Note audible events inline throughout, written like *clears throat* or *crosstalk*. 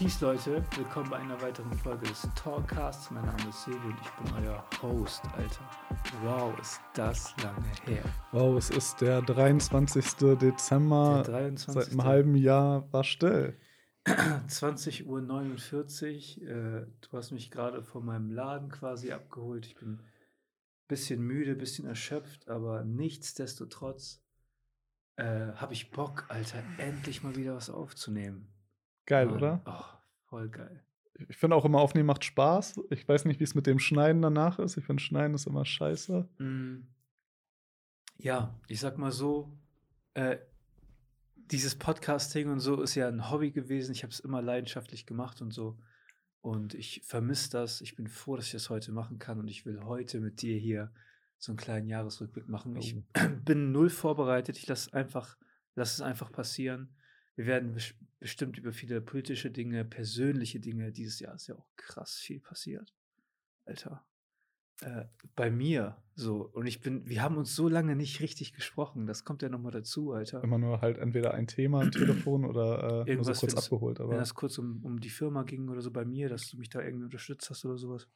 Peace Leute, willkommen bei einer weiteren Folge des Talkcasts. Mein Name ist Silvio und ich bin euer Host, Alter. Wow, ist das lange her. Wow, es ist der 23. Dezember. Der 23. Seit einem halben Jahr war still. 20.49 Uhr. Äh, du hast mich gerade von meinem Laden quasi abgeholt. Ich bin ein bisschen müde, ein bisschen erschöpft, aber nichtsdestotrotz äh, habe ich Bock, Alter, endlich mal wieder was aufzunehmen. Geil, Mann. oder? Oh, voll geil. Ich finde auch immer aufnehmen macht Spaß. Ich weiß nicht, wie es mit dem Schneiden danach ist. Ich finde Schneiden ist immer scheiße. Mm. Ja, ich sag mal so, äh, dieses Podcasting und so ist ja ein Hobby gewesen. Ich habe es immer leidenschaftlich gemacht und so. Und ich vermisse das. Ich bin froh, dass ich das heute machen kann. Und ich will heute mit dir hier so einen kleinen Jahresrückblick machen. Ich Oh. *clears throat* bin null vorbereitet. Ich lasse einfach, lass es einfach passieren. Wir werden bes- bestimmt über viele politische Dinge, persönliche Dinge. Dieses Jahr ist ja auch krass viel passiert. Alter. Äh, bei mir so. Und ich bin, wir haben uns so lange nicht richtig gesprochen. Das kommt ja nochmal dazu, Alter. Immer nur halt entweder ein Thema am Telefon oder äh, nur so Irgendwas, kurz abgeholt. Wenn Aber das kurz um, um die Firma ging oder so bei mir, dass du mich da irgendwie unterstützt hast oder sowas.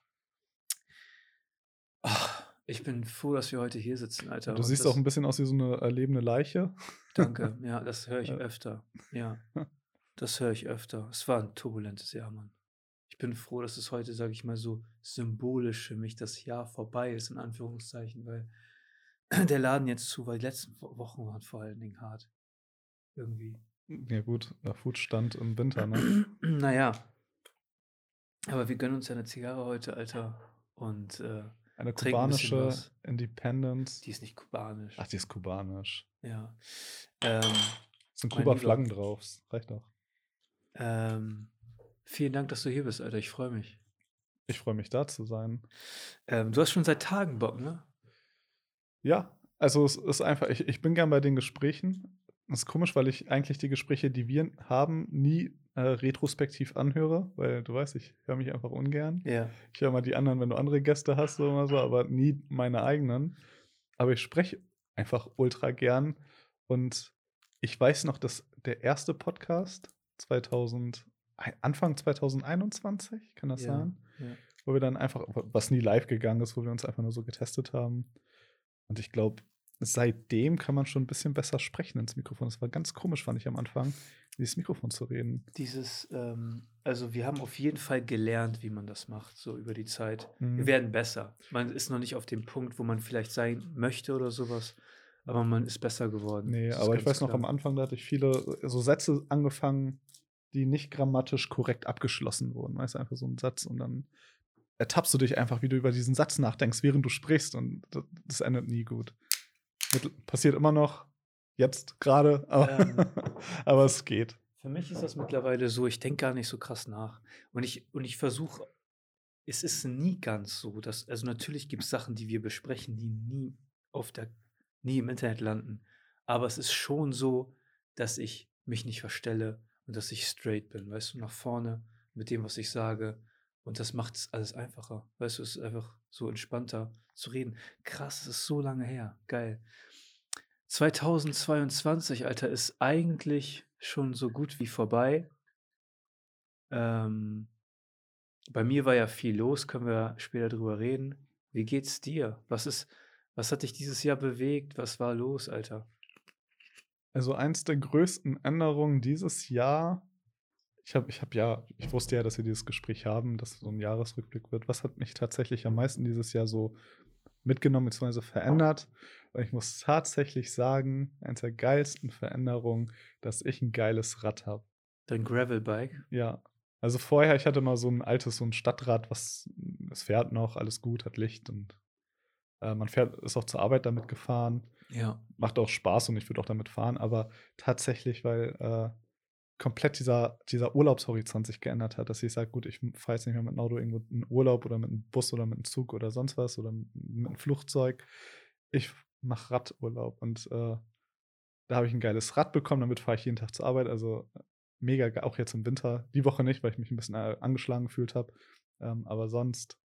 Ich bin froh, dass wir heute hier sitzen, Alter. du Und siehst auch ein bisschen aus wie so eine äh, lebende Leiche. Danke, ja, das höre ich *laughs* öfter. Ja, *laughs* das höre ich öfter. Es war ein turbulentes Jahr, Mann. Ich bin froh, dass es heute, sage ich mal, so symbolisch für mich das Jahr vorbei ist, in Anführungszeichen, weil *clears throat* der Laden jetzt zu, weil die letzten Wo- Wochen waren vor allen Dingen hart. Irgendwie. Ja, gut, der Food stand im Winter, ne? *clears throat* naja. Aber wir gönnen uns ja eine Zigarre heute, Alter. Und äh, Eine Trink ein kubanische was. Independence. die ist nicht kubanisch. Ach, die ist kubanisch. Ja. Ähm, Es sind Kuba-Flaggen drauf. Reicht doch. ähm, vielen Dank, dass du hier bist, Alter. Ich freue mich. Ich freue mich, da zu sein. Ähm, du hast schon seit Tagen Bock, ne? Ja, also es ist einfach, ich, ich bin gern bei den Gesprächen. Das ist komisch, weil ich eigentlich die Gespräche, die wir haben, nie äh, retrospektiv anhöre, weil du weißt, ich höre mich einfach ungern. Ja. Ich höre mal die anderen, wenn du andere Gäste hast oder so, aber nie meine eigenen. Aber ich spreche einfach ultra gern. Und ich weiß noch, dass der erste Podcast 2000, ein- Anfang 2021, kann das Ja, sein? ja. Wo wir dann einfach, was nie live gegangen ist, wo wir uns einfach nur so getestet haben. Und ich glaube, seitdem kann man schon ein bisschen besser sprechen ins Mikrofon. Das war ganz komisch, fand ich am Anfang, dieses Mikrofon zu reden. Dieses, ähm, also wir haben auf jeden Fall gelernt, wie man das macht, so über die Zeit. Wir Mhm. werden besser. Man ist noch nicht auf dem Punkt, wo man vielleicht sein möchte oder sowas, aber man ist besser geworden. Nee, Das aber ich weiß noch, klar. am Anfang, da hatte ich viele so Sätze angefangen, die nicht grammatisch korrekt abgeschlossen wurden. Weißt du, einfach so ein Satz und dann ertappst du dich einfach, wie du über diesen Satz nachdenkst, während du sprichst und das, das endet nie gut. Mit, passiert immer noch, jetzt gerade, aber, Ähm. *laughs* aber es geht. Für mich ist das mittlerweile so, ich denke gar nicht so krass nach. Und ich, und ich versuche, es ist nie ganz so, dass, also natürlich gibt es Sachen, die wir besprechen, die nie auf der, nie im Internet landen. Aber es ist schon so, dass ich mich nicht verstelle und dass ich straight bin, weißt du, nach vorne mit dem, was ich sage. Und das macht es alles einfacher. Weißt du, es ist einfach so entspannter zu reden. Krass, es ist so lange her. Geil. 2022, Alter, ist eigentlich schon so gut wie vorbei. Ähm, bei mir war ja viel los, können wir später drüber reden. Wie geht's dir? Was ist, was hat dich dieses Jahr bewegt? Was war los, Alter? Also eins der größten Änderungen dieses Jahr, ich habe ich hab ja, ich wusste ja, dass wir dieses Gespräch haben, dass so ein Jahresrückblick wird. Was hat mich tatsächlich am meisten dieses Jahr so mitgenommen bzw. verändert? Und ich muss tatsächlich sagen, eins der geilsten Veränderungen, dass ich ein geiles Rad habe. Dein Gravelbike? Ja. Also vorher, ich hatte mal so ein altes, so ein Stadtrad, was es fährt noch, alles gut, hat Licht und äh, man fährt, ist auch zur Arbeit damit gefahren Ja. macht auch Spaß und ich würde auch damit fahren, aber tatsächlich, weil äh, komplett dieser, dieser Urlaubshorizont sich geändert hat, dass ich sage, gut, ich fahre jetzt nicht mehr mit einem Auto irgendwo in Urlaub oder mit einem Bus oder mit einem Zug oder sonst was oder mit einem Flugzeug. Ich mache Radurlaub und äh, da habe ich ein geiles Rad bekommen, damit fahre ich jeden Tag zur Arbeit, also mega, ge- auch jetzt im Winter, die Woche nicht, weil ich mich ein bisschen äh, angeschlagen gefühlt habe, ähm, aber sonst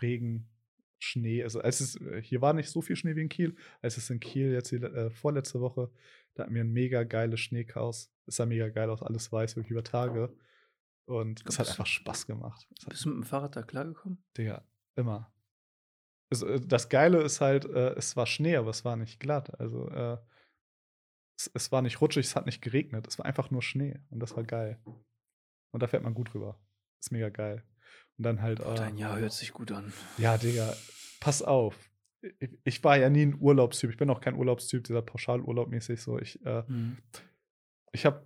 Regen, Schnee. Also als es, äh, hier war nicht so viel Schnee wie in Kiel. Als es in Kiel jetzt die, äh, vorletzte Woche, da hatten wir ein mega geiles Schneechaos. Es sah mega geil aus, alles weiß, wirklich über Tage. Und es hat einfach Spaß gemacht. Bist du mit dem Fahrrad da klargekommen? Digga, immer. Es, äh, das Geile ist halt, äh, es war Schnee, aber es war nicht glatt. Also äh, es, es war nicht rutschig, es hat nicht geregnet. Es war einfach nur Schnee. Und das war geil. Und da fährt man gut rüber. Ist mega geil. Und dann halt. Boah, dein Jahr hört sich gut an. Ja, Digga, pass auf. Ich, war ja nie ein Urlaubstyp. Ich bin auch kein Urlaubstyp, dieser Pauschalurlaub mäßig so. Ich, äh, Mhm. ich habe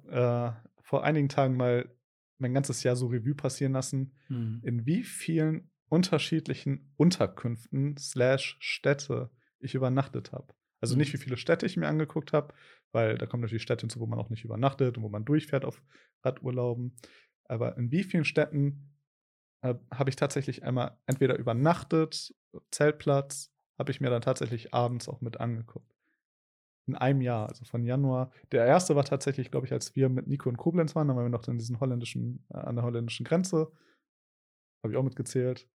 äh, vor einigen Tagen mal mein ganzes Jahr so Revue passieren lassen, Mhm. in wie vielen unterschiedlichen Unterkünften slash Städte ich übernachtet habe. Also nicht, Mhm. wie viele Städte ich mir angeguckt habe, weil da kommen natürlich Städte hinzu, wo man auch nicht übernachtet und wo man durchfährt auf Radurlauben. Aber in wie vielen Städten äh, habe ich tatsächlich einmal entweder übernachtet, Zeltplatz, habe ich mir dann tatsächlich abends auch mit angeguckt. In einem Jahr, also von Januar. Der erste war tatsächlich, glaube ich, als wir mit Nico in Koblenz waren, da waren wir noch in diesen holländischen, äh, an der holländischen Grenze. Habe ich auch mitgezählt.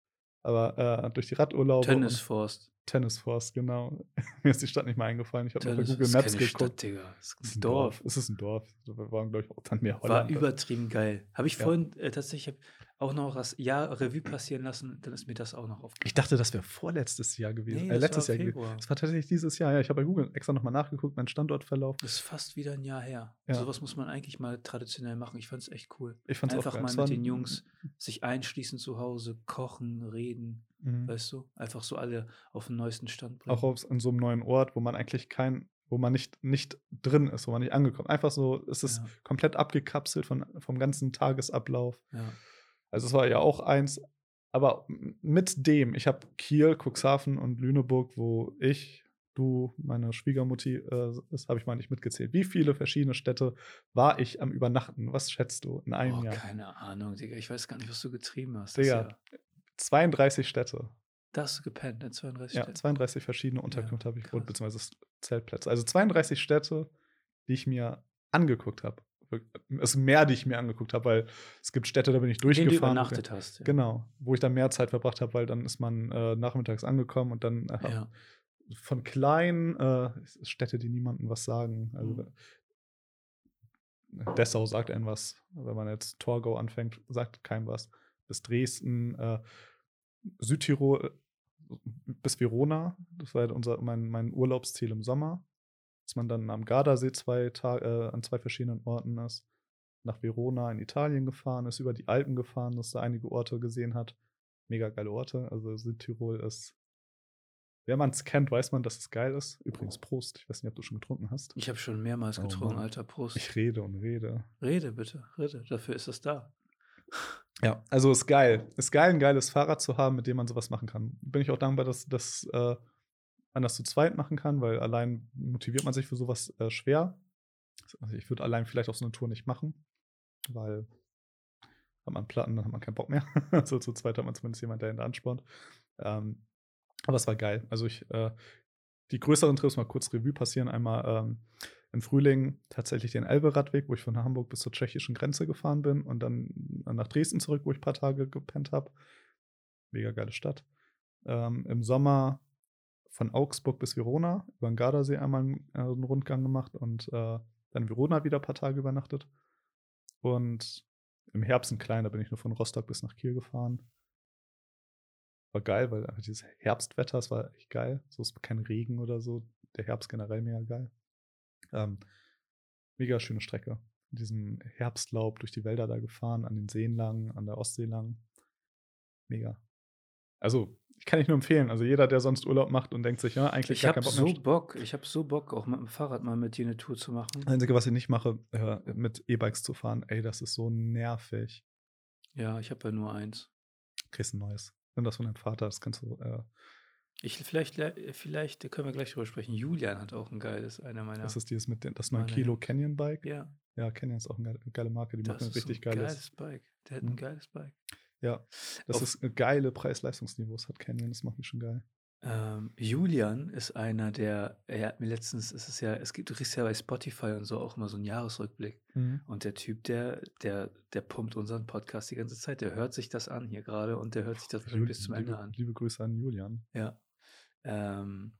Aber äh, durch die Radurlaube. Tennisforst. Tennisforst, genau. *laughs* Mir ist die Stadt nicht mehr eingefallen. Ich habe noch bei Google ist Maps keine geguckt. Stadt, Digga. Das Es ist ist ein Dorf. Es ist ein Dorf. Wir waren, glaube ich, auch dann mehr War Holland. übertrieben geil. Habe ich Ja. vorhin äh, tatsächlich auch noch das Jahr Revue passieren lassen, dann ist mir das auch noch aufgefallen. Ich dachte, das wäre vorletztes Jahr gewesen. Nee, äh, letztes Jahr gewesen. Das war tatsächlich dieses Jahr. Ja, ich habe bei Google extra nochmal nachgeguckt, meinen Standortverlauf. Das ist fast wieder ein Jahr her. Ja. Sowas muss man eigentlich mal traditionell machen. Ich fand es echt cool. Ich fand es auch Einfach geil. mal mit den Jungs sich einschließen zu Hause, kochen, reden, Mhm. weißt du? Einfach so alle auf den neuesten Stand bringen. Auch auf, in so einem neuen Ort, wo man eigentlich kein, wo man nicht, nicht drin ist, wo man nicht angekommen Einfach so, es ist Ja. komplett abgekapselt von, vom ganzen Tagesablauf. ja. Also es war ja auch eins, aber mit dem, ich habe Kiel, Cuxhaven und Lüneburg, wo ich, du, meine Schwiegermutti, äh, das habe ich mal nicht mitgezählt. Wie viele verschiedene Städte war ich am Übernachten? Was schätzt du in einem Oh, Jahr? keine Ahnung, Digga. Ich weiß gar nicht, was du getrieben hast. Digga, Jahr. 32 Städte. Da hast du gepennt, in 32 Ja, Städten. 32 verschiedene Unterkünfte habe ich gewohnt, beziehungsweise Zeltplätze. Also 32 Städte, die ich mir angeguckt habe. Es ist mehr, die ich mir angeguckt habe, weil es gibt Städte, da bin ich In denen du durchgefahren. übernachtet hast. Ja. Genau, wo ich dann mehr Zeit verbracht habe, weil dann ist man äh, nachmittags angekommen und dann äh, Ja. von kleinen äh, Städte, die niemandem was sagen. Also Mhm. Dessau sagt einem was, wenn man jetzt Torgau anfängt, sagt keinem was. Bis Dresden, äh, Südtirol äh, bis Verona, das war halt unser, mein, mein Urlaubsziel im Sommer, dass man dann am Gardasee zwei Tage äh, an zwei verschiedenen Orten ist, nach Verona in Italien gefahren ist, über die Alpen gefahren ist, da einige Orte gesehen hat. Mega geile Orte. Also Südtirol ist, wer man es kennt, weiß man, dass es geil ist. Übrigens Prost. Ich weiß nicht, ob du schon getrunken hast. Ich habe schon mehrmals Oh getrunken, Mann. alter Prost. Ich rede und rede. rede bitte, rede. Dafür ist es da. Ja, also ist geil. Ist geil, ein geiles Fahrrad zu haben, mit dem man sowas machen kann. Bin ich auch dankbar, dass, dass äh, man das zu zweit machen kann, weil allein motiviert man sich für sowas äh, schwer. Also ich würde allein vielleicht auch so eine Tour nicht machen, weil hat man Platten, dann hat man keinen Bock mehr. *laughs* so zu zweit hat man zumindest jemand, der ihn da anspornt. Ähm, aber es war geil. Also ich, äh, die größeren Trips mal kurz Revue passieren. Einmal ähm, im Frühling tatsächlich den Elberadweg, wo ich von Hamburg bis zur tschechischen Grenze gefahren bin und dann nach Dresden zurück, wo ich ein paar Tage gepennt habe. Mega geile Stadt. Ähm, Im Sommer von Augsburg bis Verona, über den Gardasee einmal einen, äh, einen Rundgang gemacht und äh, dann Verona wieder ein paar Tage übernachtet. Und im Herbst ein kleiner, bin ich nur von Rostock bis nach Kiel gefahren. War geil, weil einfach dieses Herbstwetter, es war echt geil. So ist kein Regen oder so. Der Herbst generell mega geil. Ähm, mega schöne Strecke. In diesem Herbstlaub durch die Wälder da gefahren, an den Seen lang, an der Ostsee lang. Mega. Also, kann ich nur empfehlen. Also, jeder, der sonst Urlaub macht und denkt sich, ja, eigentlich Ich habe so mehr. Bock, ich habe so Bock, auch mit dem Fahrrad mal mit dir eine Tour zu machen. Das Einzige, was ich nicht mache, äh, mit E-Bikes zu fahren, ey, das ist so nervig. Ja, ich habe ja nur eins. Kriegst ein neues. Nimm das von deinem Vater, das kannst du. Äh, Ich, vielleicht, le- vielleicht können wir gleich drüber sprechen. Julian hat auch ein geiles, einer meiner. Das ist dieses mit dem, das 9 Meine Kilo. Canyon Bike. ja, Ja, Canyon ist auch eine geile, Marke, die das machen ein richtig ein geiles. geiles Bike. Der hat ein geiles Bike. Ja, das Auf- ist ein geile Preis-Leistungsniveaus hat Canyon, das macht mich schon geil. Ähm, Julian ist einer, der, er hat mir letztens, es ist ja, es gibt, du kriegst ja bei Spotify und so auch immer so einen Jahresrückblick. Und der Typ, der, der, der pumpt unseren Podcast die ganze Zeit, der hört sich das an hier gerade und der hört sich das Liebe, bis zum Ende liebe, an. liebe Grüße an Julian. Ja. Ähm,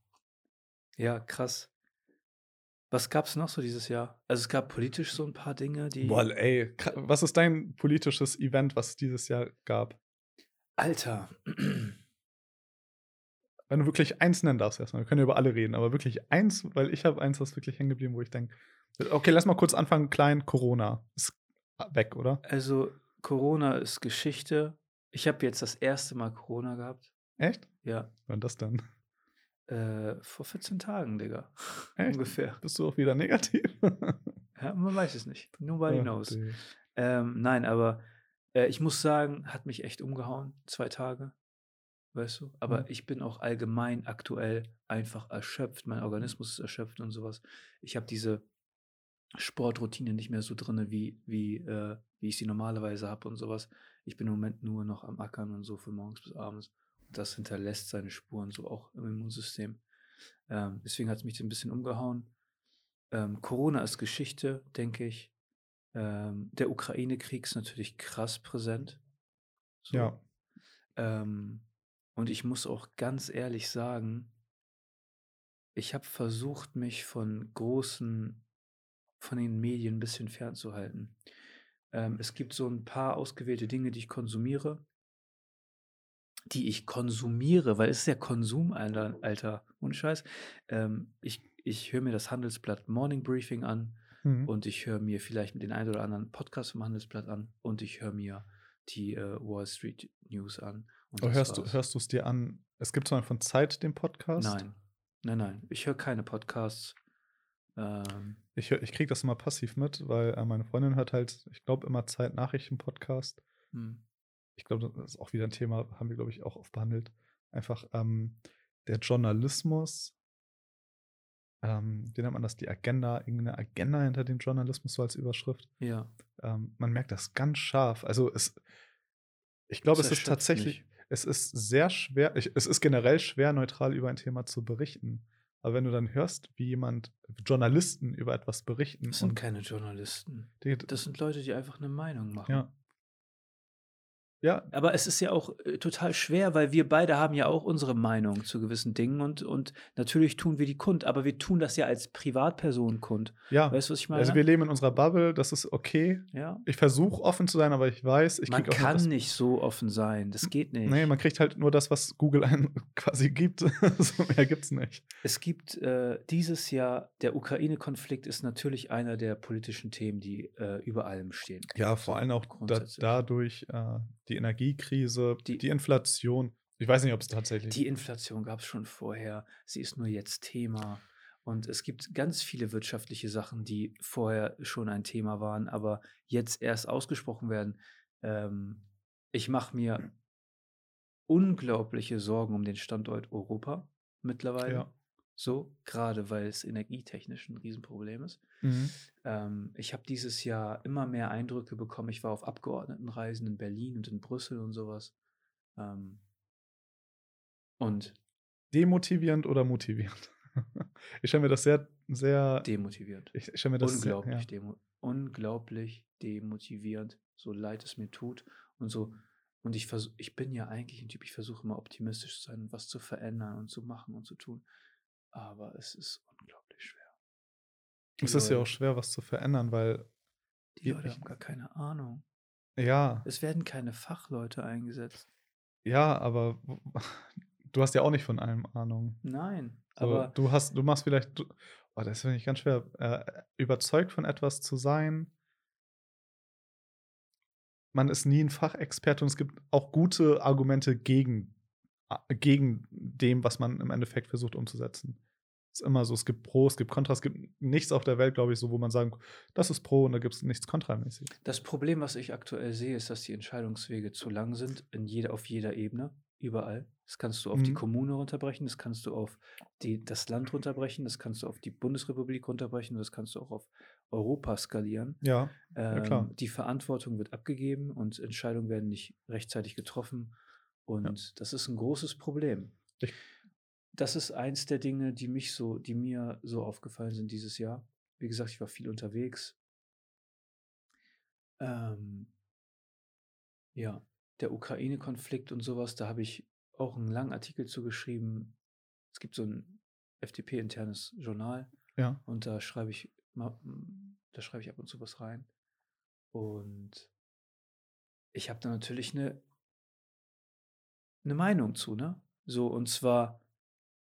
ja, krass. Was gab es noch so dieses Jahr? Also es gab politisch so ein paar Dinge, die. Boah, ey, was ist dein politisches Event, was es dieses Jahr gab? Alter. *clears throat* Wenn du wirklich eins nennen darfst erstmal, wir können ja über alle reden, aber wirklich eins, weil ich habe eins, was wirklich hängen geblieben, wo ich denke, okay, lass mal kurz anfangen, klein, Corona ist weg, oder? Also Corona ist Geschichte. Ich habe jetzt das erste Mal Corona gehabt. Echt? Ja. Wann das denn? Äh, vor 14 Tagen, Digga. *laughs* Echt? Ungefähr. Bist du auch wieder negativ? *laughs* Ja, man weiß es nicht. Nobody knows. Ähm, nein, aber äh, ich muss sagen, hat mich echt umgehauen, zwei Tage. Weißt du? Aber Mhm. ich bin auch allgemein aktuell einfach erschöpft. Mein Organismus ist erschöpft und sowas. Ich habe diese Sportroutine nicht mehr so drin, wie, wie, äh, wie ich sie normalerweise habe und sowas. Ich bin im Moment nur noch am Ackern und so von morgens bis abends. Das hinterlässt seine Spuren so auch im Immunsystem. Ähm, deswegen hat es mich ein bisschen umgehauen. Ähm, Corona ist Geschichte, denke ich. Ähm, der Ukraine-Krieg ist natürlich krass präsent. So. Ja. Ähm, und ich muss auch ganz ehrlich sagen, ich habe versucht, mich von großen, von den Medien ein bisschen fernzuhalten. Ähm, es gibt so ein paar ausgewählte Dinge, die ich konsumiere, die ich konsumiere, weil es ist ja Konsum, Alter, Alter ohne Scheiß. Ähm, ich ich höre mir das Handelsblatt Morning Briefing an Mhm. und ich höre mir vielleicht den ein oder anderen Podcast vom Handelsblatt an und ich höre mir die äh, Wall Street News an. Und Aber hörst du war's. hörst du es dir an? Es gibt zwar von Zeit den Podcast. Nein, nein, nein. Ich höre keine Podcasts. Ähm, Ich, hör- ich kriege das immer passiv mit, weil äh, meine Freundin hört halt, ich glaube, immer Zeit Nachrichten-Podcast. hm. Ich glaube, das ist auch wieder ein Thema, haben wir, glaube ich, auch oft behandelt. Einfach ähm, der Journalismus, ähm, wie nennt man das, die Agenda, irgendeine Agenda hinter dem Journalismus so als Überschrift. ja. Ähm, man merkt das ganz scharf. Also es, ich glaube, Es ist tatsächlich, mich. es ist sehr schwer, ich, es ist generell schwer, neutral über ein Thema zu berichten. Aber wenn du dann hörst, wie jemand, Journalisten über etwas berichten Das sind keine Journalisten. die, Das sind Leute, die einfach eine Meinung machen. ja. Ja, Aber es ist ja auch äh, total schwer, weil wir beide haben ja auch unsere Meinung zu gewissen Dingen und, und natürlich tun wir die kund, aber wir tun das ja als Privatperson kund. ja. Weißt du, was ich meine? Also wir leben in unserer Bubble, das ist okay. ja. Ich versuche offen zu sein, aber ich weiß, ich man krieg auch nur kann das, nicht so offen sein. Das geht nicht. Nee, man kriegt halt nur das, was Google *laughs* einem quasi gibt. *laughs* so mehr gibt's nicht. Es gibt äh, dieses Jahr, der Ukraine-Konflikt ist natürlich einer der politischen Themen, die äh, über allem stehen. Ja, vor allem auch da, dadurch äh, die Energiekrise, die, Die- Inflation. Ich weiß nicht, ob es tatsächlich. Die Inflation gab es schon vorher, sie ist nur jetzt Thema. Und es gibt ganz viele wirtschaftliche Sachen, die vorher schon ein Thema waren, aber jetzt erst ausgesprochen werden. Ähm, ich mache mir *clears throat* unglaubliche Sorgen um den Standort Europa mittlerweile. Ja. So, gerade weil es energietechnisch ein Riesenproblem ist. Mhm. Ähm, ich habe dieses Jahr immer mehr Eindrücke bekommen. Ich war auf Abgeordnetenreisen in Berlin und in Brüssel und sowas. Ähm, und Demotivierend oder motivierend? *laughs* ich stelle mir das sehr, sehr. demotivierend. ich stelle mir das unglaublich, Sehr, demo unglaublich demotivierend, so leid es mir tut und so. Und ich versuche, ich bin ja eigentlich ein Typ, ich versuche immer optimistisch zu sein und was zu verändern und zu machen und zu tun. Aber es ist unglaublich schwer. Die es ist ja Leute- auch schwer, was zu verändern, weil. Die Leute ich- haben gar keine Ahnung. Ja, Es werden keine Fachleute eingesetzt. ja, aber *laughs* du hast ja auch nicht von allem Ahnung. Nein, So, aber du hast, du machst vielleicht, du, oh, das finde ich ganz schwer, äh, überzeugt von etwas zu sein. Man ist nie ein Fachexperte und es gibt auch gute Argumente gegen, a- gegen dem, was man im Endeffekt versucht umzusetzen. Es ist immer so, es gibt Pro, es gibt Kontra, es gibt nichts auf der Welt, glaube ich, so, wo man sagen, das ist Pro und da gibt es nichts Kontramäßig. das Problem, was ich aktuell sehe, ist, dass die Entscheidungswege zu lang sind, in jeder, auf jeder Ebene, überall. Das kannst du auf die Mhm. Kommune runterbrechen, das kannst du auf die, das Land runterbrechen, das kannst du auf die Bundesrepublik runterbrechen, das kannst du auch auf Europa skalieren. Ja, Ähm, klar. Die Verantwortung wird abgegeben und Entscheidungen werden nicht rechtzeitig getroffen. Und das ist ein großes Problem. Ich- das ist eins der Dinge, die mich so, die mir so aufgefallen sind dieses Jahr. Wie gesagt, ich war viel unterwegs. Ähm, ja, der Ukraine-Konflikt und sowas, da habe ich auch einen langen Artikel zu geschrieben. Es gibt so ein FDP-internes Journal. Ja. Und da schreibe ich da schreibe ich ab und zu was rein. Und ich habe da natürlich eine, eine Meinung zu, ne? So, und zwar,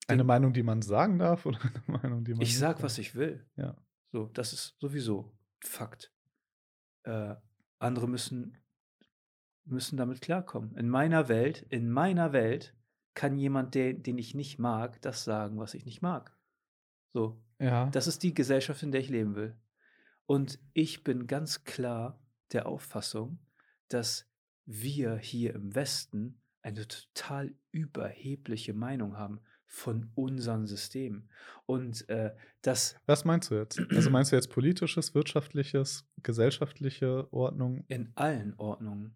Eine Meinung, die man sagen darf oder *laughs* eine Meinung, die man ich sag, was ich will. Ja. So, das ist sowieso Fakt. Äh, andere müssen, müssen damit klarkommen. In meiner Welt, in meiner Welt kann jemand, der, den ich nicht mag, das sagen, was ich nicht mag. So, Ja. das ist die Gesellschaft, in der ich leben will. Und ich bin ganz klar der Auffassung, dass wir hier im Westen eine total überhebliche Meinung haben von unserem System. Und äh, das Was meinst du jetzt? Also meinst du jetzt politisches, wirtschaftliches, gesellschaftliche Ordnung? in allen Ordnungen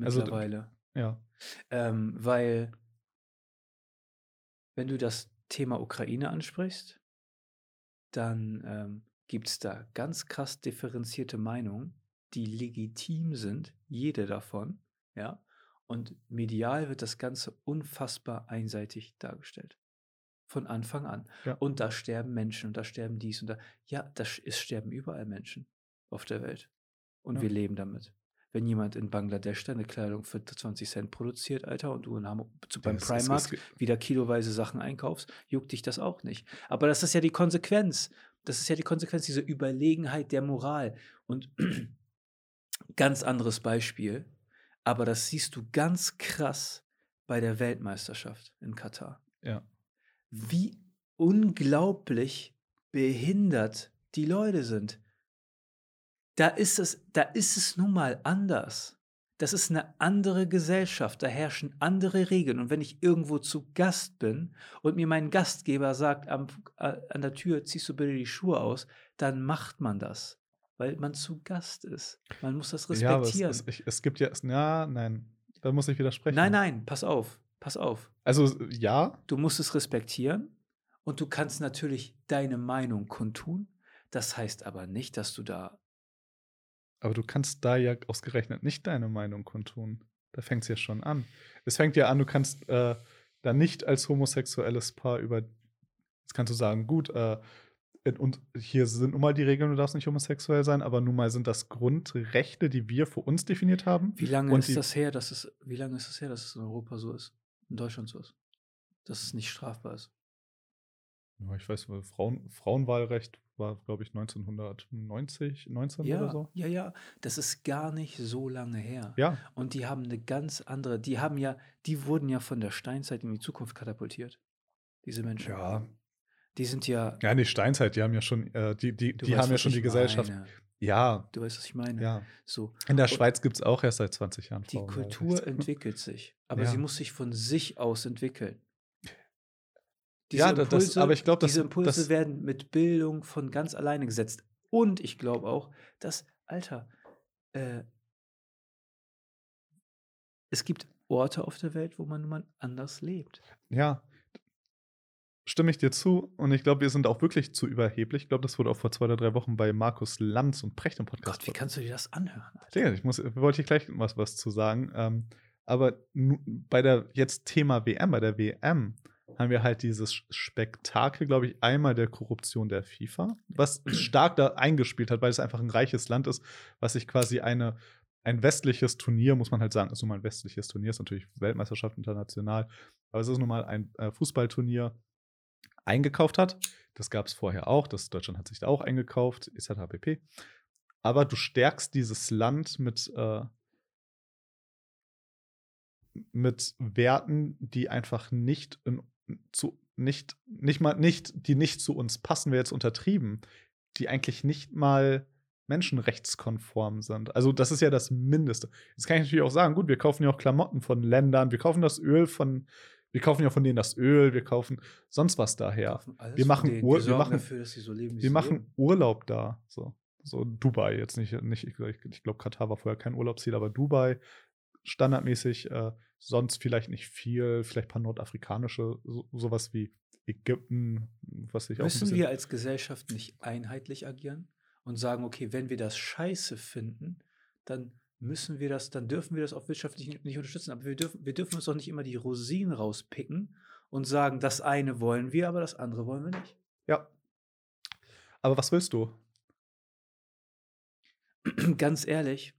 Also mittlerweile. Ja. Ähm, weil, wenn du das Thema Ukraine ansprichst, dann ähm, gibt es da ganz krass differenzierte Meinungen, die legitim sind, jede davon, ja. Und medial wird das Ganze unfassbar einseitig dargestellt. Von Anfang an. Ja. Und da sterben Menschen und da sterben dies und da. Ja, da sch- es sterben überall Menschen auf der Welt. Und Ja. wir leben damit. Wenn jemand in Bangladesch deine Kleidung für 20 Cent produziert, Alter, und du in Hamburg zu, beim Das Primark wieder kiloweise Sachen einkaufst, juckt dich das auch nicht. Aber das ist ja die Konsequenz. Das ist ja die Konsequenz, diese Überlegenheit der Moral. Und *clears throat* ganz anderes Beispiel, aber das siehst du ganz krass bei der Weltmeisterschaft in Katar. Ja. Wie unglaublich behindert die Leute sind. Da ist es, da ist es nun mal anders. Das ist eine andere Gesellschaft, da herrschen andere Regeln. Und wenn ich irgendwo zu Gast bin und mir mein Gastgeber sagt, am, äh, an der Tür ziehst du bitte die Schuhe aus, dann macht man das, weil man zu Gast ist. Man muss das Ja, aber es, respektieren. es, es gibt ja, es, ja, nein, da muss ich widersprechen. nein, nein, pass auf, pass auf. Also ja, Du musst es respektieren und du kannst natürlich deine Meinung kundtun. Das heißt aber nicht, dass du da. aber du kannst da ja ausgerechnet nicht deine Meinung kundtun. Da fängt es ja schon an. Es fängt ja an, du kannst äh, da nicht als homosexuelles Paar über. Jetzt kannst du sagen, gut, äh, und hier sind nun mal die Regeln, du darfst nicht homosexuell sein, aber nun mal sind das Grundrechte, die wir für uns definiert haben. Wie lange Und ist das her, dass es, wie lange ist es her, dass es in Europa so ist? In Deutschland so ist? Dass es nicht strafbar ist. Ja, ich weiß, Frauen, Frauenwahlrecht war, glaube ich, 1990, 19 Ja, oder so. ja, ja. Das ist gar nicht so lange her. Ja, Und die haben eine ganz andere, die haben ja, die wurden ja von der Steinzeit in die Zukunft katapultiert. Diese Menschen. ja. Die sind ja. Ja, die Steinzeit, die haben ja schon, äh, die, die, die weißt, haben ja schon die Gesellschaft. meine. Ja, Du weißt, was ich meine. ja. So. In der Und- Schweiz gibt es auch erst seit 20 Jahren Die Frauenwahlrecht. Kultur *laughs* entwickelt sich, aber Ja. sie muss sich von sich aus entwickeln. Ja, da- das- aber ich glaub, das- diese Impulse das- werden mit Bildung von ganz alleine gesetzt. Und ich glaube auch, dass, Alter, äh, es gibt Orte auf der Welt, wo man, man anders lebt. Ja, stimme ich dir zu. Und ich glaube, wir sind auch wirklich zu überheblich. Ich glaube, das wurde auch vor zwei oder drei Wochen bei Markus Lanz und Precht im Podcast. Gott, wie kannst du dir das anhören? Alter? Ich muss, wollte ich gleich was, was zu sagen. Ähm, aber bei der jetzt Thema WM, bei der WM haben wir halt dieses Spektakel, glaube ich, einmal der Korruption der FIFA, was *clears throat* stark da eingespielt hat, weil es einfach ein reiches Land ist, was sich quasi eine ein westliches Turnier, muss man halt sagen, ist nun mal ein westliches Turnier, ist natürlich Weltmeisterschaft international, aber es ist nun mal ein äh, Fußballturnier eingekauft hat. Das gab es vorher auch, das Deutschland hat sich da auch eingekauft, etc. pp. Aber du stärkst dieses Land mit, äh, mit Werten, die einfach nicht in, zu, nicht, nicht mal, nicht, die nicht zu uns passen, wäre jetzt untertrieben, die eigentlich nicht mal menschenrechtskonform sind. Also, das ist ja das Mindeste. Jetzt kann ich natürlich auch sagen, gut, wir kaufen ja auch Klamotten von Ländern, wir kaufen das Öl von, wir kaufen ja von denen das Öl, wir kaufen sonst was daher. Wir von machen. Ur- wir machen- dafür, dass sie so leben, Wir machen. Urlaub da. So, so Dubai jetzt nicht. nicht ich ich glaube, Katar war vorher kein Urlaubsziel, aber Dubai standardmäßig. Äh, sonst vielleicht nicht viel. Vielleicht ein paar nordafrikanische, so, sowas wie Ägypten, was ich auch ein Müssen wir als Gesellschaft nicht einheitlich agieren und sagen, okay, wenn wir das scheiße finden, dann müssen wir das, dann dürfen wir das auch wirtschaftlich nicht, nicht unterstützen. Aber wir dürfen, wir dürfen uns doch nicht immer die Rosinen rauspicken und sagen, das eine wollen wir, aber das andere wollen wir nicht. ja. Aber was willst du? *clears throat* Ganz ehrlich,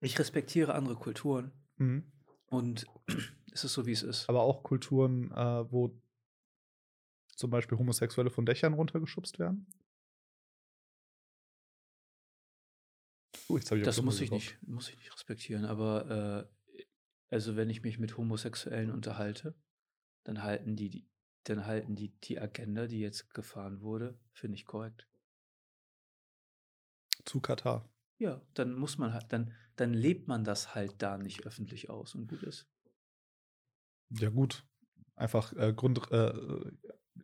ich respektiere andere Kulturen Mhm. und *clears throat* es ist so, wie es ist. Aber auch Kulturen, äh, wo zum Beispiel Homosexuelle von Dächern runtergeschubst werden? Uh, jetzt habe ich Das muss ich nicht, muss ich nicht respektieren, aber äh, also wenn ich mich mit Homosexuellen unterhalte, dann halten die, die dann halten die die Agenda, die jetzt gefahren wurde, für nicht korrekt. Zu Katar. Ja, dann muss man halt, dann, dann lebt man das halt da nicht öffentlich aus und gut ist. Ja, gut. Einfach äh, Grund, äh,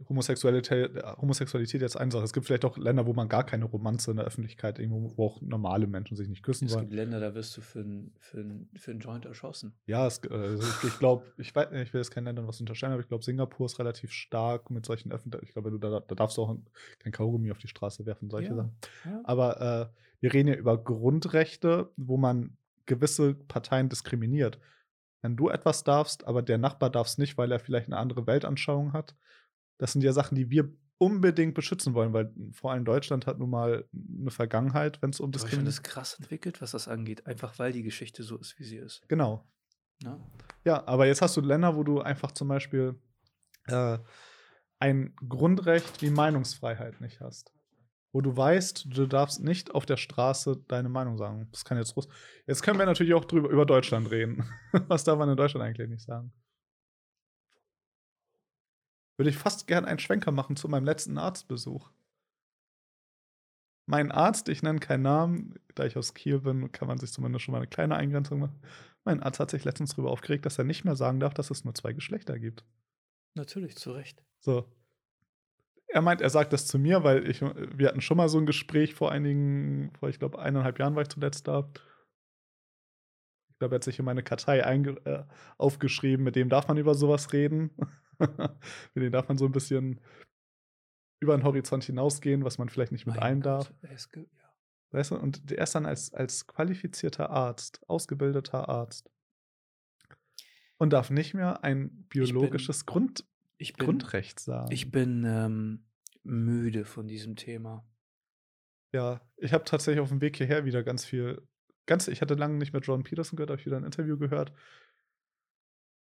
Homosexualität, äh, Homosexualität jetzt eine Sache. Es gibt vielleicht auch Länder, wo man gar keine Romanze in der Öffentlichkeit irgendwo, wo auch normale Menschen sich nicht küssen Es wollen. gibt Länder, da wirst du für einen für ein, für ein Joint erschossen. Ja, es, äh, also ich, glaube, ich, weiß- ich will jetzt keinen Ländern was unterstellen, aber ich glaube, Singapur ist relativ stark mit solchen öffentlichen. Ich glaube, da, da darfst du auch kein Kaugummi auf die Straße werfen, solche Ja, Sachen. ja. Aber äh, wir reden ja über Grundrechte, wo man gewisse Parteien diskriminiert. Wenn du etwas darfst, aber der Nachbar darf es nicht, weil er vielleicht eine andere Weltanschauung hat, das sind ja Sachen, die wir unbedingt beschützen wollen, weil vor allem Deutschland hat nun mal eine Vergangenheit, wenn es um Deutschland Diskriminierung ist krass entwickelt, was das angeht, einfach weil die Geschichte so ist, wie sie ist. Genau. Ne? Ja, aber jetzt hast du Länder, wo du einfach zum Beispiel äh, ein Grundrecht wie Meinungsfreiheit nicht hast. Wo du weißt, du darfst nicht auf der Straße deine Meinung sagen. Das kann jetzt Russ. Jetzt können wir natürlich auch drüber, über Deutschland reden. *laughs* Was darf man in Deutschland eigentlich nicht sagen? Würde ich fast gern einen Schwenker machen zu meinem letzten Arztbesuch. Mein Arzt, ich nenne keinen Namen, da ich aus Kiel bin, kann man sich zumindest schon mal eine kleine Eingrenzung machen. Mein Arzt hat sich letztens darüber aufgeregt, dass er nicht mehr sagen darf, dass es nur zwei Geschlechter gibt. Natürlich, zu Recht. So. Er meint, er sagt das zu mir, weil ich, wir hatten schon mal so ein Gespräch vor einigen, vor ich glaube eineinhalb Jahren war ich zuletzt da. Ich glaube, er hat sich in meine Kartei äh, aufgeschrieben, mit dem darf man über sowas reden. Mit dem darf man so ein bisschen über den Horizont hinausgehen, was man vielleicht nicht mit Mein ein Gott, darf. ist ge- ja. Weißt du, und er ist dann als, als qualifizierter Arzt, ausgebildeter Arzt und darf nicht mehr ein biologisches Grund, Ich bin, Grundrecht sagen. ich bin ähm, müde von diesem Thema. Ja, ich habe tatsächlich auf dem Weg hierher wieder ganz viel, ganz, ich hatte lange nicht mehr Jordan Peterson gehört, habe ich wieder ein Interview gehört.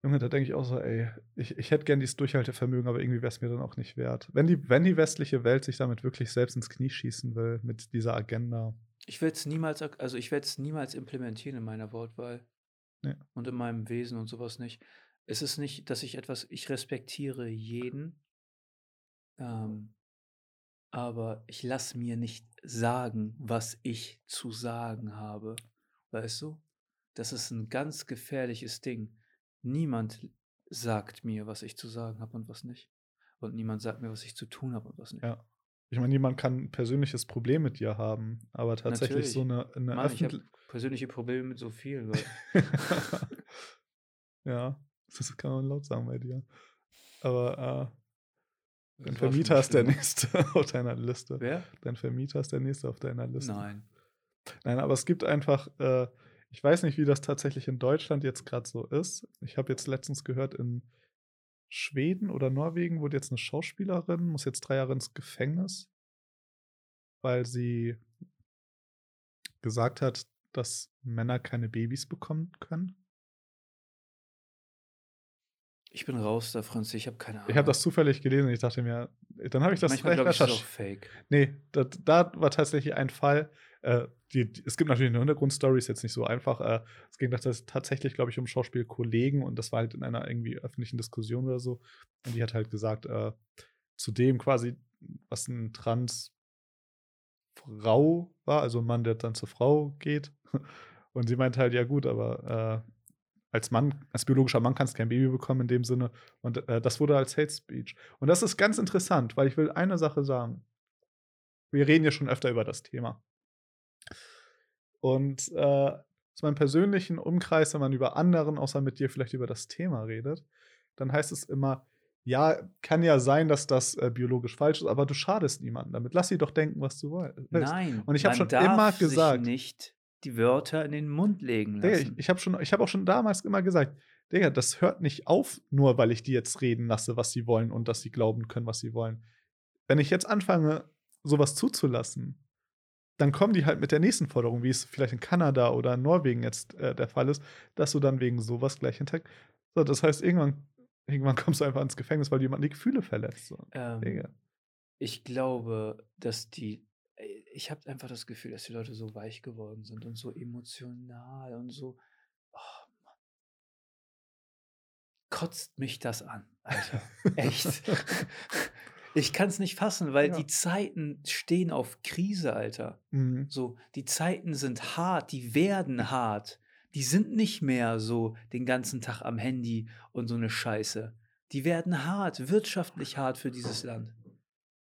Junge, da denke ich auch so, ey, ich, ich hätte gern dieses Durchhaltevermögen, aber irgendwie wäre es mir dann auch nicht wert. Wenn die, wenn die westliche Welt sich damit wirklich selbst ins Knie schießen will, mit dieser Agenda. Ich werde es niemals, also ich werde es niemals implementieren in meiner Wortwahl Nee. und in meinem Wesen und sowas nicht. Es ist nicht, dass ich etwas, ich respektiere jeden, ähm, aber ich lasse mir nicht sagen, was ich zu sagen habe. Weißt du? Das ist ein ganz gefährliches Ding. Niemand sagt mir, was ich zu sagen habe und was nicht. Und niemand sagt mir, was ich zu tun habe und was nicht. Ja. Ich meine, niemand kann ein persönliches Problem mit dir haben, aber tatsächlich so eine, eine Mann, ich habe persönliche Probleme mit so viel. Weil *laughs* ja, das kann man laut sagen bei dir. Aber äh, dein Vermieter ist der nächste *laughs* auf deiner Liste. Wer? Dein Vermieter ist der nächste auf deiner Liste. Nein. Nein, aber es gibt einfach, äh, ich weiß nicht, wie das tatsächlich in Deutschland jetzt gerade so ist. Ich habe jetzt letztens gehört, in Schweden oder Norwegen wurde jetzt eine Schauspielerin, muss jetzt drei Jahre ins Gefängnis, weil sie gesagt hat, dass Männer keine Babys bekommen können. Ich bin raus da, Franz. Ich habe keine Ahnung. Ich habe das zufällig gelesen und ich dachte mir, dann habe ich das Manchmal vielleicht ich, das ist auch recherchiert. fake. Nee, da, da war tatsächlich ein Fall. Äh, die, die, es gibt natürlich eine Hintergrundstory, ist jetzt nicht so einfach. Äh, es ging tatsächlich, glaube ich, um Schauspielkollegen und das war halt in einer irgendwie öffentlichen Diskussion oder so. Und die hat halt gesagt, äh, zu dem quasi, was ein Trans Frau war, also ein Mann, der dann zur Frau geht. *laughs* Und sie meinte halt, ja gut, aber äh, als Mann, als biologischer Mann kannst du kein Baby bekommen in dem Sinne. Und äh, das wurde als Hate Speech. Und das ist ganz interessant, weil ich will eine Sache sagen. Wir reden ja schon öfter über das Thema. Und äh, aus meinem persönlichen Umkreis, wenn man über anderen, außer mit dir, vielleicht über das Thema redet, dann heißt es immer, ja, kann ja sein, dass das äh, biologisch falsch ist, aber du schadest niemandem damit. Lass sie doch denken, was du willst. Nein. Und ich hab man schon immer gesagt- nicht die Wörter in den Mund legen Digga, lassen. ich, ich habe schon, ich habe auch schon damals immer gesagt, Digga, das hört nicht auf, nur weil ich die jetzt reden lasse, was sie wollen und dass sie glauben können, was sie wollen. Wenn ich jetzt anfange, sowas zuzulassen, dann kommen die halt mit der nächsten Forderung, wie es vielleicht in Kanada oder in Norwegen jetzt äh, der Fall ist, dass du dann wegen sowas gleich hinter. So, das heißt, irgendwann, irgendwann *laughs* kommst du einfach ins Gefängnis, weil jemand die Gefühle verletzt. So. Ähm, ich glaube, dass die. äh, Ich habe einfach das Gefühl, dass die Leute so weich geworden sind und so emotional und so. Oh Mann. Kotzt mich das an, Alter. Echt. *laughs* *laughs* Ich kann es nicht fassen, weil Ja. die Zeiten stehen auf Krise, Alter. Mhm. So, die Zeiten sind hart, die werden hart. Die sind nicht mehr so den ganzen Tag am Handy und so eine Scheiße. Die werden hart, wirtschaftlich hart für dieses Land.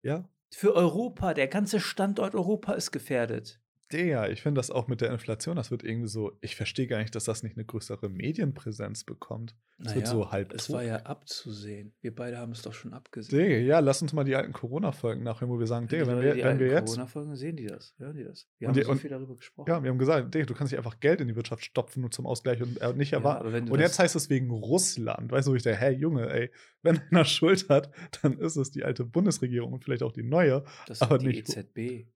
Ja, Für Europa, der ganze Standort Europa ist gefährdet. Digga, ich finde das auch mit der Inflation, das wird irgendwie so, ich verstehe gar nicht, dass das nicht eine größere Medienpräsenz bekommt. Es wird so halb es tot. war ja abzusehen. Wir beide haben es doch schon abgesehen. Digga, ja, lass uns mal die alten Corona-Folgen nachhören, wo wir sagen, Digga, wenn wir, die wenn alten wir jetzt, Corona-Folgen sehen die das, hören die das. Wir Und haben die- so und- viel darüber gesprochen. ja, wir haben gesagt, Digga, du kannst nicht einfach Geld in die Wirtschaft stopfen nur zum Ausgleich und äh, nicht Ja, erwarten. du Und jetzt heißt es wegen Russland. Weißt du, wo ich denke, hey Junge, ey, wenn einer Schuld hat, dann ist es die alte Bundesregierung und vielleicht auch die neue. Das aber ist die nicht- EZB.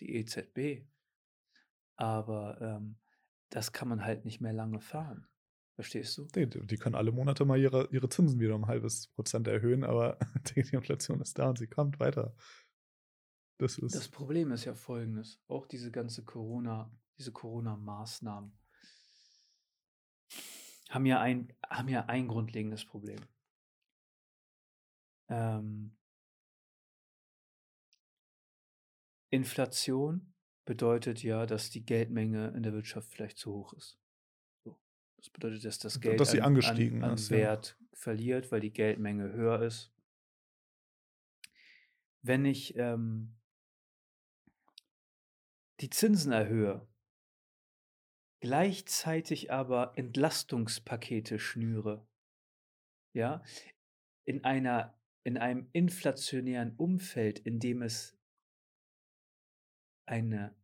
Die EZB. Aber ähm, das kann man halt nicht mehr lange fahren. Verstehst du? Die, die können alle Monate mal ihre, ihre Zinsen wieder um ein halbes Prozent erhöhen, aber *laughs* die Inflation ist da und sie kommt weiter. Das ist. Das Problem ist ja folgendes. Auch diese ganze Corona, diese Corona-Maßnahmen haben ja ein, haben ja ein grundlegendes Problem. Ähm, Inflation bedeutet ja, dass die Geldmenge in der Wirtschaft vielleicht zu hoch ist. So. Das bedeutet, dass das Geld Dass sie an, angestiegen an, an ist, ja. Wert verliert, weil die Geldmenge höher ist. Wenn ich ähm, die Zinsen erhöhe, gleichzeitig aber Entlastungspakete schnüre, ja, in einer in einem inflationären Umfeld, in dem es eine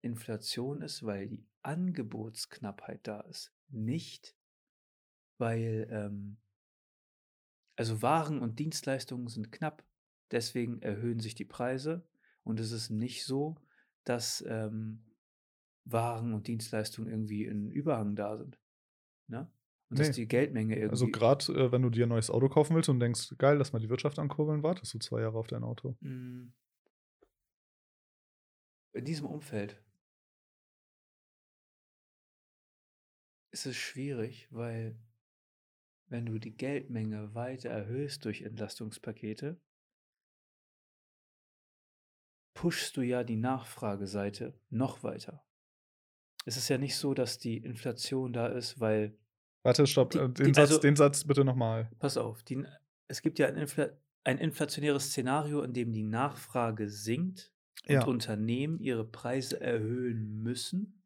Inflation ist, weil die Angebotsknappheit da ist, nicht weil ähm, also Waren und Dienstleistungen sind knapp, deswegen erhöhen sich die Preise und es ist nicht so, dass ähm, Waren und Dienstleistungen irgendwie in Überhang da sind. Ne? Und dass Nee. die Geldmenge irgendwie. also gerade, äh, wenn du dir ein neues Auto kaufen willst und denkst, geil, lass mal die Wirtschaft ankurbeln, wartest du zwei Jahre auf dein Auto. Mm. In diesem Umfeld ist es schwierig, weil wenn du die Geldmenge weiter erhöhst durch Entlastungspakete, pushst du ja die Nachfrageseite noch weiter. Es ist ja nicht so, dass die Inflation da ist, weil Warte, stopp, Die- äh, die- den, Satz, also- den Satz bitte nochmal. Pass auf, die, es gibt ja ein, Infla ein inflationäres Szenario, in dem die Nachfrage sinkt und Ja. Unternehmen ihre Preise erhöhen müssen.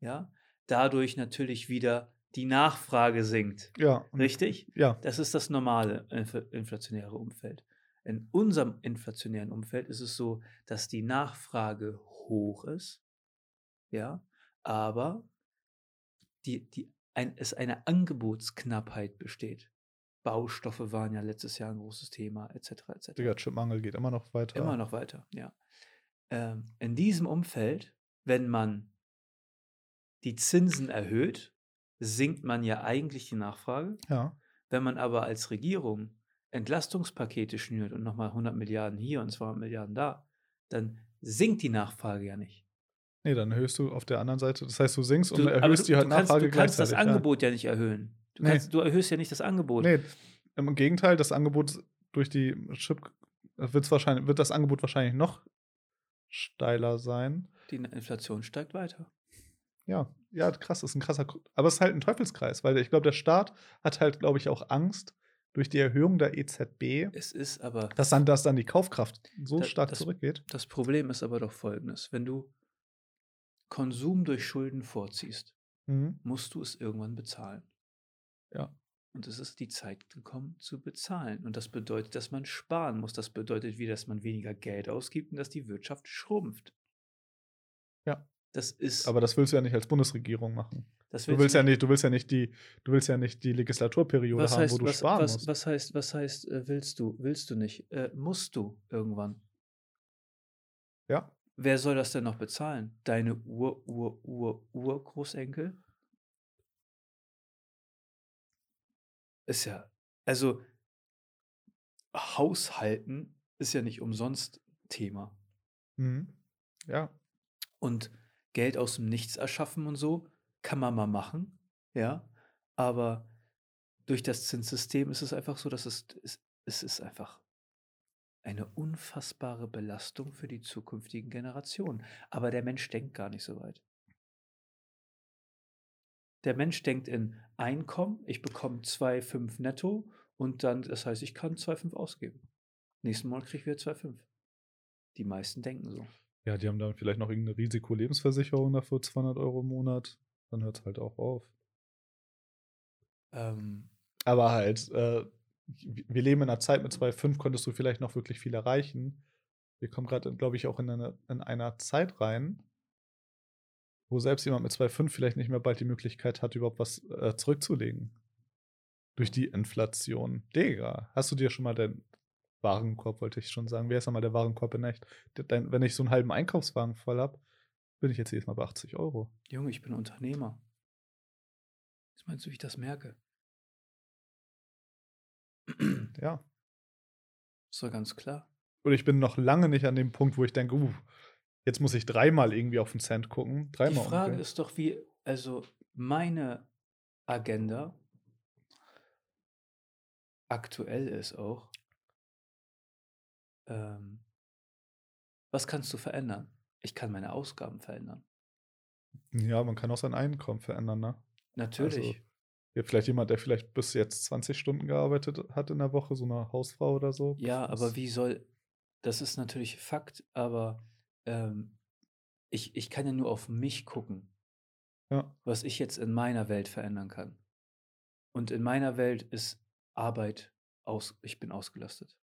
Ja, dadurch natürlich wieder die Nachfrage sinkt. Ja. Richtig? Ja, Das ist das normale inf inflationäre Umfeld. In unserem inflationären Umfeld ist es so, dass die Nachfrage hoch ist, ja, aber die, die, ein, es eine Angebotsknappheit besteht. Baustoffe waren ja letztes Jahr ein großes Thema, etc. etc. Digga, Chipmangel geht immer noch weiter. Immer noch weiter, ja. Ähm, in diesem Umfeld, wenn man die Zinsen erhöht, sinkt man ja eigentlich die Nachfrage. Ja. Wenn man aber als Regierung Entlastungspakete schnürt und nochmal 100 Milliarden hier und 200 Milliarden da, dann sinkt die Nachfrage ja nicht. Nee, dann erhöhst du auf der anderen Seite. Das heißt, du sinkst und Du, aber erhöhst du, die halt du kannst, Nachfrage du kannst das. Angebot ja. nicht erhöhen. Du, Nee. kannst, du erhöhst ja nicht das Angebot. Ja. Nee, im Gegenteil, das Angebot durch die Chip wird's wahrscheinlich, wird das Angebot wahrscheinlich noch steiler sein. Die Inflation steigt weiter. Ja, ja, krass, ist ein krasser. Aber es ist halt ein Teufelskreis, weil ich glaube, der Staat hat halt, glaube ich, auch Angst durch die Erhöhung der EZB, Es ist aber, dass dann, dass dann die Kaufkraft so Da- stark das- zurückgeht. das Problem ist aber doch folgendes. Wenn du Konsum durch Schulden vorziehst, Mhm. musst du es irgendwann bezahlen. Ja. Und es ist die Zeit gekommen zu bezahlen. Und das bedeutet, dass man sparen muss. Das bedeutet wieder, dass man weniger Geld ausgibt und dass die Wirtschaft schrumpft. Ja. das ist. Aber das willst du ja nicht als Bundesregierung machen. das Du willst willst ja nicht, du willst ja nicht die, du willst ja nicht die Legislaturperiode Was haben, heißt, wo du was, sparen was, musst. was heißt, was heißt, äh, willst du? Willst du nicht? Äh, musst du irgendwann? Ja, Wer soll das denn noch bezahlen? Deine Ur, Ur, Ur, Urgroßenkel? Ist ja, also Haushalten ist ja nicht umsonst Thema. mhm. ja, Und Geld aus dem Nichts erschaffen und so kann man mal machen, ja. Aber durch das Zinssystem ist es einfach so, dass es, es, es ist einfach eine unfassbare Belastung für die zukünftigen Generationen. Aber der Mensch denkt gar nicht so weit. Der Mensch denkt in Einkommen, ich bekomme 2,5 netto und dann, das heißt, ich kann 2,5 ausgeben. Nächsten Monat kriege ich wieder 2,5. Die meisten denken so. ja, die haben dann vielleicht noch irgendeine Risikolebensversicherung dafür 200 Euro im Monat. Dann hört es halt auch auf. Ähm, Aber halt, äh, wir leben in einer Zeit mit 2,5, konntest du vielleicht noch wirklich viel erreichen. Wir kommen gerade, glaube ich, auch in eine, in einer Zeit rein, wo selbst jemand mit 2,5 vielleicht nicht mehr bald die Möglichkeit hat, überhaupt was äh, zurückzulegen. Durch die Inflation. Digga, hast du dir schon mal den Warenkorb, wollte ich schon sagen, wer ist einmal der Warenkorb in echt? Dein, wenn ich so einen halben Einkaufswagen voll habe, bin ich jetzt jedes Mal bei 80 Euro. Junge, ich bin Unternehmer. Was meinst du, wie ich das merke? Ja. Ist doch ganz klar. Und ich bin noch lange nicht an dem Punkt, wo ich denke, uh, jetzt muss ich dreimal irgendwie auf den Cent gucken. Die Dreimal Frage ungefähr. ist doch, wie, also meine Agenda aktuell ist auch, ähm, was kannst du verändern? Ich kann meine Ausgaben verändern. Ja, man kann auch sein Einkommen verändern, ne? Natürlich. Also, ja, vielleicht jemand, der vielleicht bis jetzt 20 Stunden gearbeitet hat in der Woche, so eine Hausfrau oder so. Ja, aber wie soll, das ist natürlich Fakt, aber ähm, ich, ich kann ja nur auf mich gucken, Ja, was ich jetzt in meiner Welt verändern kann. Und in meiner Welt ist Arbeit aus, ich bin ausgelastet.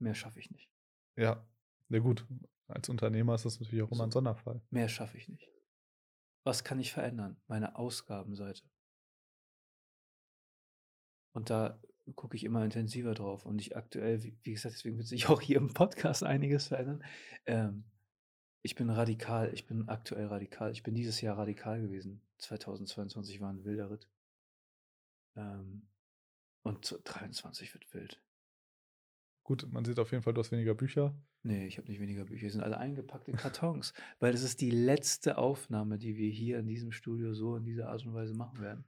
Mehr schaffe ich nicht. ja. Ja, gut. Als Unternehmer ist das natürlich auch immer ein So. Sonderfall. Mehr schaffe ich nicht. Was kann ich verändern? Meine Ausgabenseite. Und da gucke ich immer intensiver drauf. Und ich aktuell, wie, wie gesagt, deswegen wird sich *laughs* auch hier im Podcast einiges verändern. Ähm, ich bin radikal, ich bin aktuell radikal. Ich bin dieses Jahr radikal gewesen. 2022 war ein wilder Ritt. Ähm, und 23 wird wild. Gut, man sieht auf jeden Fall, du hast weniger Bücher. Nee, ich habe nicht weniger Bücher. Die sind alle eingepackt in Kartons. weil das ist die letzte Aufnahme, die wir hier in diesem Studio so in dieser Art und Weise machen werden.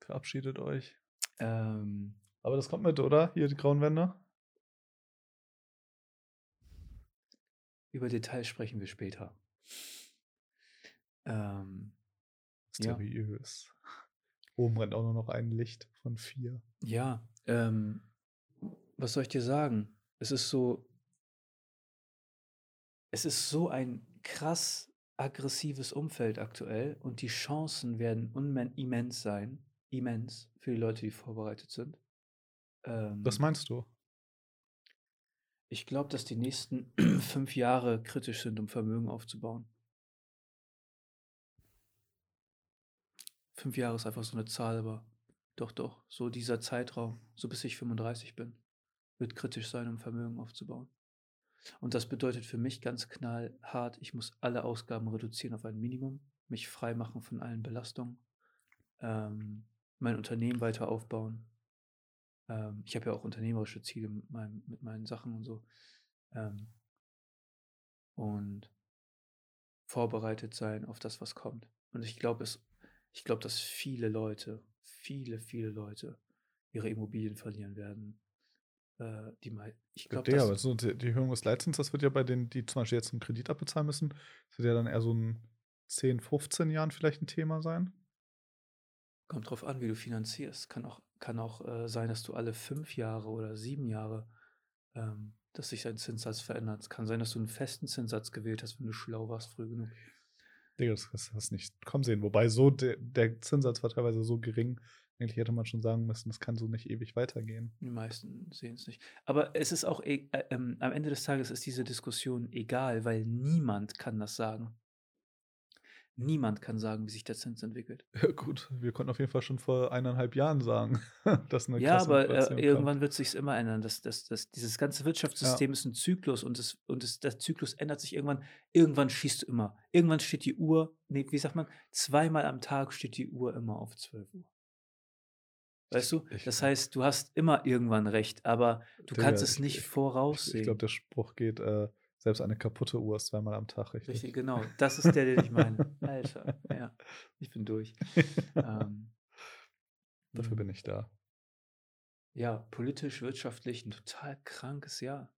Verabschiedet euch. Ähm, Aber das kommt mit, oder? Hier die grauen Wände. Über Details sprechen wir später. Ähm, Ja. Mysteriös. Oben brennt auch nur noch ein Licht von vier. ja, ähm, was soll ich dir sagen? Es ist so, es ist so ein krass aggressives Umfeld aktuell und die Chancen werden immens sein, immens für die Leute, die vorbereitet sind. Ähm, Was meinst du? Ich glaube, dass die nächsten *clears throat* fünf Jahre kritisch sind, um Vermögen aufzubauen. Fünf Jahre ist einfach so eine Zahl, aber doch, doch, so dieser Zeitraum, so bis ich 35 bin, wird kritisch sein, um Vermögen aufzubauen. Und das bedeutet für mich ganz knallhart, ich muss alle Ausgaben reduzieren auf ein Minimum, mich frei machen von allen Belastungen, ähm, mein Unternehmen weiter aufbauen, ähm, ich habe ja auch unternehmerische Ziele mit, meinem, mit meinen Sachen und so. Ähm, und vorbereitet sein auf das, was kommt. Und ich glaube, es, ich glaube, dass viele Leute, viele, viele Leute ihre Immobilien verlieren werden. Äh, die mei ich glaube, Ja, dass, aber so die, die Erhöhung des Leitzins, das wird ja bei denen, die zum Beispiel jetzt einen Kredit abbezahlen müssen, das wird ja dann eher so in 10, 15 Jahren vielleicht ein Thema sein. Kommt drauf an, wie du finanzierst. Kann auch, kann auch äh, sein, dass du alle fünf Jahre oder sieben Jahre, ähm, dass sich dein Zinssatz verändert. Es kann sein, dass du einen festen Zinssatz gewählt hast, wenn du schlau warst früh genug. Digga, das hast du nicht kommen sehen. Wobei so de, der Zinssatz war teilweise so gering, eigentlich hätte man schon sagen müssen, das kann so nicht ewig weitergehen. Die meisten sehen es nicht. Aber es ist auch, e äh, ähm, am Ende des Tages ist diese Diskussion egal, weil niemand kann das sagen. Niemand kann sagen, wie sich der Zins entwickelt. *laughs* Ja, gut, wir konnten auf jeden Fall schon vor eineinhalb Jahren sagen, *laughs* dass eine Ja, aber äh, irgendwann wird sich's immer ändern. Das, das, das, dieses ganze Ja. Wirtschaftssystem ist ein Zyklus und, es, und es, der Zyklus ändert sich irgendwann. Irgendwann schießt du immer. Irgendwann steht die Uhr, nee, wie sagt man, zweimal am Tag steht die Uhr immer auf 12 Uhr. Weißt du? Ich- Das heißt, du hast immer irgendwann recht, aber du Digga, kannst es ich- nicht ich- Ich, voraussehen. ich glaube, der Spruch geht, äh, selbst eine kaputte Uhr ist zweimal am Tag richtig. Richtig, genau. Das ist der, den ich meine. Alter, ja, ich bin durch. ähm, *laughs* Dafür mm, bin ich da. Ja, politisch, wirtschaftlich ein total krankes Jahr.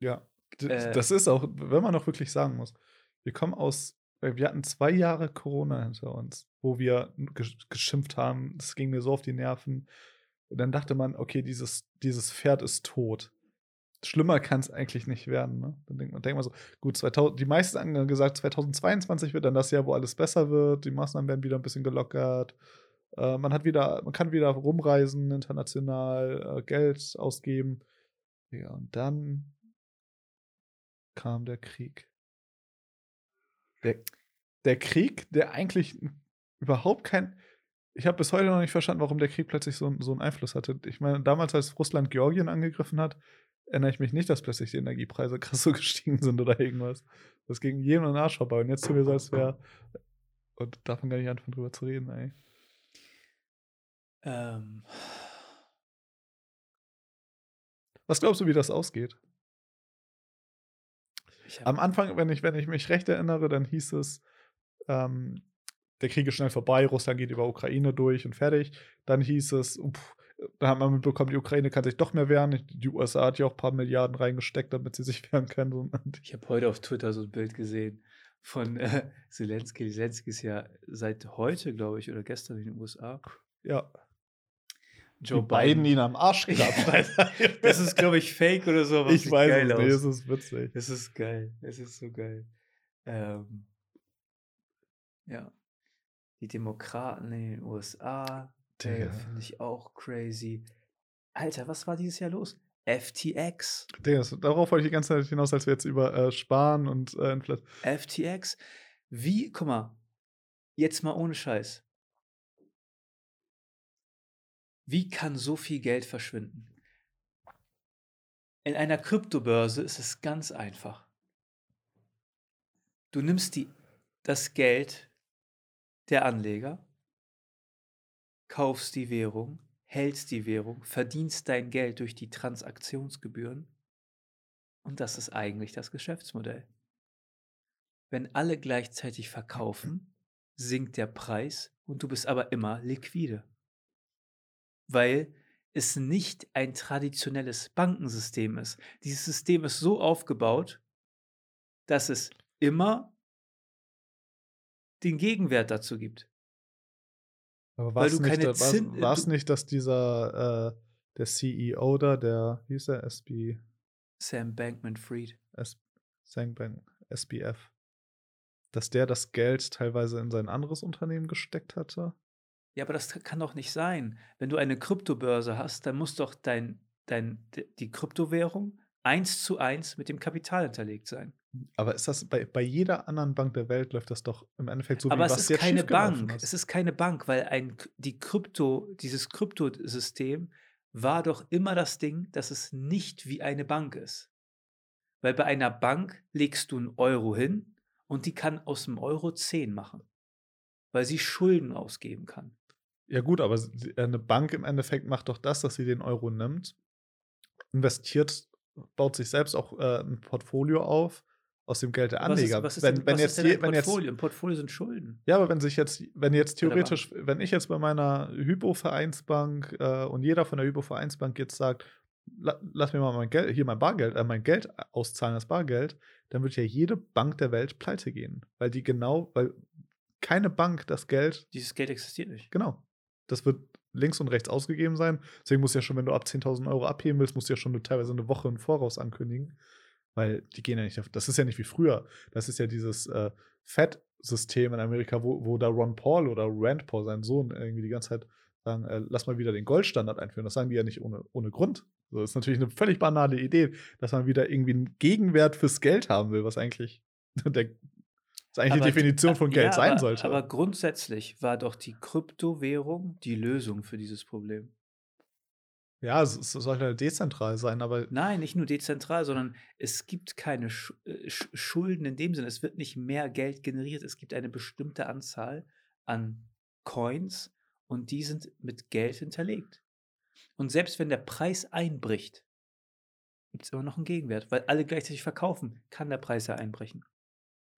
Ja, Äh, das ist auch, wenn man noch wirklich sagen muss, wir kommen aus, äh, wir hatten zwei Jahre Corona hinter uns, wo wir gesch- geschimpft haben, es ging mir so auf die Nerven. Und dann dachte man, okay, dieses, dieses Pferd ist tot. Schlimmer kann es eigentlich nicht werden. Ne? Dann denkt man, denkt man so, gut, 2000, die meisten haben gesagt, 2022 wird dann das Jahr, wo alles besser wird, die Maßnahmen werden wieder ein bisschen gelockert. Äh, man hat wieder, man kann wieder rumreisen, international, äh, Geld ausgeben. Ja, und dann kam der Krieg. Der, der Krieg, der eigentlich überhaupt kein. Ich habe bis heute noch nicht verstanden, warum der Krieg plötzlich so, so einen Einfluss hatte. Ich meine, damals, als Russland Georgien angegriffen hat, erinnere ich mich nicht, dass plötzlich die Energiepreise *laughs* krass so gestiegen sind oder irgendwas. Das ging jedem an den Arsch vorbei. Und jetzt tun wir so, als wäre. Und darf man gar nicht anfangen, drüber zu reden, ey. Ähm, Was glaubst du, wie das ausgeht? Am Anfang, wenn ich, wenn ich mich recht erinnere, dann hieß es, ähm, der Krieg ist schnell vorbei, Russland geht über Ukraine durch und fertig. Dann hieß es, pff, da hat man mitbekommen, die Ukraine kann sich doch mehr wehren. Die USA hat ja auch ein paar Milliarden reingesteckt, damit sie sich *laughs* wehren können. Und ich habe heute auf Twitter so ein Bild gesehen von äh, Zelensky. Zelensky ist ja seit heute, glaube ich, oder gestern in den USA. ja, Joe die beiden ihn am Arsch *laughs* gehabt. weiß, *laughs* das ist, glaube ich, fake oder so. ich weiß geil es nicht, es ist witzig. Es ist geil. Es ist so geil. Ähm, ja. Die Demokraten in den USA, Digga. finde ich auch crazy. Alter, was war dieses Jahr los? FTX. Digga, darauf wollte ich die ganze Zeit hinaus, als wir jetzt über äh, Sparen und äh, Inflation. FTX. Wie, guck mal, jetzt mal ohne Scheiß. Wie kann so viel Geld verschwinden? In einer Kryptobörse ist es ganz einfach. Du nimmst die, das Geld der Anleger, kaufst die Währung, hältst die Währung, verdienst dein Geld durch die Transaktionsgebühren und das ist eigentlich das Geschäftsmodell. Wenn alle gleichzeitig verkaufen, sinkt der Preis und du bist aber immer liquide. Weil es nicht ein traditionelles Bankensystem ist. Dieses System ist so aufgebaut, dass es immer den Gegenwert dazu gibt. Aber Weil war es du nicht, war's- dass dieser, äh, der CEO da, der, wie hieß der, SB, Sam Bankman Fried. S, Sangbank, SBF, dass der das Geld teilweise in sein anderes Unternehmen gesteckt hatte? Ja, aber das kann doch nicht sein. Wenn du eine Kryptobörse hast, dann muss doch dein, dein, die Kryptowährung eins zu eins mit dem Kapital hinterlegt sein. Aber ist das bei, bei jeder anderen Bank der Welt läuft das doch im Endeffekt so aber wie es was ist jetzt keine Bank. ist. Es ist keine Bank, weil ein, die Krypto, dieses Kryptosystem war doch immer das Ding, dass es nicht wie eine Bank ist. Weil bei einer Bank legst du einen Euro hin und die kann aus dem Euro 10 machen. Weil sie Schulden ausgeben kann. Ja, gut, aber eine Bank im Endeffekt macht doch das, dass sie den Euro nimmt, investiert, baut sich selbst auch äh, ein Portfolio auf aus dem Geld der Was ist, Anleger. was ist wenn, denn, wenn was jetzt, ist denn ein wenn jetzt Portfolio? Ein Portfolio sind Schulden. Ja, aber wenn sich jetzt, wenn jetzt theoretisch, wenn ich jetzt bei meiner Hypo-Vereinsbank äh, und jeder von der Hypo-Vereinsbank jetzt sagt, la, lass mir mal mein Geld, hier mein Bargeld, äh, mein Geld auszahlen als Bargeld, dann wird ja jede Bank der Welt pleite gehen. Weil die genau, weil keine Bank das Geld, Dieses Geld existiert nicht. genau, das wird links und rechts ausgegeben sein. Deswegen musst du ja schon, wenn du ab 10.000 Euro abheben willst, musst du ja schon teilweise eine Woche im Voraus ankündigen. Weil die gehen ja nicht, auf- das ist ja nicht wie früher. Das ist ja dieses äh, Fed-System in Amerika, wo, wo da Ron Paul oder Rand Paul, sein Sohn, irgendwie die ganze Zeit sagen, äh, lass mal wieder den Goldstandard einführen. Das sagen die ja nicht ohne, ohne Grund. So, das ist natürlich eine völlig banale Idee, dass man wieder irgendwie einen Gegenwert fürs Geld haben will, was eigentlich *laughs* der, Das ist eigentlich Aber die Definition von Geld ja, sein aber sollte. aber grundsätzlich war doch die Kryptowährung die Lösung für dieses Problem. Ja, es es sollte dezentral sein, aber Nein, nicht nur dezentral, sondern es gibt keine Sch äh, Sch Schulden in dem Sinne. Es wird nicht mehr Geld generiert. Es gibt eine bestimmte Anzahl an Coins und die sind mit Geld hinterlegt. Und selbst wenn der Preis einbricht, gibt es immer noch einen Gegenwert, weil alle gleichzeitig verkaufen, kann der Preis ja einbrechen.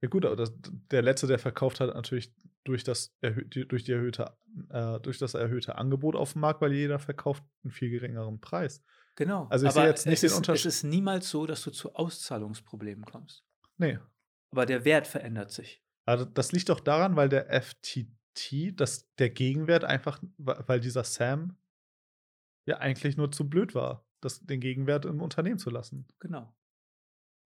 ja gut, aber das der Letzte, der verkauft hat, natürlich durch das durch die erhöhte äh, durch das erhöhte Angebot auf dem Markt, weil jeder verkauft 'n viel geringeren Preis. Genau. Also, ich sehe Aber jetzt nicht es den ist es Unterschied ist niemals so, dass du zu Auszahlungsproblemen kommst. Ne. Aber der Wert verändert sich. Also, das liegt doch daran, weil der FTT, dass der Gegenwert einfach weil dieser Sam ja eigentlich nur zu blöd war, das den Gegenwert im Unternehmen zu lassen. Genau.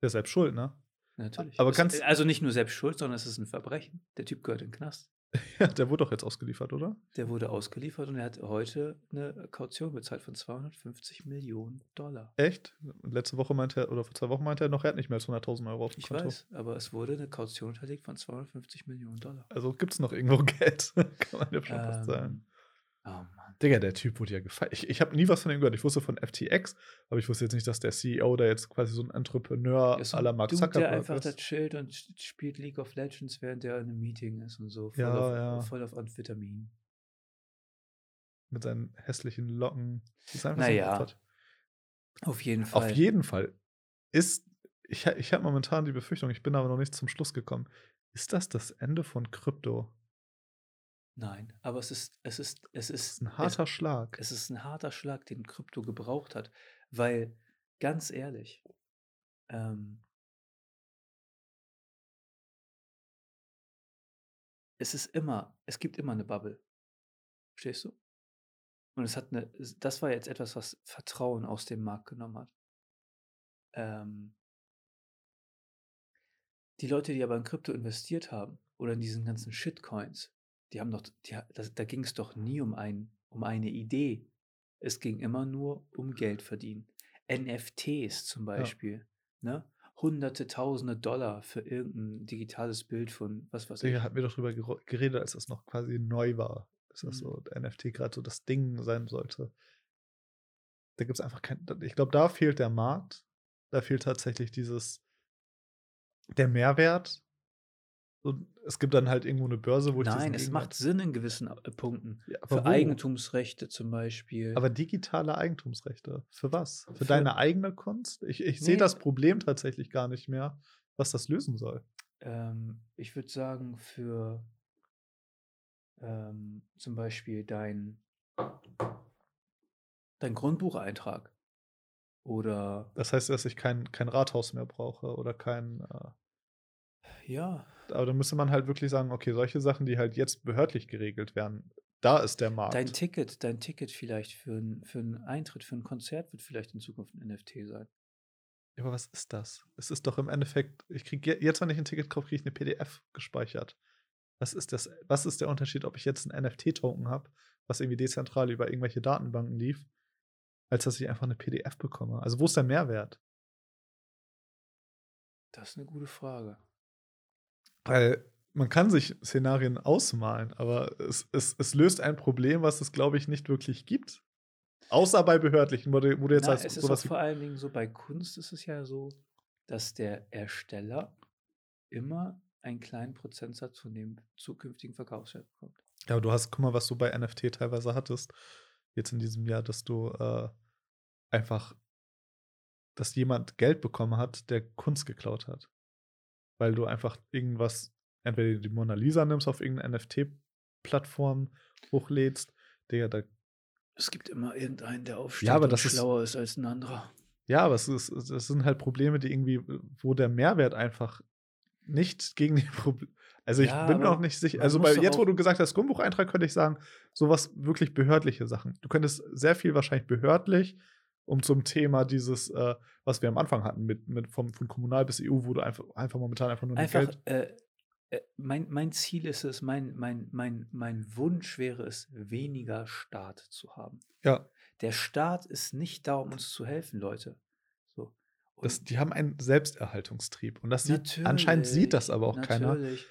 Der ist selbst schuld, ne? Natürlich. aber Es kannst also nicht nur selbst schuld, sondern es ist ein Verbrechen. Der Typ gehört in den Knast. *laughs* Ja, der wurde doch jetzt ausgeliefert, oder? Der wurde ausgeliefert und er hat heute eine Kaution bezahlt von 250.000.000 $. Echt? Letzte Woche meinte er oder vor 2 Wochen meinte er noch, er hat nicht mehr als 100.000 € auf'm Ich Konto. weiß, aber es wurde eine Kaution hinterlegt von 250.000.000 $. Also, gibt's noch irgendwo *laughs* Geld, kann man ja schon fast sagen. Oh Mann. Digga, der Typ wurde ja gefeiert. Ich ich habe nie was von ihm gehört. Ich wusste von FTX, aber ich wusste jetzt nicht, dass der CEO da jetzt quasi so 'n Entrepreneur Ist so à la Mark Dude, der Zuckerberg einfach da ist. chillt und sch spielt League of Legends, während er in 'nem Meeting ist und so, voll Ja, auf ja. voll auf Amphetamin. Mit seinen hässlichen Locken. Ist einfach Na so 'n ja. Opfer. Auf jeden Auf Fall. jeden Fall ist ich ich habe momentan die Befürchtung, ich bin aber noch nicht zum Schluss gekommen. Ist das das Ende von Krypto? Nein, aber es ist es ist es ist ist 'n es harter Schlag. es ist 'n harter Schlag, den Krypto gebraucht hat, weil ganz ehrlich, ähm es ist immer es gibt immer 'ne Bubble. Verstehst du? Und es hat 'ne s das war jetzt etwas, was Vertrauen aus dem Markt genommen hat. Ähm die Leute, die aber in Krypto investiert haben oder in diesen ganzen Shitcoins, die haben doch die das da ging's doch nie um ein um eine Idee. Es ging immer nur um Geld verdienen. NFTs zum Ja. Beispiel, ne? Hunderte, Tausende Dollar für irgend 'n digitales Bild von was weiß Digga, ich. hatten wir doch drüber geredet, als das noch quasi neu war, dass das Mhm. so NFT grad so das Ding sein sollte. Da gibt's einfach kein ich glaube, da fehlt der Markt. Da fehlt tatsächlich dieses der Mehrwert. Und es gibt dann halt irgendwo 'ne Börse, wo ich diesen Nein, es macht Sinn in gewissen äh, Punkten. Ja, Für wo? Eigentumsrechte zum Beispiel. Aber digitale Eigentumsrechte. Für was? Für Für deine eigene Kunst? Ich ich sehe Ne. das Problem tatsächlich gar nicht mehr, was das lösen soll. Ähm, ich würde sagen, für ähm, zum Beispiel dein dein Grundbucheintrag oder Das heißt, dass ich kein kein Rathaus mehr brauche oder kein, äh Ja. aber dann müsste man halt wirklich sagen: „Okay, solche Sachen, die halt jetzt behördlich geregelt werden, da ist der Dein Markt.“ Ticket dein Ticket vielleicht für für 'n Eintritt für 'n Konzert wird vielleicht in Zukunft 'n NFT sein. Ja, aber was ist das? Es ist doch im Endeffekt ich kriege je jetzt, wenn ich 'n Ticket kaufe, kriege ich 'ne PDF gespeichert. Was ist das was ist der Unterschied, ob ich jetzt 'n NFT-Token habe, was irgendwie dezentral über irgendwelche Datenbanken lief, als dass ich einfach 'ne PDF bekomme? Also, wo ist der Mehrwert? Das ist 'ne gute Frage. Weil man kann sich Szenarien ausmalen, aber es es es löst ein Problem, was es, glaube ich, nicht wirklich gibt. Außer bei behördlichen, wo du wo du jetzt Na, hast es ist vor allen Dingen so bei Kunst ist es ja so, dass der Ersteller immer einen kleinen Prozentsatz von dem zukünftigen Verkaufswert bekommt. Ja, aber du hast guck mal, was du bei NFT teilweise hattest, jetzt in diesem Jahr, dass du, äh, einfach dass jemand Geld bekommen hat, der Kunst geklaut hat. Weil du einfach irgendwas entweder die Mona Lisa nimmst, auf irgend 'ne NFT-Plattform hochlädst. Digga, da Es gibt immer irgendeinen, der aufsteht Ja, aber das ist schlauer ist als 'n anderer. Ja, aber es ist es das sind halt Probleme, die irgendwie wo der Mehrwert einfach nicht gegen *laughs* die Prob also, ich Ja, bin mir auch nicht sicher also, bei jetzt, wo du gesagt hast, Grundbucheintrag, könnte ich sagen, so was wirklich behördliche Sachen. Du könntest sehr viel wahrscheinlich behördlich, um zum Thema dieses, äh, was wir am Anfang hatten mit mit vom von kommunal bis EU, wo du einfach einfach momentan einfach nur Einfach, Geld äh, äh, mein mein Ziel ist es, mein mein mein mein Wunsch wäre es, weniger Staat zu haben. Ja. Der Staat ist nicht da, um uns zu helfen, Leute. So. Das die haben einen Selbsterhaltungstrieb und das sieht anscheinend sieht das aber auch keiner. natürlich.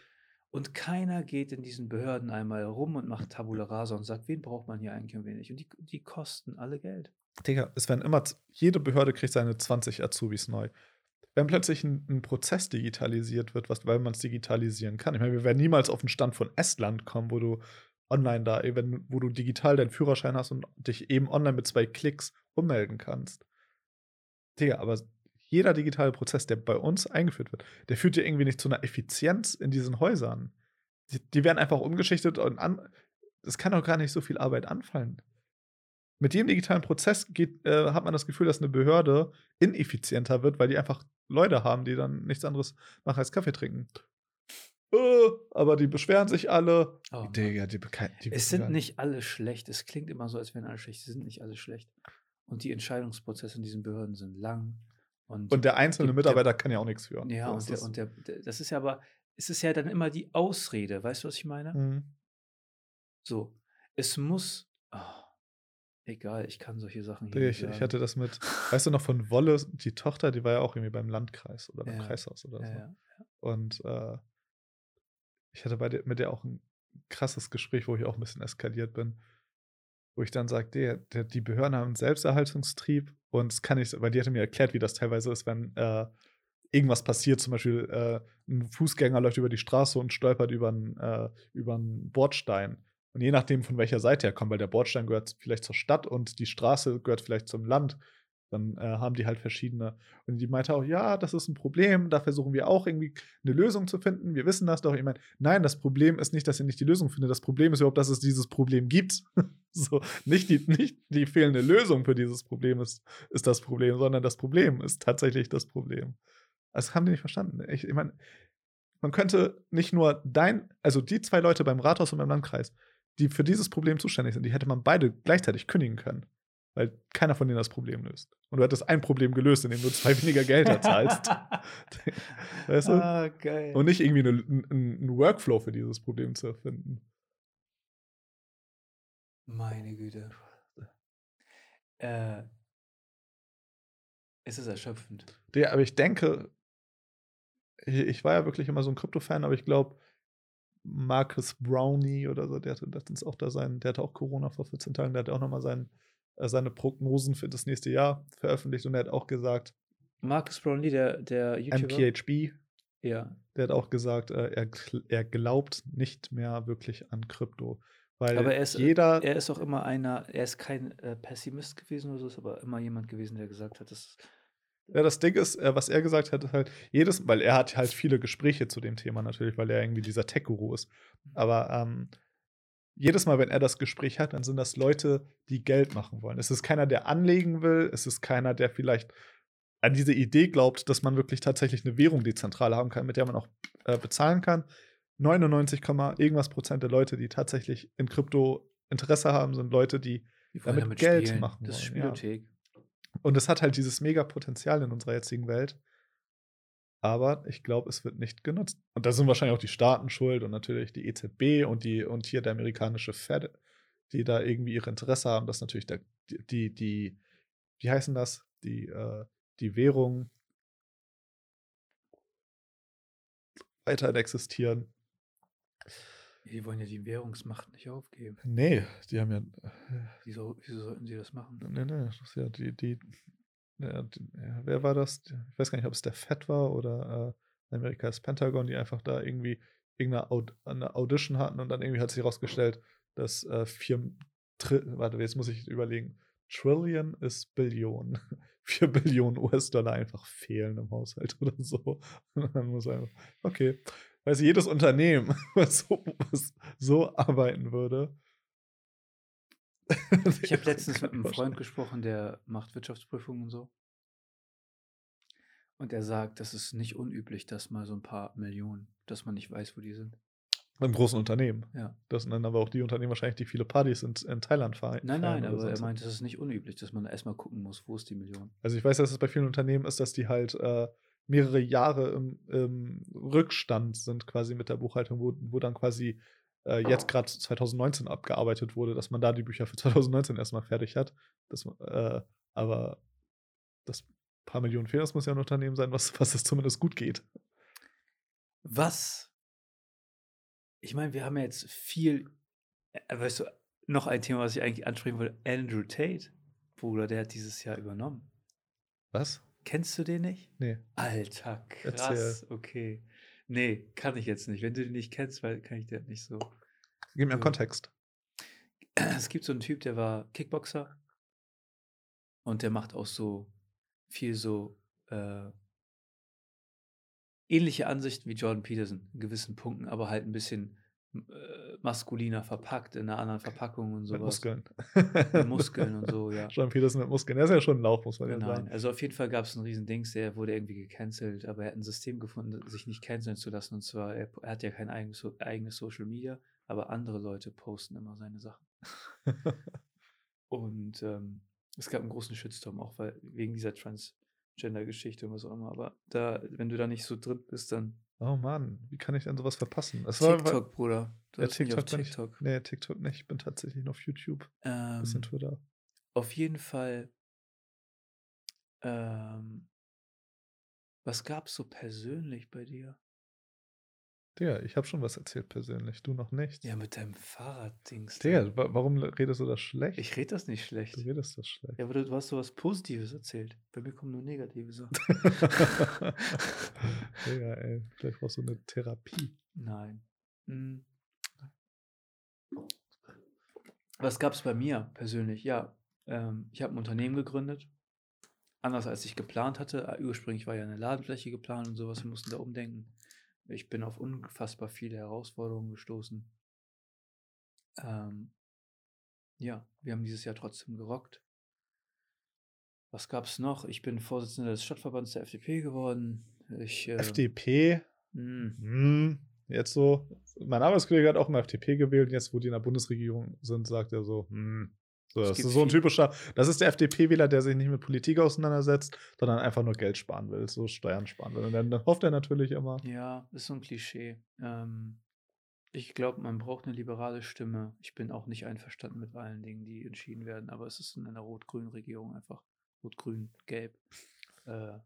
Und keiner geht in diesen Behörden einmal rum und macht Tabula Rasa und sagt, wen braucht man hier eigentlich und wen nicht. Und die, die kosten alle Geld. Digga, es werden immer, jede Behörde kriegt seine 20 Azubis neu. Wenn plötzlich ein, ein Prozess digitalisiert wird, was, weil man es digitalisieren kann. Ich meine, wir werden niemals auf den Stand von Estland kommen, wo du online da, wenn, wo du digital deinen Führerschein hast und dich eben online mit zwei Klicks ummelden kannst. Digga, aber jeder digitale Prozess, der bei uns eingeführt wird, der führt ja irgendwie nicht zu einer Effizienz in diesen Häusern. Die, die werden einfach umgeschichtet und an. Es kann doch gar nicht so viel Arbeit anfallen. Mit jedem digitalen Prozess geht, äh, hat man das Gefühl, dass eine Behörde ineffizienter wird, weil die einfach Leute haben, die dann nichts anderes machen als Kaffee trinken. Äh, aber die beschweren sich alle. Oh, Digga, die, die es sind nicht alle schlecht. Es klingt immer so, als wären alle schlecht. Sie sind nicht alle schlecht. Und die Entscheidungsprozesse in diesen Behörden sind lang. Und, und der einzelne die, Mitarbeiter der, kann ja auch nichts für. Ja, und, der, und der, der, das ist ja aber, es ist ja dann immer die Ausrede. Weißt du, was ich meine? Mhm. So, es muss. Oh, egal, ich kann solche Sachen hier ich, ich, hatte das mit, weißt du noch von Wolle, die Tochter, die war ja auch irgendwie beim Landkreis oder beim ja, Kreishaus oder so. Ja, und äh, ich hatte bei der, mit der auch ein krasses Gespräch, wo ich auch ein bisschen eskaliert bin wo ich dann sage, der, der, die Behörden haben einen Selbsterhaltungstrieb und es kann nicht, weil die hatte mir erklärt, wie das teilweise ist, wenn äh, irgendwas passiert, zum Beispiel äh, ein Fußgänger läuft über die Straße und stolpert über einen, äh, über einen Bordstein. Und je nachdem, von welcher Seite er kommt, weil der Bordstein gehört vielleicht zur Stadt und die Straße gehört vielleicht zum Land, dann äh, haben die halt verschiedene. Und die meinte auch, ja, das ist ein Problem, da versuchen wir auch irgendwie eine Lösung zu finden. Wir wissen das doch. Ich meine, nein, das Problem ist nicht, dass ihr nicht die Lösung findet. Das Problem ist überhaupt, dass es dieses Problem gibt. *laughs* so, nicht die, nicht die fehlende Lösung für dieses Problem ist, ist das Problem, sondern das Problem ist tatsächlich das Problem. Das haben die nicht verstanden. Ich, ich meine, man könnte nicht nur dein, also die zwei Leute beim Rathaus und beim Landkreis, die für dieses Problem zuständig sind, die hätte man beide gleichzeitig kündigen können weil keiner von denen das Problem löst. Und du hättest ein Problem gelöst, indem du zwei *laughs* weniger Gelder zahlst. *laughs* weißt du? Ah, geil. Und nicht irgendwie einen Workflow für dieses Problem zu erfinden. Meine Güte. Äh, es ist erschöpfend. Ja, aber ich denke, ich war ja wirklich immer so ein Krypto-Fan, aber ich glaube, Marcus Brownie oder so, der hatte letztens auch da sein, der hatte auch Corona vor 14 Tagen, der hat auch nochmal seinen äh, seine Prognosen für das nächste Jahr veröffentlicht und er hat auch gesagt, Marcus Brownlee, der, der YouTuber. MPHB, ja. der hat auch gesagt, äh, er, er glaubt nicht mehr wirklich an Krypto. Weil aber er ist, jeder. Er ist auch immer einer, er ist kein äh, Pessimist gewesen oder so, ist aber immer jemand gewesen, der gesagt hat, dass. Ja, das Ding ist, äh, was er gesagt hat, ist halt jedes, weil er hat halt viele Gespräche zu dem Thema natürlich, weil er irgendwie dieser Tech-Guru ist. Aber ähm, jedes Mal, wenn er das Gespräch hat, dann sind das Leute, die Geld machen wollen. Es ist keiner, der anlegen will. Es ist keiner, der vielleicht an diese Idee glaubt, dass man wirklich tatsächlich eine Währung dezentral haben kann, mit der man auch äh, bezahlen kann. 99, irgendwas Prozent der Leute, die tatsächlich in Krypto Interesse haben, sind Leute, die, die damit, damit, Geld spielen. machen das wollen. Das ist Spielothek. Ja. Und es hat halt dieses mega Potenzial in unserer jetzigen Welt aber ich glaube, es wird nicht genutzt. Und da sind wahrscheinlich auch die Staaten schuld und natürlich die EZB und die und hier der amerikanische Fed, die da irgendwie ihre Interesse haben, dass natürlich der, die, die, wie heißen das? Die, äh, die Währung weiterhin existieren. Die wollen ja die Währungsmacht nicht aufgeben. Nee, die haben ja. Wieso, wieso sollten sie das machen? Nee, nee, das ist ja die, die, ja, wer war das? Ich weiß gar nicht, ob es der Fed war oder äh, Amerika das Pentagon, die einfach da irgendwie irgendeine Aud eine Audition hatten und dann irgendwie hat sich herausgestellt, dass äh, vier Tri warte, jetzt muss ich überlegen. Trillion ist Billion. *laughs* 4 Billionen US-Dollar einfach fehlen im Haushalt *laughs* oder so. Und *laughs* dann muss einfach, okay. Weil jedes Unternehmen, *laughs* was so, was so arbeiten würde, *laughs* ich habe letztens mit einem Freund gesprochen, der macht Wirtschaftsprüfungen und so. Und er sagt, das ist nicht unüblich, dass mal so ein paar Millionen, dass man nicht weiß, wo die sind. Im großen Unternehmen. Ja. Das sind dann aber auch die Unternehmen wahrscheinlich, die viele Partys in, in Thailand feiern. Nein, nein, aber er meint, es ist nicht unüblich, dass man erstmal gucken muss, wo ist die Million. Also ich weiß, dass es bei vielen Unternehmen ist, dass die halt äh, mehrere Jahre im, im, Rückstand sind quasi mit der Buchhaltung, wo, wo dann quasi äh, jetzt gerade 2019 abgearbeitet wurde, dass man da die Bücher für *laughs* 2019 erstmal fertig hat. Das, äh, aber das paar Millionen fehlen, das muss ja ein Unternehmen sein, was, was es zumindest gut geht. Was Ich meine, wir haben ja jetzt viel, äh, weißt du, noch ein Thema, was ich eigentlich ansprechen wollte. Andrew Tate, Bruder, der hat dieses Jahr übernommen. Was? Kennst du den nicht? Nee. Alter, Erzähl. krass, okay. Nee, kann ich jetzt nicht. Wenn du den nicht kennst, weil kann ich dir nicht so. Gib mir einen So. Kontext. *clears throat* Es gibt so einen Typ, der war Kickboxer und der macht auch so viel so äh, ähnliche Ansichten wie Jordan Peterson in gewissen Punkten, aber halt ein bisschen äh, maskuliner verpackt, in einer anderen Verpackung und Mit sowas. Muskeln. Mit *laughs* Muskeln und so, ja. John Peterson mit Muskeln. Der ist ja schon ein Lauch, muss man ja Nein, sagen. also auf jeden Fall gab es ein riesen Dings, der wurde irgendwie gecancelt, aber er hat ein System gefunden, sich nicht canceln zu lassen. Und zwar, er, er hat ja kein eigenes, eigenes Social Media, aber andere Leute posten immer seine Sachen. *laughs* Und ähm, es gab einen großen Shitstorm, auch weil wegen dieser Transgender-Geschichte und was auch immer. Aber da, wenn du da nicht so drin bist, dann oh Mann, wie kann ich denn sowas verpassen? Es war- TikTok, Bruder. Du Ja, TikTok, bin ich, TikTok. Nee, TikTok nicht. Ich bin tatsächlich nur auf YouTube. Ähm, Bisschen Twitter. auf jeden Fall. Ähm, was gab's so persönlich bei dir? Digga, ich habe schon was erzählt persönlich. Du noch nicht. Ja, mit deinem Fahrraddings. Digga, wa warum redest du das schlecht? Ich rede das nicht schlecht. du redest das schlecht. Ja, aber du, du hast so was Positives erzählt. Bei mir kommen nur negative Sachen. *laughs* *laughs* Digga, ey. Vielleicht brauchst du eine Therapie. Nein. Hm. Was gab es bei mir persönlich? Ja, ähm, ich habe ein Unternehmen gegründet. Anders als ich geplant hatte. Äh, Ursprünglich war ja eine Ladenfläche geplant und sowas. Wir mussten da umdenken. Ich bin auf unfassbar viele Herausforderungen gestoßen. Ähm, ja, wir haben dieses Jahr trotzdem gerockt. Was gab es noch? Ich bin Vorsitzender des Stadtverbands der FDP geworden. Ich, äh, FDP, mh, hm, jetzt so. Mein Arbeitskollege hat auch mal FDP gewählt. Jetzt, wo die in der Bundesregierung sind, sagt er so, hm. So, das ist so ein typischer, das ist der FDP-Wähler, der sich nicht mit Politik auseinandersetzt, sondern einfach nur Geld sparen will, so Steuern sparen will. Und dann, dann hofft er natürlich immer, Ja, ist so ein Klischee. Ähm, ich glaube, man braucht eine liberale Stimme. Ich bin auch nicht einverstanden mit allen Dingen, die entschieden werden, aber es ist in einer rot-grünen Regierung einfach rot-grün-gelb. Äh,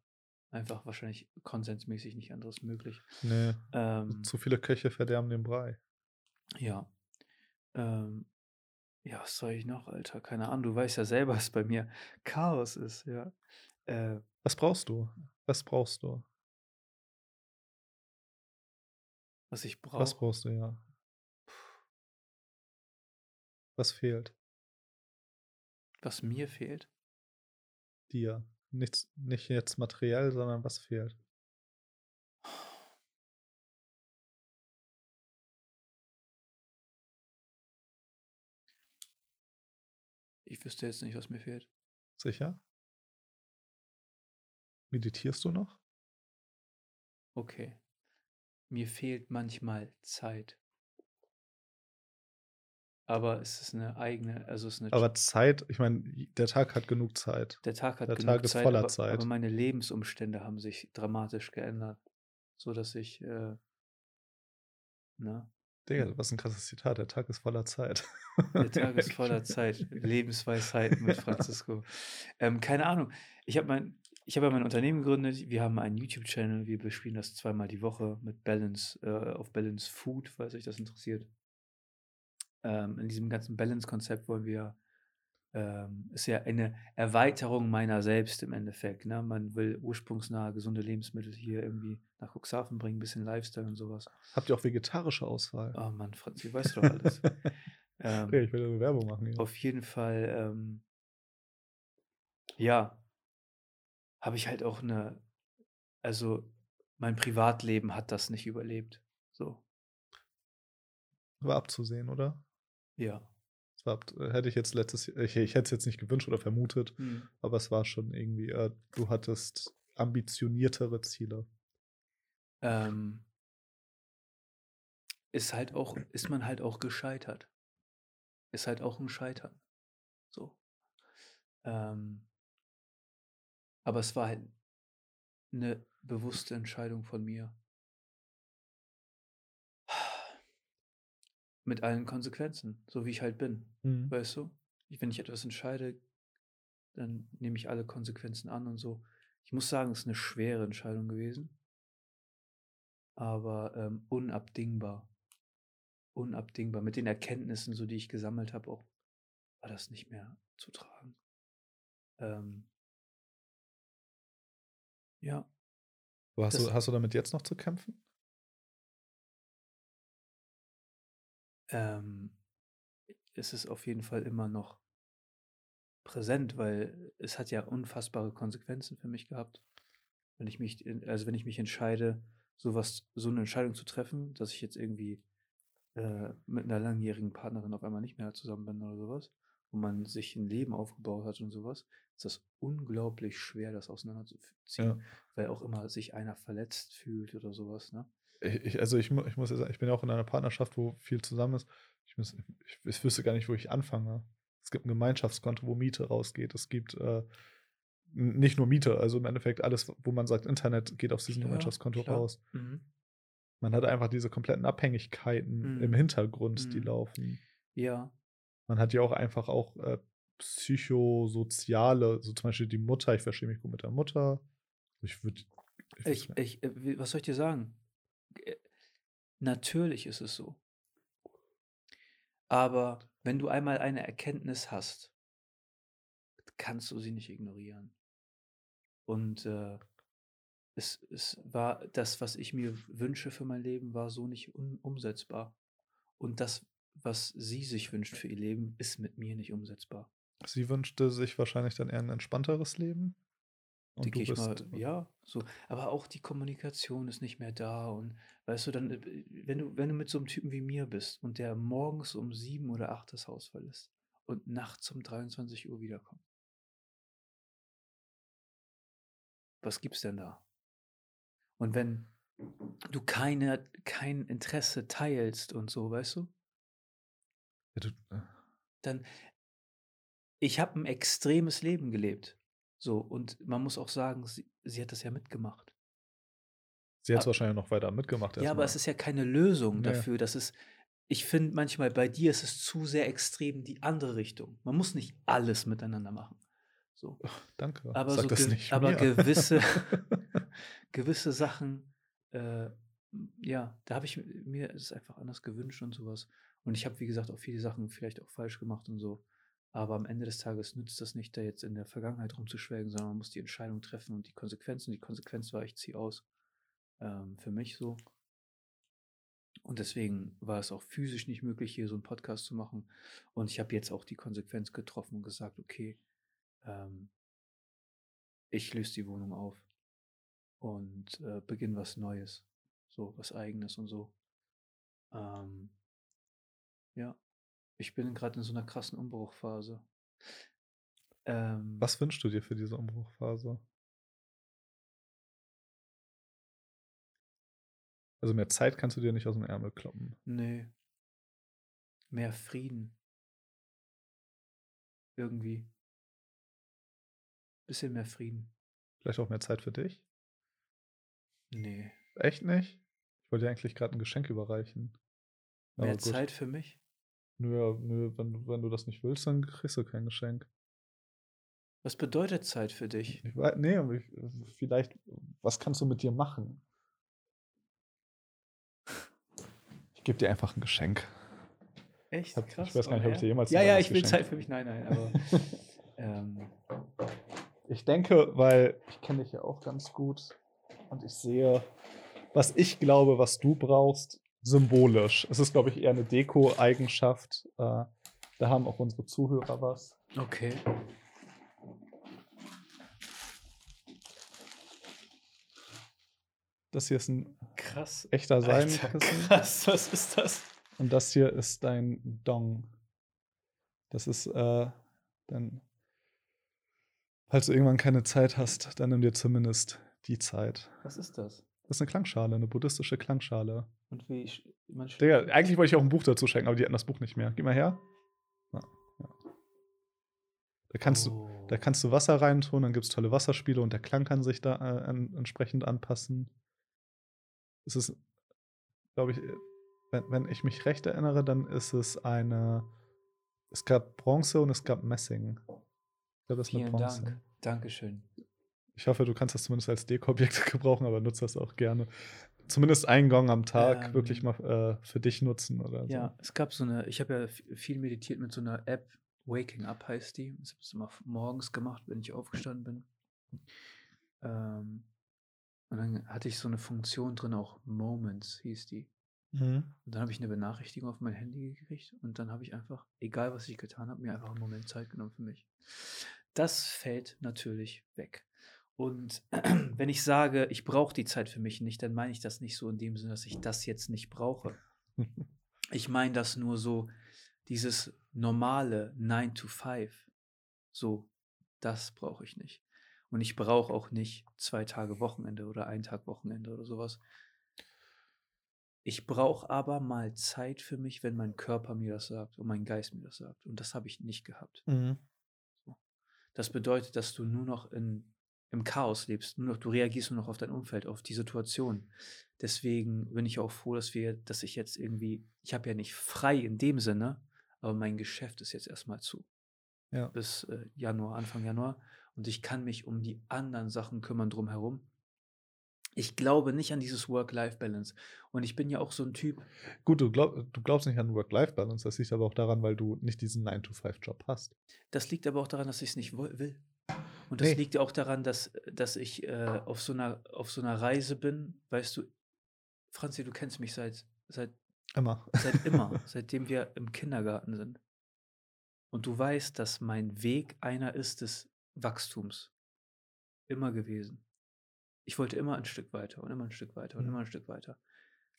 einfach wahrscheinlich konsensmäßig nicht anderes möglich. nee, Ähm, zu viele Köche verderben den Brei. ja. Ähm, ja, was soll ich noch, Alter? Keine Ahnung. Du weißt ja selber, *laughs* dass bei mir Chaos ist, ja. Äh, Was brauchst du? Was brauchst du? was ich Was brauche. brauchst du, ja? Was fehlt Was mir fehlt. dir? Nichts, nicht jetzt materiell, sondern was fehlt? Ich wüsste jetzt nicht, was mir fehlt. Sicher? Meditierst du noch? Okay. Mir fehlt manchmal Zeit. Aber es ist eine eigene, also es ist eine, Aber Zeit, ich meine, der Tag hat genug Zeit. der Tag hat der genug Tag ist Zeit, voller aber, Zeit. aber meine Lebensumstände haben sich dramatisch geändert, so dass ich, äh, ne, Digga, was ein krasses Zitat. Der Tag ist voller Zeit. der Tag *laughs* ist voller Zeit, Lebensweisheiten mit Francisco. Ähm, keine Ahnung. Ich habe mein, ich habe ja mein Unternehmen gegründet. Wir haben einen YouTube-Channel. Wir bespielen das zweimal die Woche mit Balance äh, auf Balance Food, falls euch das interessiert. Ähm, in diesem ganzen Balance-Konzept wollen wir, ähm, ist ja eine Erweiterung meiner selbst im Endeffekt. Ne? Man will ursprungsnahe, gesunde Lebensmittel hier irgendwie nach Cuxhaven bringen, ein bisschen Lifestyle und sowas. Habt ihr auch vegetarische Auswahl? Oh Mann, Franz, du weißt doch alles. *laughs* ähm, okay, ich will eine Werbung machen. Hier. auf jeden Fall, ähm, ja, habe ich halt auch eine, also mein Privatleben hat das nicht überlebt. So, War abzusehen, oder? ja. Das war ab, hätte ich jetzt letztes Jahr, ich, ich hätte es jetzt nicht gewünscht oder vermutet, Hm. aber es war schon irgendwie, äh, du hattest ambitioniertere Ziele. Ähm, ist halt auch, ist man halt auch gescheitert. Ist halt auch ein Scheitern. So. Ähm, aber es war halt eine bewusste Entscheidung von mir. Mit allen Konsequenzen, so wie ich halt bin. Mhm. Weißt du? Ich, wenn ich etwas entscheide, dann nehme ich alle Konsequenzen an und so. Ich muss sagen, es ist eine schwere Entscheidung gewesen, aber ähm, unabdingbar. unabdingbar. Mit den Erkenntnissen, so die ich gesammelt habe, auch war das nicht mehr zu tragen. Ähm, ja. Hast, Das- du, hast du damit jetzt noch zu kämpfen? ähm, ist es auf jeden Fall immer noch präsent, weil es hat ja unfassbare Konsequenzen für mich gehabt. Wenn ich mich, also wenn ich mich entscheide, sowas, so eine Entscheidung zu treffen, dass ich jetzt irgendwie äh, mit einer langjährigen Partnerin auf einmal nicht mehr zusammen bin oder sowas, wo man sich ein Leben aufgebaut hat und sowas, ist das unglaublich schwer, das auseinanderzuziehen, Ja. weil auch immer sich einer verletzt fühlt oder sowas, ne? Ich, ich, also ich, ich muss ja sagen, ich bin ja auch in einer Partnerschaft, wo viel zusammen ist. Ich, muss, ich, ich wüsste gar nicht, wo ich anfange. Es gibt ein Gemeinschaftskonto, wo Miete rausgeht. Es gibt äh, nicht nur Miete, also im Endeffekt alles, wo man sagt, Internet geht aus diesem Gemeinschaftskonto klar. raus. Mhm. Man hat einfach diese kompletten Abhängigkeiten im Mhm. Hintergrund, die Mhm. laufen. Ja, Man hat ja auch einfach auch äh, psychosoziale, so zum Beispiel die Mutter, ich verstehe mich gut mit der Mutter. Ich würde. Ich, ich, äh, wie- was soll ich dir sagen? Äh, Natürlich ist es so. Aber wenn du einmal eine Erkenntnis hast, kannst du sie nicht ignorieren. Und äh, es, es war das, was ich mir wünsche für mein Leben, war so nicht un umsetzbar. Und das, was sie sich wünscht für ihr Leben, ist mit mir nicht umsetzbar. Sie wünschte sich wahrscheinlich dann eher ein entspannteres Leben. Und Denke du ich bist. mal, ja, so. Aber auch die Kommunikation ist nicht mehr da. Und weißt du, dann, äh, wenn du, wenn du mit so einem Typen wie mir bist und der morgens um sieben oder acht das Haus verlässt und nachts um 23 Uhr wiederkommt. Was gibt's denn da? Und wenn du keine, kein Interesse teilst und so, weißt du, Ja, du äh, dann, ich habe ein extremes Leben gelebt. So, und man muss auch sagen, sie, sie hat das ja mitgemacht. sie hat es Ah. wahrscheinlich noch weiter mitgemacht. Ja, aber erstmal. es ist ja keine Lösung Nee. dafür. Das ist, ich finde manchmal bei dir ist es zu sehr extrem die andere Richtung. Man muss nicht alles miteinander machen. So. Danke. Aber, Sag so das nicht aber mir. gewisse, *laughs* *laughs* gewisse Sachen, äh, ja, da habe ich mir es einfach anders gewünscht und sowas. Und ich habe, wie gesagt, auch viele Sachen vielleicht auch falsch gemacht und so. Aber am Ende des Tages nützt das nicht, da jetzt in der Vergangenheit rumzuschwelgen, sondern man muss die Entscheidung treffen und die Konsequenzen. Die Konsequenz war, ich ziehe aus. Ähm, für mich so. Und deswegen war es auch physisch nicht möglich, hier so einen Podcast zu machen. Und ich habe jetzt auch die Konsequenz getroffen und gesagt, okay, ähm, ich löse die Wohnung auf und äh, beginne was Neues, so was Eigenes und so. Ähm, ja, ich bin gerade in so einer krassen Umbruchphase. Ähm, Was wünschst du dir für diese Umbruchphase? Also mehr Zeit kannst du dir nicht aus dem Ärmel kloppen. Nee. Mehr Frieden. Irgendwie. Bisschen mehr Frieden. Vielleicht auch mehr Zeit für dich? Nee. Echt nicht? Ich wollte dir eigentlich gerade ein Geschenk überreichen. Aber Mehr gut. Zeit für mich? Nö, nö wenn, du- wenn du das nicht willst, dann kriegst du kein Geschenk. Was bedeutet Zeit für dich? Ich weiß, nee, vielleicht, was kannst du mit dir machen? Ich gebe dir einfach ein Geschenk. Echt? hab- ich Krass. weiß gar nicht, ob ich dir jemals Ja, ja, ich will geschenkt Zeit für mich. Nein, nein, aber. *laughs* ähm, Ich denke, weil ich kenne dich ja auch ganz gut und ich sehe, was ich glaube, was du brauchst, symbolisch. Es ist, glaube ich, eher eine Deko-Eigenschaft. Äh, da haben auch unsere Zuhörer was. okay. Das hier ist ein Krass. echter Seidenkissen krass, was ist das? und das hier ist dein Dong. Das ist äh, dann, falls du irgendwann keine Zeit hast, dann nimm dir zumindest die Zeit. Was ist das? Das ist eine Klangschale, eine buddhistische Klangschale. Und wie man Digga, eigentlich wollte ich auch ein Buch dazu schenken, aber die hatten das Buch nicht mehr. Gib mal her. Ja, ja. Da, kannst du, Oh. da kannst du Wasser reintun, dann gibt es tolle Wasserspiele und der Klang kann sich da äh, an, entsprechend anpassen. Es ist, glaube ich, äh, wenn, wenn ich mich recht erinnere, dann ist es eine. Es gab Bronze und es gab Messing. Ich glaube, das ist eine Vielen Bronze. Dank. Dankeschön. Ich hoffe, du kannst das zumindest als Dekoobjekt *laughs* gebrauchen, aber nutze das auch gerne. zumindest einen Gong am Tag wirklich Ähm. mal äh, für dich nutzen oder so. Ja, es gab so eine, ich habe ja viel meditiert mit so einer App, Waking Up heißt die. Das habe ich immer morgens gemacht, wenn ich aufgestanden bin. Ähm, und dann hatte ich so eine Funktion drin, auch Moments hieß die. Mhm. Und dann habe ich eine Benachrichtigung auf mein Handy gekriegt und dann habe ich einfach, egal was ich getan habe, mir einfach einen Moment Zeit genommen für mich. Das fällt natürlich weg. Und *clears throat* wenn ich sage, ich brauche die Zeit für mich nicht, dann meine ich das nicht so in dem Sinne, dass ich das jetzt nicht brauche. *laughs* Ich meine das nur so, dieses normale 9 to 5. So, das brauche ich nicht. Und ich brauche auch nicht zwei Tage Wochenende oder ein Tag Wochenende oder sowas. Ich brauche aber mal Zeit für mich, wenn mein Körper mir das sagt und mein Geist mir das sagt. Und das habe ich nicht gehabt. Mhm. Das bedeutet, dass du nur noch in, im Chaos lebst. Nur noch, du reagierst nur noch auf dein Umfeld, auf die Situation. Deswegen bin ich auch froh, dass wir, dass ich jetzt irgendwie, ich habe ja nicht frei in dem Sinne, aber mein Geschäft ist jetzt erstmal zu. Ja. Bis äh, Januar, Anfang Januar. Und ich kann mich um die anderen Sachen kümmern drumherum. Ich glaube nicht an dieses Work-Life-Balance. Und ich bin ja auch so ein Typ, Gut, du, glaub, du glaubst nicht an Work-Life-Balance, das liegt aber auch daran, weil du nicht diesen 9-to-5-Job hast. Das liegt aber auch daran, dass ich es nicht will. Und das Nee. liegt auch daran, dass, dass ich äh, auf, so einer, auf so einer Reise bin. Weißt du, Franzi, du kennst mich seit, seit, Immer. seit immer, *laughs* seitdem wir im Kindergarten sind. Und du weißt, dass mein Weg einer ist des Wachstums. Immer gewesen. Ich wollte immer ein Stück weiter und immer ein Stück weiter und Mhm. immer ein Stück weiter.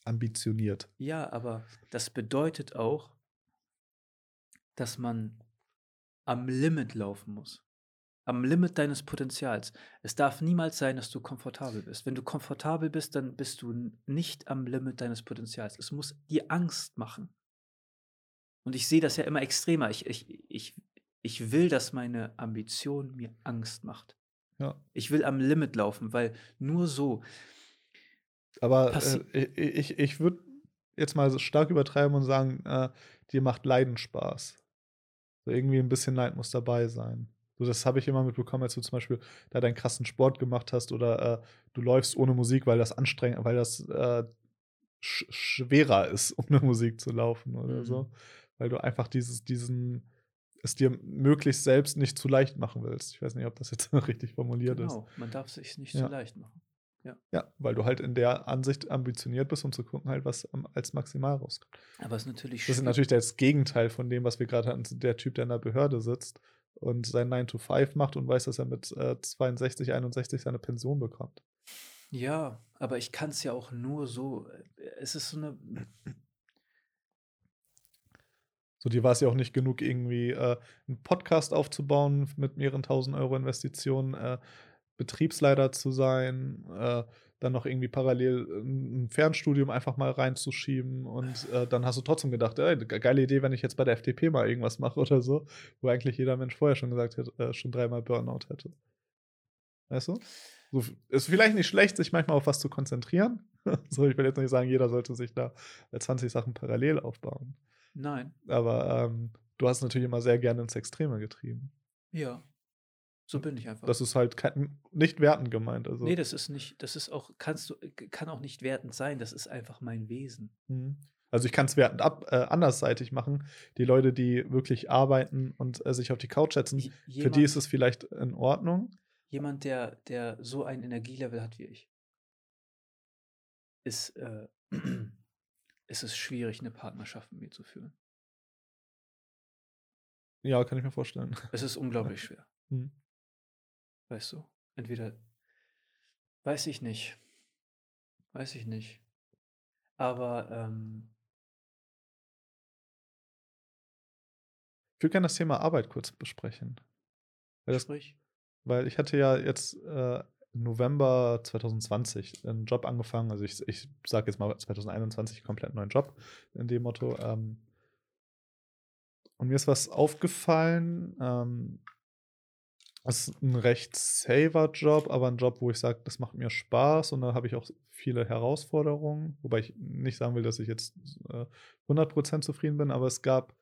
Ambitioniert. Ja, aber das bedeutet auch, dass man am Limit laufen muss. Am Limit deines Potenzials. Es darf niemals sein, dass du komfortabel bist. Wenn du komfortabel bist, dann bist du nicht am Limit deines Potenzials. Es muss dir Angst machen. Und ich sehe das ja immer extremer. Ich, ich, ich, ich will, dass meine Ambition mir Angst macht. Ja. Ich will am Limit laufen, weil nur so, Aber äh, ich, ich, ich würde jetzt mal so stark übertreiben und sagen, äh, dir macht Leiden Spaß. So irgendwie ein bisschen Leid muss dabei sein. So, das habe ich immer mitbekommen, als du zum Beispiel da deinen krassen Sport gemacht hast oder äh, du läufst ohne Musik, weil das anstrengend, weil das äh, sch schwerer ist, *laughs* ohne Musik zu laufen oder Mhm. so. Weil du einfach dieses, diesen, es dir möglichst selbst nicht zu leicht machen willst. Ich weiß nicht, ob das jetzt *laughs* richtig formuliert ist. genau, man darf es sich nicht Ja. so leicht machen. Ja, weil du halt in der Ansicht ambitioniert bist, um zu gucken, halt, was als maximal rauskommt. Aber es ist natürlich Das ist natürlich das Gegenteil von dem, was wir gerade hatten. Der Typ, der in der Behörde sitzt und sein 9 to 5 macht und weiß, dass er mit äh, 62, 61 seine Pension bekommt. Ja, aber ich kann es ja auch nur so. äh, Es ist so eine. So, dir war es ja auch nicht genug, irgendwie äh, einen Podcast aufzubauen mit mehreren tausend Euro Investitionen, äh, Betriebsleiter zu sein, äh, dann noch irgendwie parallel ein Fernstudium einfach mal reinzuschieben und äh, dann hast du trotzdem gedacht, ey, ge- geile Idee, wenn ich jetzt bei der FDP mal irgendwas mache oder so, wo eigentlich jeder Mensch vorher schon gesagt hätte, äh, schon dreimal Burnout hätte. Weißt du? So, ist vielleicht nicht schlecht, sich manchmal auf was zu konzentrieren. *laughs* so, ich will jetzt nicht sagen, jeder sollte sich da äh, 20 Sachen parallel aufbauen. Nein, Aber ähm, du hast natürlich immer sehr gerne ins Extreme getrieben. ja. So bin ich einfach. Das ist halt kein, nicht wertend gemeint. Also, nee, das ist nicht. Das ist auch. Kannst du. Kann auch nicht wertend sein. Das ist einfach mein Wesen. Mhm. also ich kann es wertend ab, äh, andersseitig machen. Die Leute, die wirklich arbeiten und äh, sich auf die Couch setzen, J- für die ist es vielleicht in Ordnung. Jemand, der, der so ein Energielevel hat wie ich, ist, äh, *clears throat* ist es schwierig, eine Partnerschaft mit mir zu führen. Ja, kann ich mir vorstellen. Es ist *laughs* unglaublich schwer. Mhm. Weißt du? Entweder weiß ich nicht. Weiß ich nicht. Aber ähm, Ich würde gerne das Thema Arbeit kurz besprechen. Weil, das, sprich. weil ich hatte ja jetzt äh, November 2020 einen Job angefangen. Also ich, ich sage jetzt mal 2021 komplett neuen Job in dem Motto. Ähm, und mir ist was aufgefallen. Ähm, es ist ein recht saver Job, aber ein Job, wo ich sage, das macht mir Spaß und da habe ich auch viele Herausforderungen. Wobei ich nicht sagen will, dass ich jetzt äh, 100% zufrieden bin, aber es gab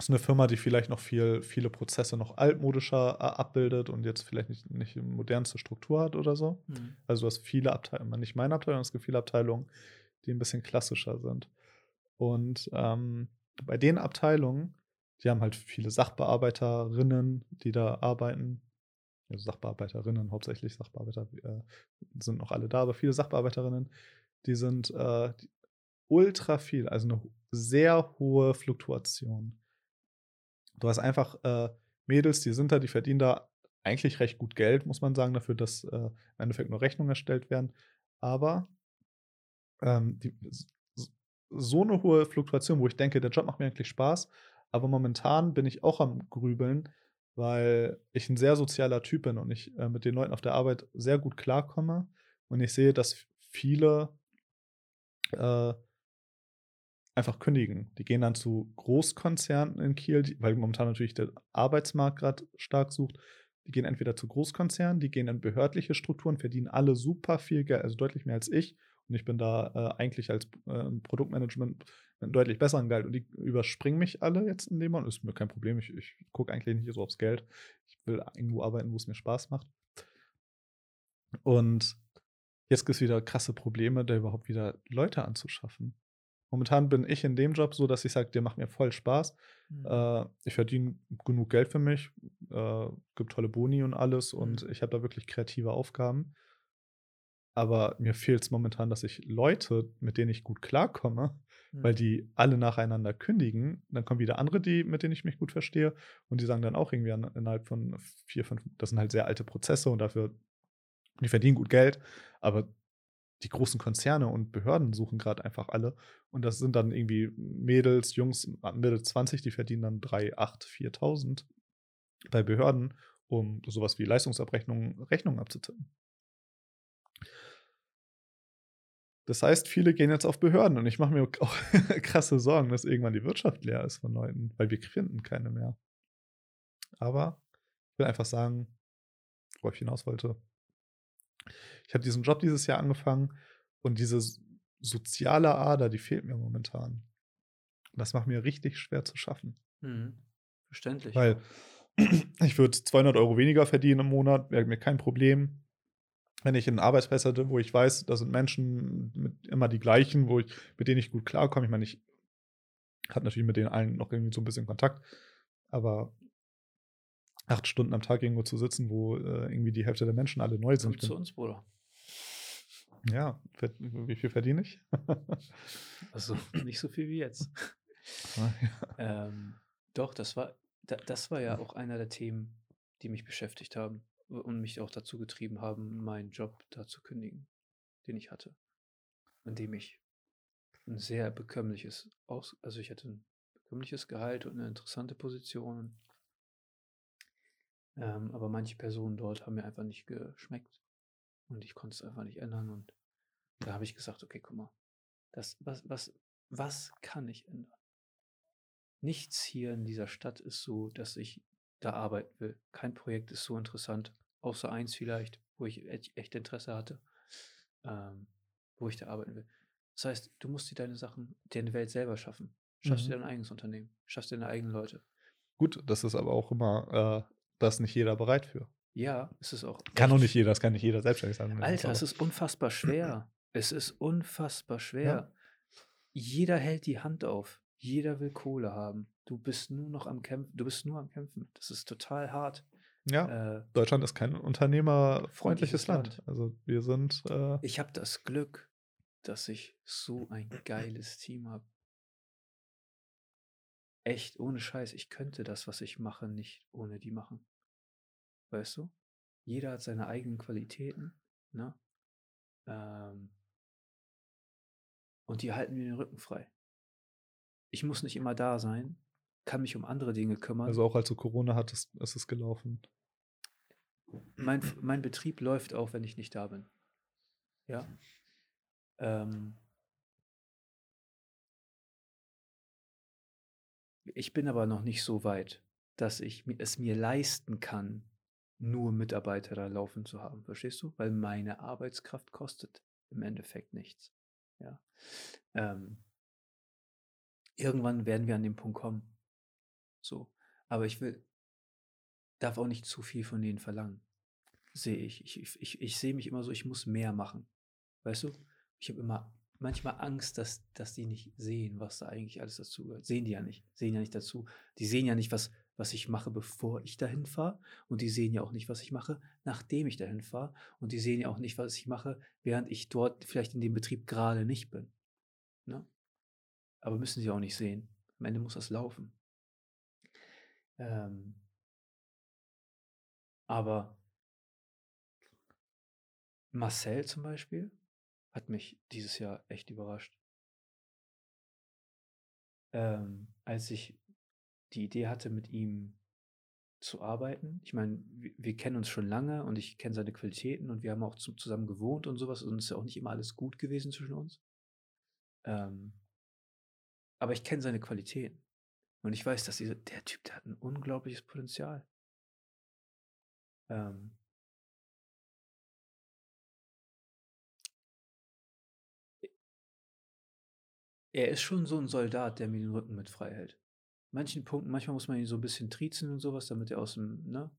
ist eine Firma, die vielleicht noch viel viele Prozesse noch altmodischer, a abbildet und jetzt vielleicht nicht nicht die modernste Struktur hat oder so. Mhm. Also, du hast viele Abteilungen nicht meine Abteilung, es gibt viele Abteilungen, die 'n bisschen klassischer sind. Und, ähm, bei den Abteilungen, die haben halt viele Sachbearbeiterinnen, die da arbeiten. Also, Sachbearbeiterinnen, hauptsächlich Sachbearbeiter, äh, sind noch alle da, aber viele Sachbearbeiterinnen, die sind, äh, ultra viel, also 'ne sehr hohe Fluktuation. Du hast einfach, äh, Mädels, die sind da, die verdienen da eigentlich recht gut Geld, muss man sagen, dafür, dass, äh, im Endeffekt nur Rechnungen erstellt werden. Aber, ähm, die so 'ne hohe Fluktuation, wo ich denke, der Job macht mir eigentlich Spaß, aber momentan bin ich auch am Grübeln, weil ich 'n sehr sozialer Typ bin und ich, äh, mit den Leuten auf der Arbeit sehr gut klarkomme und ich sehe, dass viele äh einfach kündigen. Die gehen dann zu Großkonzernen in Kiel, weil momentan natürlich der Arbeitsmarkt grad stark sucht. Die gehen entweder zu Großkonzernen, die gehen in behördliche Strukturen, verdienen alle super viel Geld, also deutlich mehr als ich. Und ich bin da, äh, eigentlich als, äh, Produktmanagement mit 'nem deutlich besseren Gehalt und die überspringen mich alle jetzt in dem Moment. Ist mir kein Problem. Ich ich gucke eigentlich nicht so aufs Geld. Ich will irgendwo arbeiten, wo es mir Spaß macht. Und jetzt gibt's wieder krasse Probleme, da überhaupt wieder Leute anzuschaffen. Momentan bin ich in dem Job so, dass ich sage: „Der macht mir voll Spaß.“ Mhm. Äh, ich verdiene genug Geld für mich, äh, gibt tolle Boni und alles und Mhm. ich habe da wirklich kreative Aufgaben. Aber mir fehlt's momentan, dass ich Leute, mit denen ich gut klarkomme, weil Mhm. die alle nacheinander kündigen. Dann kommen wieder andere, die mit denen ich mich gut verstehe und die sagen dann auch irgendwie an innerhalb von 4, 5 das sind halt sehr alte Prozesse und dafür die verdienen gut Geld, aber die großen Konzerne und Behörden suchen grad einfach alle. Und das sind dann irgendwie Mädels, Jungs, Mitte 20, die verdienen dann 3, 8, 4.000 bei Behörden, um so was wie Leistungsabrechnungen Rechnungen abzutippen. Das heißt, viele gehen jetzt auf Behörden und ich mache mir *laughs* auch krasse Sorgen, dass irgendwann die Wirtschaft leer ist von Leuten, weil wir finden keine mehr. Aber ich will einfach sagen, worauf ich hinaus wollte ich habe diesen Job dieses Jahr angefangen und diese soziale Ader, die fehlt mir momentan. Das macht mir richtig schwer zu schaffen. Mhm. Verständlich. Weil *clears throat* ich würde 200 € weniger verdienen im Monat, wäre mir kein Problem. Wenn ich 'n Arbeitsplatz hätte, wo ich weiß, da sind Menschen mit immer die gleichen, wo ich mit denen ich gut klarkomme. Ich meine, ich habe natürlich mit denen allen noch irgendwie so 'n bisschen Kontakt, aber 8 Stunden am Tag irgendwo zu sitzen, wo, äh, irgendwie die Hälfte der Menschen alle neu sind. Komm zu uns, Bruder. Ja, wie viel verdiene ich? *laughs* Also, nicht so viel wie jetzt. Ah, ja. Ähm, doch, das war da das war ja auch einer der Themen, die mich beschäftigt haben und mich auch dazu getrieben haben, meinen Job da zu kündigen, den ich hatte, in dem ich 'n sehr bekömmliches aus also, ich hatte 'n bekömmliches Gehalt und 'ne interessante Position. Ähm, aber manche Personen dort haben mir einfach nicht geschmeckt und ich konnte es einfach nicht ändern und da habe ich gesagt: „Okay, guck mal, das was was was kann ich ändern?“ Nichts hier in dieser Stadt ist so, dass ich da arbeiten will. Kein Projekt ist so interessant, außer eins vielleicht, wo ich ech echt Interesse hatte, ähm, wo ich da arbeiten will. Das heißt, du musst dir deine Sachen deine Welt selber schaffen. Schaffst dir Mhm. dein eigenes Unternehmen, schaffst dir deine eigenen Leute. Gut, das ist aber auch immer äh, da ist nicht jeder bereit für. Ja, es ist auch Kann auch nicht jeder es kann nicht jeder selbstständig sein. Alter, es ist unfassbar schwer. Es ist unfassbar Ja. schwer. Jeder hält die Hand auf. Jeder will Kohle haben. Du bist nur noch am Kämpfen du bist nur am Kämpfen. Das ist total hart. Ja, Äh Deutschland ist kein unternehmerfreundliches freundliches Land. Land. Also, wir sind, äh Ich habe das Glück, dass ich so ein geiles Team habe. Echt, ohne Scheiß, ich könnte das, was ich mache, nicht ohne die machen. Weißt du? Jeder hat seine eigenen Qualitäten, ne? Ähm und die halten mir den Rücken frei. Ich muss nicht immer da sein, kann mich um andere Dinge kümmern. Also, auch als du Corona hattest, ist es gelaufen? Mein mein Betrieb läuft auch, wenn ich nicht da bin. Ja? Ähm Ich bin aber noch nicht so weit, dass ich es mir leisten kann, nur Mitarbeiter da laufen zu haben, verstehst du? Weil meine Arbeitskraft kostet im Endeffekt nichts, ja? Ähm irgendwann werden wir an den Punkt kommen. So. Aber ich will, darf auch nicht zu viel von denen verlangen. Sehe ich. Ich, ich, ich, sehe mich immer so, ich muss mehr machen. Weißt du? Ich habe immer manchmal Angst, dass, dass die nicht sehen, was da eigentlich alles dazu gehört. Sehen die ja nicht. Sehen ja nicht dazu. Die sehen ja nicht, was, was ich mache, bevor ich dahin fahre. Und die sehen ja auch nicht, was ich mache, nachdem ich dahin fahre. Und die sehen ja auch nicht, was ich mache, während ich dort vielleicht in dem Betrieb gerade nicht bin. Ne? Aber müssen sie auch nicht sehen. Am Ende muss das laufen. Ähm, aber Marcel zum Beispiel hat mich dieses Jahr echt überrascht. Ähm, als ich die Idee hatte, mit ihm zu arbeiten. Ich meine, wir, wir kennen uns schon lange und ich kenne seine Qualitäten und wir haben auch zu, zusammen gewohnt und sowas und es ist ja auch nicht immer alles gut gewesen zwischen uns. Ähm, aber ich kenne seine Qualitäten. Und ich weiß, dass dieser, der Typ, der hat ein unglaubliches Potenzial. Ähm, er ist schon so ein Soldat, der mir den Rücken mit frei hält. Manchen Punkten, manchmal muss man ihn so ein bisschen triezen und sowas, damit er aus dem, ne,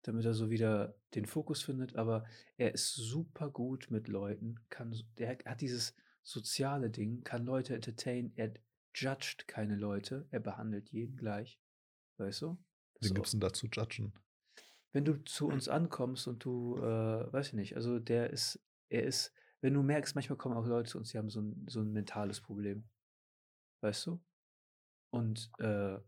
damit er so wieder den Fokus findet. Aber er ist super gut mit Leuten, kann, der hat dieses soziale Ding, kann Leute entertainen, er judgt keine Leute, er behandelt jeden gleich. Weißt du? Wie So. gibt es denn dazu judgen? Wenn du zu uns ankommst und du, äh, weiß ich nicht, also der ist, er ist, wenn du merkst, manchmal kommen auch Leute zu uns, die haben so ein, so ein mentales Problem. Weißt du? Und äh,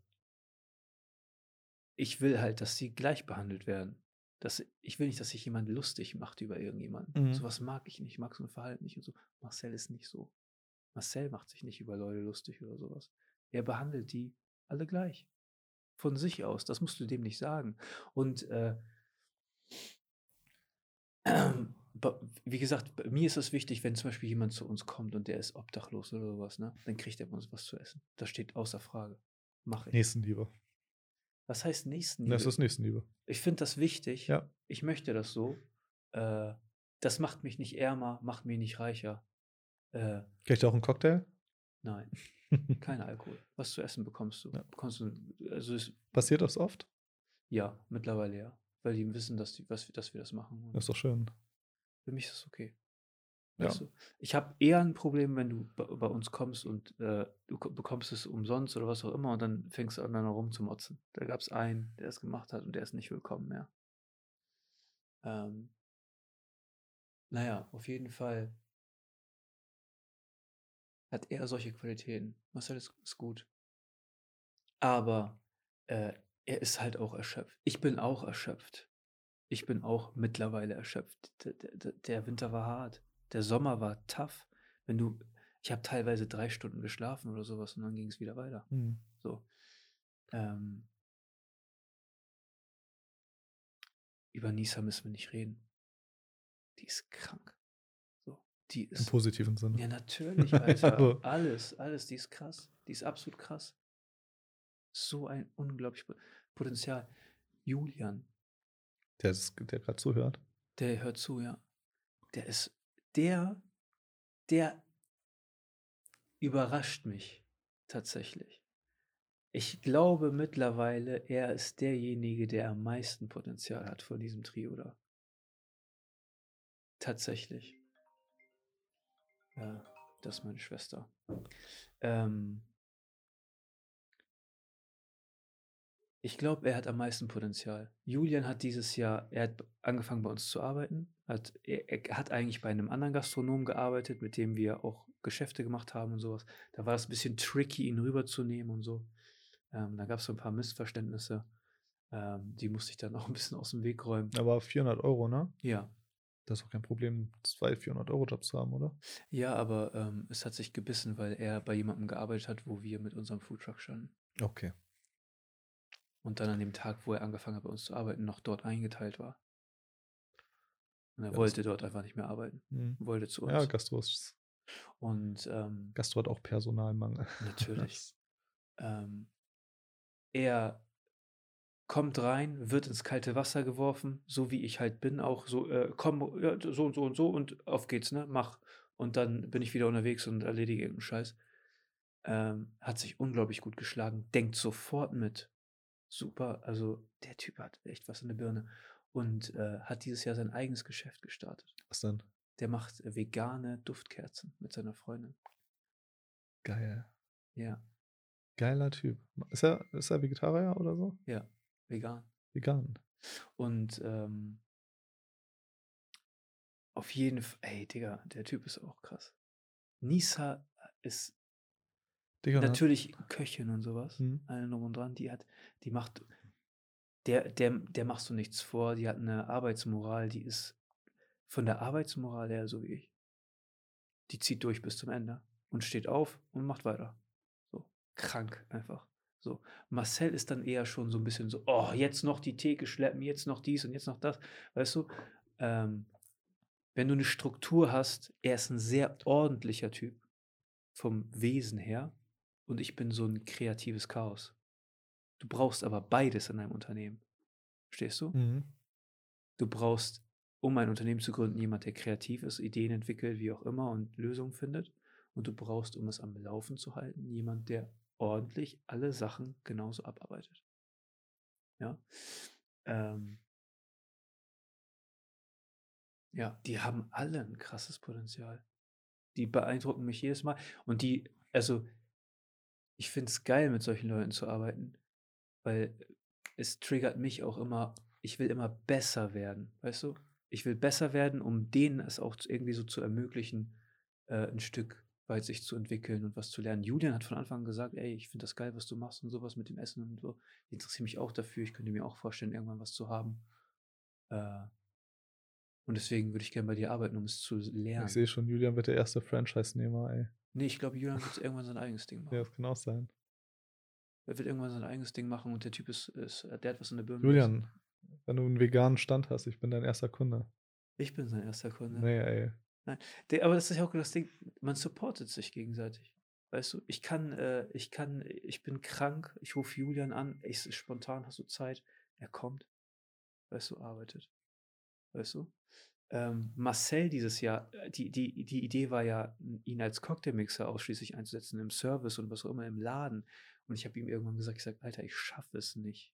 ich will halt, dass sie gleich behandelt werden. Dass, ich will nicht, dass sich jemand lustig macht über irgendjemanden. Mhm. Sowas mag ich nicht, ich mag so ein Verhalten nicht und so. Marcel ist nicht so. Marcel macht sich nicht über Leute lustig oder sowas. Er behandelt die alle gleich. Von sich aus. Das musst du dem nicht sagen. Und äh, ba- *sniffs* wie gesagt, bei mir ist es wichtig, wenn zum Beispiel jemand zu uns kommt und der ist obdachlos oder sowas, ne? Dann kriegt er bei uns was zu essen. Das steht außer Frage. Mache ich. Nächstenliebe. Was heißt Nächstenliebe? Das ist Nächstenliebe. Ich finde das wichtig. Ja. Ich möchte das so. Äh, das macht mich nicht ärmer, macht mich nicht reicher. Äh, Kriegt ihr auch einen Cocktail? nein, *laughs* kein Alkohol. Was zu essen bekommst du? Ja. Bekommst du also ist, Passiert das oft? ja, mittlerweile ja. Weil die wissen, dass, die, was, wir- dass wir das machen. Das ist doch schön. Für mich ist das okay. Ja. Ich habe eher ein Problem, wenn du bei, uns kommst und äh, du ko- bekommst es umsonst oder was auch immer und dann fängst du an, dann rumzumotzen. Da gab es einen, der es gemacht hat und der ist nicht willkommen mehr. Ähm, naja, auf jeden Fall hat er solche Qualitäten. Marcel ist, ist gut. Aber äh, er ist halt auch erschöpft. Ich bin auch erschöpft. Ich bin auch mittlerweile erschöpft. Der, der, der Winter war hart. Der Sommer war tough. Wenn du, ich habe teilweise drei Stunden geschlafen oder sowas und dann ging es wieder weiter. Hm. So. Ähm, über Nisa müssen wir nicht reden. Die ist krank. So. Die Im ist. positiven Sinne. Ja, *laughs* natürlich, Alter. Also- alles, alles. Die ist krass. Die ist absolut krass. So ein unglaubliches Po- Potenzial. Julian, Der, der gerade zuhört. der hört zu, ja. Der ist, der, der überrascht mich tatsächlich. Ich glaube mittlerweile, er ist derjenige, der am meisten Potenzial hat von diesem Trio da. Tatsächlich. Ja, das ist meine Schwester. Ähm, ich glaube, er hat am meisten Potenzial. Julian hat dieses Jahr, er hat angefangen bei uns zu arbeiten. Hat, er, er hat eigentlich bei einem anderen Gastronomen gearbeitet, mit dem wir auch Geschäfte gemacht haben und sowas. Da war es ein bisschen tricky, ihn rüberzunehmen und so. Ähm, da gab es so ein paar Missverständnisse. Ähm, die musste ich dann *laughs* auch ein bisschen aus dem Weg räumen. Aber 400 Euro, ne? Ja, Das ist auch kein Problem, zwei 400 Euro Jobs zu haben, oder? ja, aber ähm, es hat sich gebissen, weil er bei jemandem gearbeitet hat, wo wir mit unserem Foodtruck standen. Okay. Und dann an dem Tag, wo er angefangen hat, bei uns zu arbeiten, noch dort eingeteilt war. Und er Ja, wollte dort einfach nicht mehr arbeiten. Hm. Wollte zu uns. Ja, Gastro, ist, Und ähm, Gastro hat auch Personalmangel. natürlich. *laughs* ähm, er kommt rein, wird ins kalte Wasser geworfen, so wie ich halt bin, auch so, äh, komm, ja, so und so und so und auf geht's, ne? Mach. Und dann bin ich wieder unterwegs und erledige irgendeinen Scheiß. Ähm, hat sich unglaublich gut geschlagen, denkt sofort mit. Super, also der Typ hat echt was in der Birne und, äh, hat dieses Jahr sein eigenes Geschäft gestartet. Was denn? Der macht vegane Duftkerzen mit seiner Freundin. Geil. Ja. Geiler Typ. Ist er ist er Vegetarier oder so? Ja, vegan. Vegan. Und, ähm auf jeden F ey, Digga, der Typ ist auch krass. Nisa ist Digga, natürlich Köchin und so was, Mhm. allem drum und dran. Die hat die macht der der der machst du nichts vor. Die hat 'ne Arbeitsmoral, die ist von der Arbeitsmoral her so wie ich. Die zieht durch bis zum Ende und steht auf und macht weiter. So, krank einfach. So. Marcel ist dann eher schon so 'n bisschen so: „Oh, jetzt noch die Theke schleppen, jetzt noch dies und jetzt noch das.“ Weißt du? Ähm, wenn du 'ne Struktur hast er ist 'n sehr ordentlicher Typ vom Wesen her und ich bin so 'n kreatives Chaos. Du brauchst aber beides in deinem Unternehmen. Verstehst du? Mhm. Du brauchst, um ein Unternehmen zu gründen, jemand, der kreativ ist, Ideen entwickelt, wie auch immer und Lösungen findet. Und du brauchst, um es am Laufen zu halten, jemand, der ordentlich alle Sachen genauso abarbeitet. Ja? Ähm Ja, die haben alle 'n krasses Potenzial. Die beeindrucken mich jedes Mal und die also ich finde es geil, mit solchen Leuten zu arbeiten, weil es triggert mich auch immer ich will immer besser werden, weißt du? Ich will besser werden, um denen es auch irgendwie so zu ermöglichen, äh, 'n Stück weit sich zu entwickeln und was zu lernen. Julian hat von Anfang an gesagt: „Ey, ich finde das geil, was du machst und so was mit dem Essen und so. Ich interessiere mich auch dafür. Ich könnte mir auch vorstellen, irgendwann was zu haben.“ Äh und deswegen würde ich gern bei dir arbeiten, um es zu s Ich lernen. sehe schon, Julian wird der erste Franchise-Nehmer, ey. Ne, ich glaube, Julian wird irgendwann sein eigenes Ding Ja, machen. das kann auch sein. Er wird irgendwann sein eigenes Ding machen und der Typ ist ist der hat was in der Birne. Julian, wenn du 'n veganen Stand hast, ich bin dein erster Kunde. Ich bin sein erster Kunde. Ne, ey. Nein, aber das ist ja auch das Ding, man supportet sich gegenseitig. Weißt du? Ich kann äh, ich kann ich bin krank, ich rufe Julian an, ich spontan: „Hast du Zeit?“ Er kommt, weißt du, arbeitet. Weißt du? Ähm, Marcel dieses Jahr äh, die die die Idee war ja, ihn als Cocktailmixer ausschließlich einzusetzen im Service und was auch immer im Laden. Und ich habe ihm irgendwann gesagt, ich sage: „Alter, ich schaffe es nicht“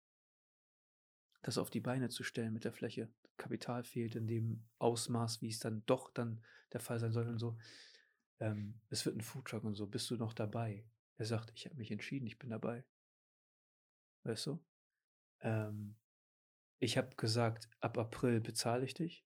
das auf die Beine zu stellen mit der Fläche. Kapital fehlt in dem Ausmaß, wie es dann doch dann der Fall sein soll und so. Ähm, es wird 'n Foodtruck und so. Bist du noch dabei? Er sagt: „Ich habe mich entschieden, ich bin dabei.“ Weißt du? Ähm, ich habe gesagt: „Ab April bezahle ich dich.“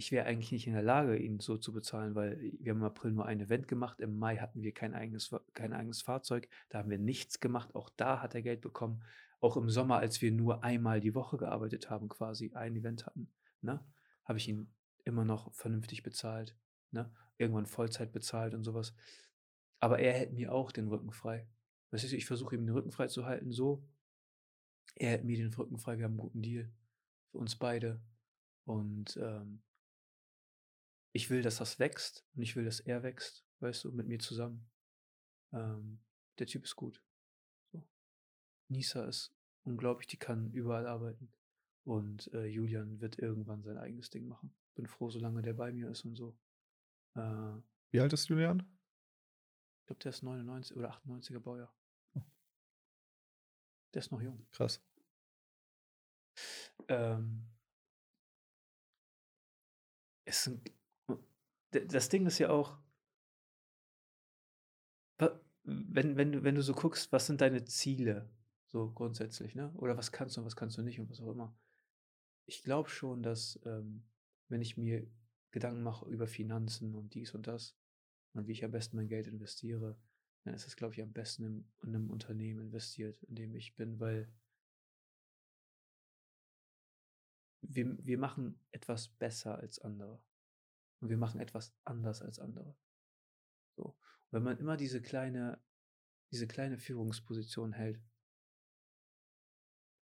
Ich wäre eigentlich nicht in der Lage, ihn so zu bezahlen, weil wir haben im April nur ein Event gemacht. Im Mai hatten wir kein eigenes kein eigenes Fahrzeug. Da haben wir nichts gemacht. Auch da hat er Geld bekommen. Auch im Sommer, als wir nur einmal die Woche gearbeitet haben, quasi ein Event hatten, ne, habe ich ihn immer noch vernünftig bezahlt, ne? Irgendwann Vollzeit bezahlt und so was. Aber er hält mir auch den Rücken frei. Verstehst du? Ich versuche ihm den Rücken frei zu halten so. Er hält mir den Rücken frei. Wir haben 'n guten Deal für uns beide. Und, ähm ich will, dass das wächst und ich will, dass er wächst, weißt du, mit mir zusammen. Ähm, der Typ ist gut. So. Nisa ist unglaublich, die kann überall arbeiten. Und, äh, Julian wird irgendwann sein eigenes Ding machen. Bin froh, solange der bei mir ist und so. Äh Wie alt ist Julian? Ich glaube, der ist 99 oder 98er Baujahr. Der ist noch jung. Krass. Ähm es sind das Ding ist ja auch wenn wenn du wenn du so guckst, was sind deine Ziele so grundsätzlich, ne? Oder was kannst du und was kannst du nicht und was auch immer. Ich glaube schon, dass, ähm, wenn ich mir Gedanken mache über Finanzen und dies und das und wie ich am besten mein Geld investiere, dann ist es, glaube ich, am besten im in 'nem Unternehmen investiert, in dem ich bin, weil wir wir machen etwas besser als andere. Und wir machen etwas anders als andere. So. Wenn man immer diese kleine diese kleine Führungsposition hält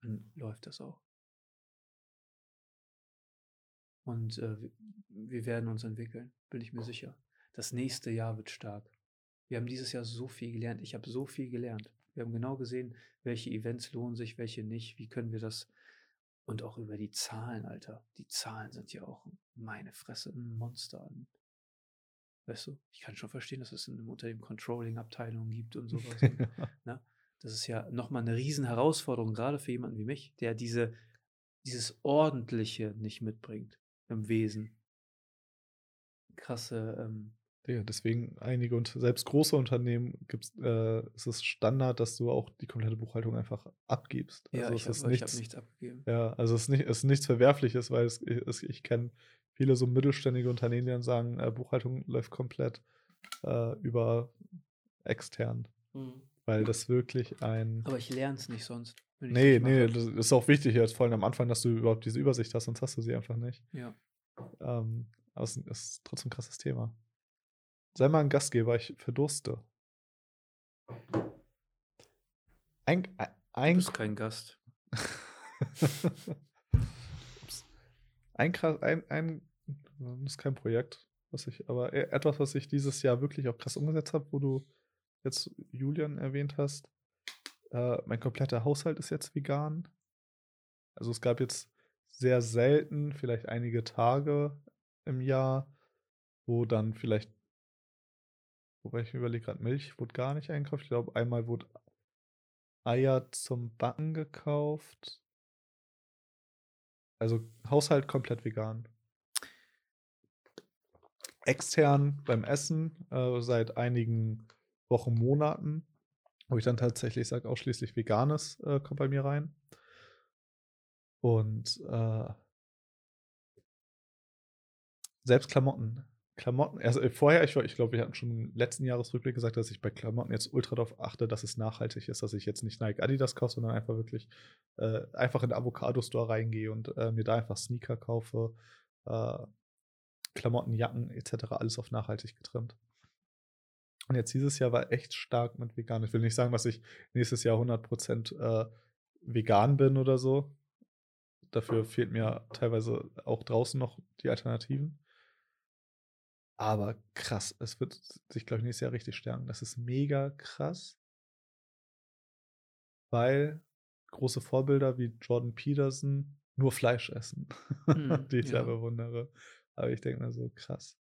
dann läuft das auch. Und, äh, wir werden uns entwickeln, bin ich mir sicher. Das nächste Jahr wird stark. Wir haben dieses Jahr so viel gelernt. Ich habe so viel gelernt. Wir haben genau gesehen, welche Events lohnen sich, welche nicht. Wie können wir das und auch über die Zahlen, Alter. Die Zahlen sind ja auch meine Fresse 'n Monster an Weißt du? Ich kann schon verstehen, dass es in einem Unternehmen Controlling-Abteilungen gibt und *laughs* sowas. und, ne? Das ist ja nochmal eine riesen Herausforderung, gerade für jemanden wie mich, der diese, dieses Ordentliche nicht mitbringt im Wesen. Krasse, ähm, Ja, deswegen einige und selbst große Unternehmen gibt's, äh, ist es Standard, dass du auch die komplette Buchhaltung einfach abgibst. ja, Also ich es ist habe ich hab nichts, nichts abgegeben. ja, also es ist nicht, es ist nichts Verwerfliches, weil es, es, ich kenne viele so mittelständige Unternehmen, die dann sagen, äh, Buchhaltung läuft komplett äh, über extern, weil das wirklich ein Aber ich lerne es nicht sonst. Nee, nee, das ist auch wichtig jetzt vor allem am Anfang, dass du überhaupt diese Übersicht hast, sonst hast du sie einfach nicht. Ja. Ähm, aber es ist trotzdem ein krasses Thema. Sei mal ein Gastgeber, ich verdurste. Ein, ein, Du bist kein Gast. *laughs* Ein, krass- ein, ein, das ist kein Projekt, was ich, aber e- etwas, was ich dieses Jahr wirklich auch krass umgesetzt habe, wo du jetzt Julian erwähnt hast. Äh, mein kompletter Haushalt ist jetzt vegan. Also es gab jetzt sehr selten, vielleicht einige Tage im Jahr, wo dann vielleicht, wobei ich überlege gerade, Milch wurde gar nicht einkauft. Ich glaube, einmal wurde Eier zum Backen gekauft. Also Haushalt komplett vegan. Extern beim Essen äh, seit einigen Wochen, Monaten, wo ich dann tatsächlich sage, ausschließlich Veganes äh, kommt bei mir rein. Und äh, selbst Klamotten. Klamotten, also äh, vorher, ich, ich glaube, wir hatten schon im letzten Jahresrückblick gesagt, dass ich bei Klamotten jetzt ultra darauf achte, dass es nachhaltig ist, dass ich jetzt nicht Nike Adidas kaufe, sondern einfach wirklich äh, einfach in den Avocado-Store reingehe und äh, mir da einfach Sneaker kaufe, äh, Klamotten, Jacken etc. alles auf nachhaltig getrimmt. Und jetzt dieses Jahr war echt stark mit vegan. Ich will nicht sagen, dass ich nächstes Jahr 100% äh, vegan bin oder so. Dafür fehlt mir teilweise auch draußen noch die Alternativen. Aber krass, es wird sich, glaube ich, nächstes Jahr richtig stärken. Das ist mega krass, weil große Vorbilder wie Jordan Peterson nur Fleisch essen, Mhm, *laughs* die ich sehr ja. bewundere. Aber ich denke mir so, krass.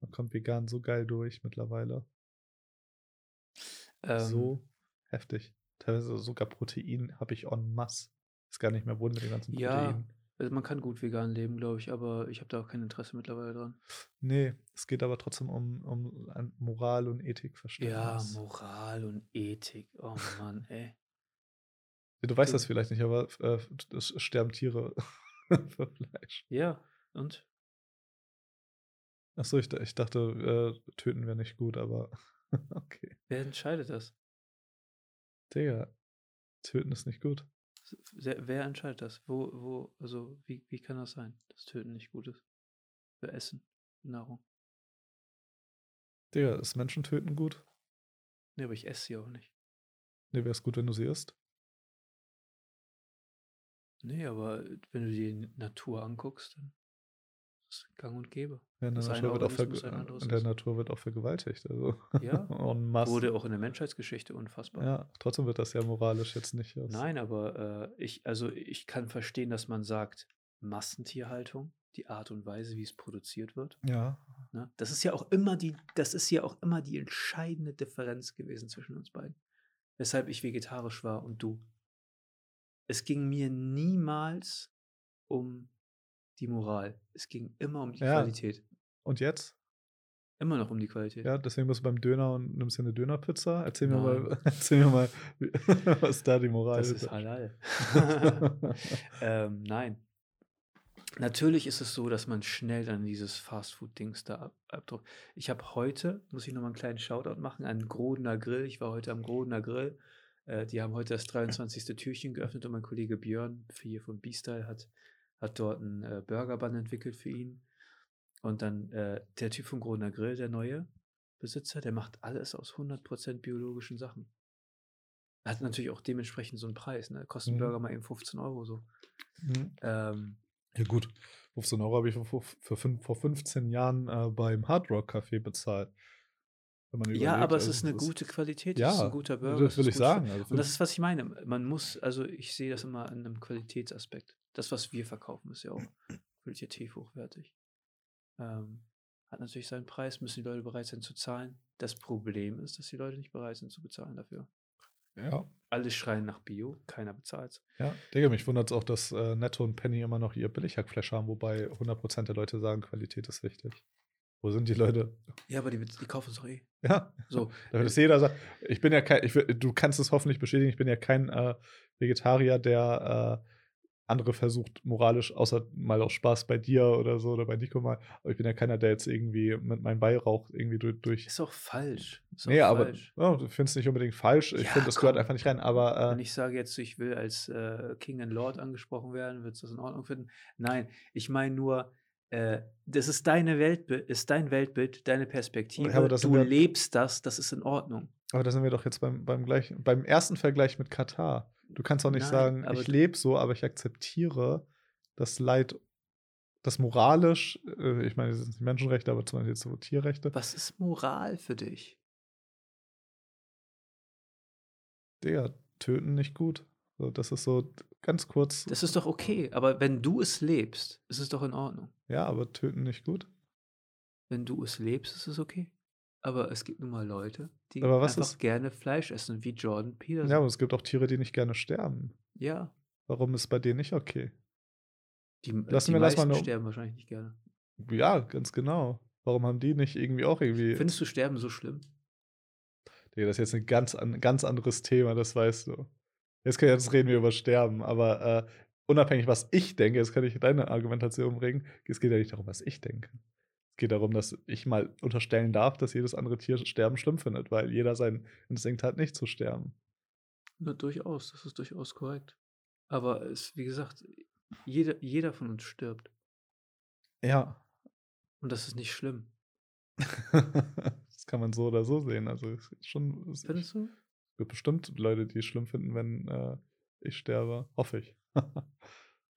Man kommt vegan so geil durch mittlerweile. Ähm, so heftig. Teilweise sogar Protein habe ich en masse. Ist gar nicht mehr Wunder mit den ganzen Ja. Proteinen. also man kann gut vegan leben, glaube ich, aber ich habe da auch kein Interesse mittlerweile dran. Nee, es geht aber trotzdem um, um Moral- und Ja, Ethikverständnis. Moral und Ethik. Oh Mann, ey. Du weißt das vielleicht nicht, aber äh, es sterben Tiere *laughs* für Fleisch. Ja, und? Achso, ich, ich dachte, äh, töten wäre nicht gut, aber *laughs* okay. Wer entscheidet das? Digga, töten ist nicht gut. Wer, entscheidet das? Wo, wo, also wie, wie kann das sein, dass Töten nicht gut ist? Für Essen, Nahrung. Digga, ist Menschen töten gut? Nee, aber ich esse sie auch nicht. Nee, wäre es gut, wenn du sie isst? Nee, aber wenn du die Natur anguckst, dann ist gang und gäbe. Ja, in, der Natur wird in der. Natur wird auch vergewaltigt. Also. Ja. *laughs* Wurde auch in der Menschheitsgeschichte unfassbar. Ja, trotzdem wird das ja moralisch jetzt nicht. Nein, aber äh, ich, also ich kann verstehen, dass man sagt, Massentierhaltung, die Art und Weise, wie es produziert wird. Ja, Ne? Das ist ja auch immer die, das ist ja auch immer die entscheidende Differenz gewesen zwischen uns beiden. Weshalb ich vegetarisch war und du. Es ging mir niemals um die Moral. Es ging immer um die Ja. Qualität. und jetzt? Immer noch um die Qualität. Ja, deswegen bist du beim Döner und nimmst dir eine Dönerpizza. Erzähl mir Nein. mal, *laughs* erzähl mir mal, *laughs* was da die Moral Das ist. ist halal. *laughs* ähm, nein. Natürlich ist es so, dass man schnell dann dieses Fastfood-Dings da ab abdruckt. Ich habe heute, muss ich nochmal einen kleinen Shoutout machen, an Grodener Grill. Ich war heute am Grodener Grill. Äh, die haben heute das 23. Türchen geöffnet und mein Kollege Björn hier von B-Style hat, hat dort einen äh, Burgerbun entwickelt für ihn. Und dann äh, der Typ von Grodener Grill, der neue Besitzer, der macht alles aus 100% biologischen Sachen. Hat natürlich auch dementsprechend so einen Preis. Ne? Kostet ein Mhm. Burger mal eben 15 Euro so. Mhm. Ähm, Ja, gut. 15 Euro habe ich vor, für, fünf- vor 15 Jahren äh, beim Hard Rock Café bezahlt. Man ja, überlegt, aber es also ist eine gute Qualität. Ja, es ist ein guter Burger. das will ich sagen. Also Und das ist, was ich meine. Man muss, also ich sehe das immer in einem Qualitätsaspekt. Das, was wir verkaufen, ist ja auch qualitativ hochwertig. Ähm, hat natürlich seinen Preis, müssen die Leute bereit sein zu zahlen. Das Problem ist, dass die Leute nicht bereit sind zu bezahlen dafür. Ja. Alle schreien nach Bio, keiner bezahlt. Ja, Digga, mich wundert es auch, dass äh, Netto und Penny immer noch ihr Billighackfleisch haben, wobei 100% der Leute sagen, Qualität ist wichtig. Wo sind die Leute? Ja, aber die, die kaufen es doch eh. Ja, So, *laughs* damit es jeder sagt. Ich bin ja kein, ich, du kannst es hoffentlich bestätigen, ich bin ja kein äh, Vegetarier, der äh, andere versucht, moralisch, außer mal aus Spaß bei dir oder so oder bei Nico mal, aber ich bin ja keiner, der jetzt irgendwie mit meinem Weihrauch irgendwie durch. durch ist auch falsch. Ist nee, auch aber falsch. ja, du findest es nicht unbedingt falsch. Ich Ja, finde, das gehört komm. einfach nicht rein, aber Wenn äh, ich sage jetzt, ich will als äh, King and Lord angesprochen werden, würdest du das in Ordnung finden? Nein, ich meine nur, äh, das ist deine Weltbild, ist dein Weltbild, deine Perspektive. sind du wir- lebst das, das ist in Ordnung. Aber da sind wir doch jetzt beim, beim gleichen, beim ersten Vergleich mit Katar. Du kannst doch nicht Nein, sagen, ich lebe so, aber ich akzeptiere das Leid, das moralisch, äh, ich meine, das sind nicht Menschenrechte, aber zum Beispiel jetzt so Tierrechte. Was ist Moral für dich? Der töten nicht gut. So, das ist so ganz kurz. Das ist doch okay, aber wenn du es lebst, ist es doch in Ordnung. ja, aber töten nicht gut. Wenn du es lebst, ist es okay. Aber es gibt nun mal Leute, die Aber was einfach ist- gerne Fleisch essen, wie Jordan Peterson. Ja, aber es gibt auch Tiere, die nicht gerne sterben. ja Warum ist bei denen nicht okay? die, Lassen die wir mal meisten nur- sterben wahrscheinlich nicht gerne. Ja, ganz genau. Warum haben die nicht irgendwie auch irgendwie. Findest du Sterben so schlimm? Digga, das ist jetzt ein ganz, ein ganz anderes Thema, das weißt du. Jetzt, können, jetzt reden wir über Sterben, aber äh, unabhängig, was ich denke, jetzt kann ich deine Argumentation bringen. Es geht ja nicht darum, was ich denke. Es geht darum, dass ich mal unterstellen darf, dass jedes andere Tier Sterben schlimm findet, weil jeder seinen Instinkt hat, nicht zu sterben. Na, durchaus, das ist durchaus korrekt. Aber es, wie gesagt, jeder, jeder von uns stirbt. Ja. Und das ist nicht schlimm. *laughs* das kann man so oder so sehen. Also es ist schon. Es Findest du? gibt bestimmt Leute, die es schlimm finden, wenn äh, ich sterbe. Hoffe ich. *laughs*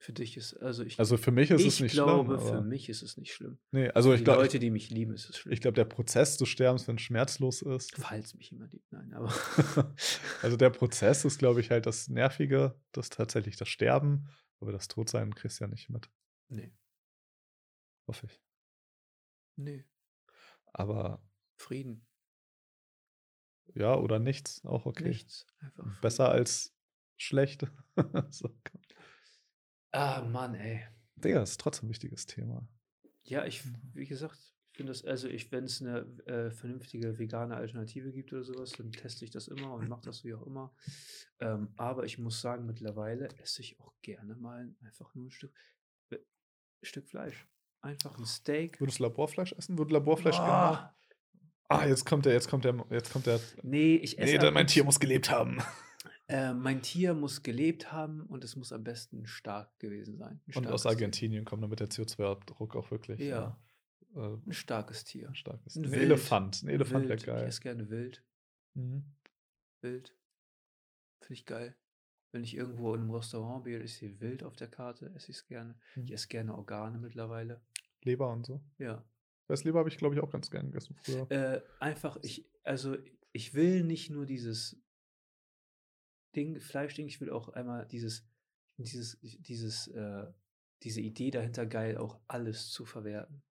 Für dich ist, also ich, also für mich ist ich es nicht glaube, schlimm. für aber- mich ist es nicht schlimm. Nee, also Für ich die glaube, Leute, die mich lieben, ist es schlimm. Ich glaube, der Prozess des Sterbens, wenn es schmerzlos ist. *laughs* Falls mich jemand liebt, nein, aber *laughs* also der Prozess ist, glaube ich, halt das Nervige, das tatsächlich das Sterben. Aber das Todsein kriegst du ja nicht mit. nee, Hoffe ich. nee, Aber Frieden, ja, oder nichts, auch okay. nichts, einfach Frieden. Besser als schlecht. *laughs* so. Ah, Mann, ey. Digga, das ist trotzdem ein wichtiges Thema. Ja, ich, wie gesagt, ich finde das, also ich, wenn es eine äh, vernünftige vegane Alternative gibt oder sowas, dann teste ich das immer und mache das wie auch immer. Ähm, aber ich muss sagen, mittlerweile esse ich auch gerne mal einfach nur ein Stück, äh, Stück Fleisch. Einfach ein Steak. Würdest du Laborfleisch essen? Würde Laborfleisch genau. Ah, Ah, jetzt kommt der, jetzt kommt der, jetzt kommt der. nee, ich esse Nee, dann mein Tier muss gelebt haben. Äh, mein Tier muss gelebt haben und es muss am besten stark gewesen sein. Ein Und aus starkes Tier. Argentinien kommt, damit der CO2-Abdruck auch wirklich Ja. äh, äh, Ein starkes Tier. stark ist. Ein Ein, Wild. Elefant. Ein Elefant wäre Wild. Ich geil. esse gerne wild. Mhm. Wild. Finde ich geil. Wenn ich irgendwo in einem Restaurant bin, ich sehe wild auf der Karte, esse ich es gerne. Mhm. Ich esse gerne Organe mittlerweile. Leber und so. Ja. Weißleber habe ich, glaube ich, auch ganz gern gegessen früher. Äh, einfach, ich, also ich will nicht nur dieses Ding, Fleischding, ich will auch einmal dieses, dieses, dieses, äh, diese Idee dahinter geil, auch alles zu verwerten.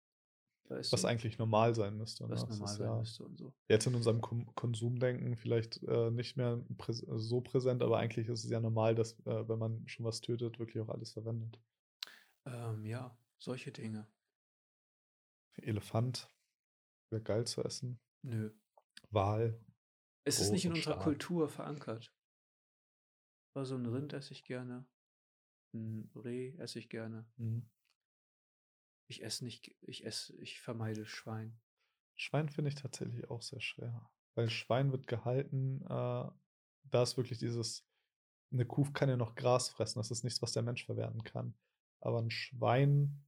Weißt was du? eigentlich normal sein müsste. was ne? Das normal ist sein ja müsste und so. jetzt in unserem Kom Konsumdenken vielleicht äh, nicht mehr präs so präsent, aber eigentlich ist es ja normal, dass, äh, wenn man schon was tötet, wirklich auch alles verwendet. Ähm, ja, solche Dinge. Elefant wäre geil zu essen. Nö. Wal. Es ist Groß nicht in unserer. Kultur verankert. Aber so ein Rind esse ich gerne. Ein Reh esse ich gerne. Mhm. Ich esse nicht, ich esse, ich vermeide Schwein. Schwein finde ich tatsächlich auch sehr schwer. Weil Schwein wird gehalten, äh, da ist wirklich dieses, eine Kuh kann ja noch Gras fressen, das ist nichts, was der Mensch verwerten kann. Aber ein Schwein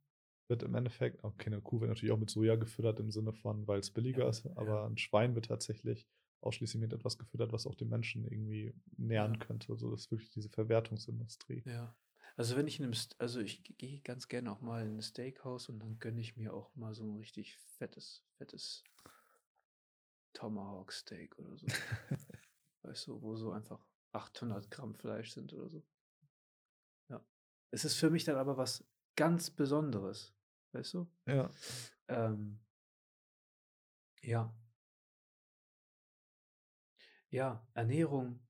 wird im Endeffekt, okay, eine Kuh wird natürlich auch mit Soja gefüttert im Sinne von, weil es billiger Ja, ist, aber ja. ein Schwein wird tatsächlich ausschließlich mit etwas gefüttert, was auch den Menschen irgendwie nähern könnte. Also das ist wirklich diese Verwertungsindustrie. Ja. Also wenn ich in einem, also ich gehe ganz gerne auch mal in ein Steakhouse und dann gönne ich mir auch mal so ein richtig fettes, fettes Tomahawk Steak oder so. *laughs* weißt du, wo so einfach 800 Gramm Fleisch sind oder so. Ja. Es ist für mich dann aber was ganz Besonderes, weißt du? Ja. Ähm, Ja. Ja, Ernährung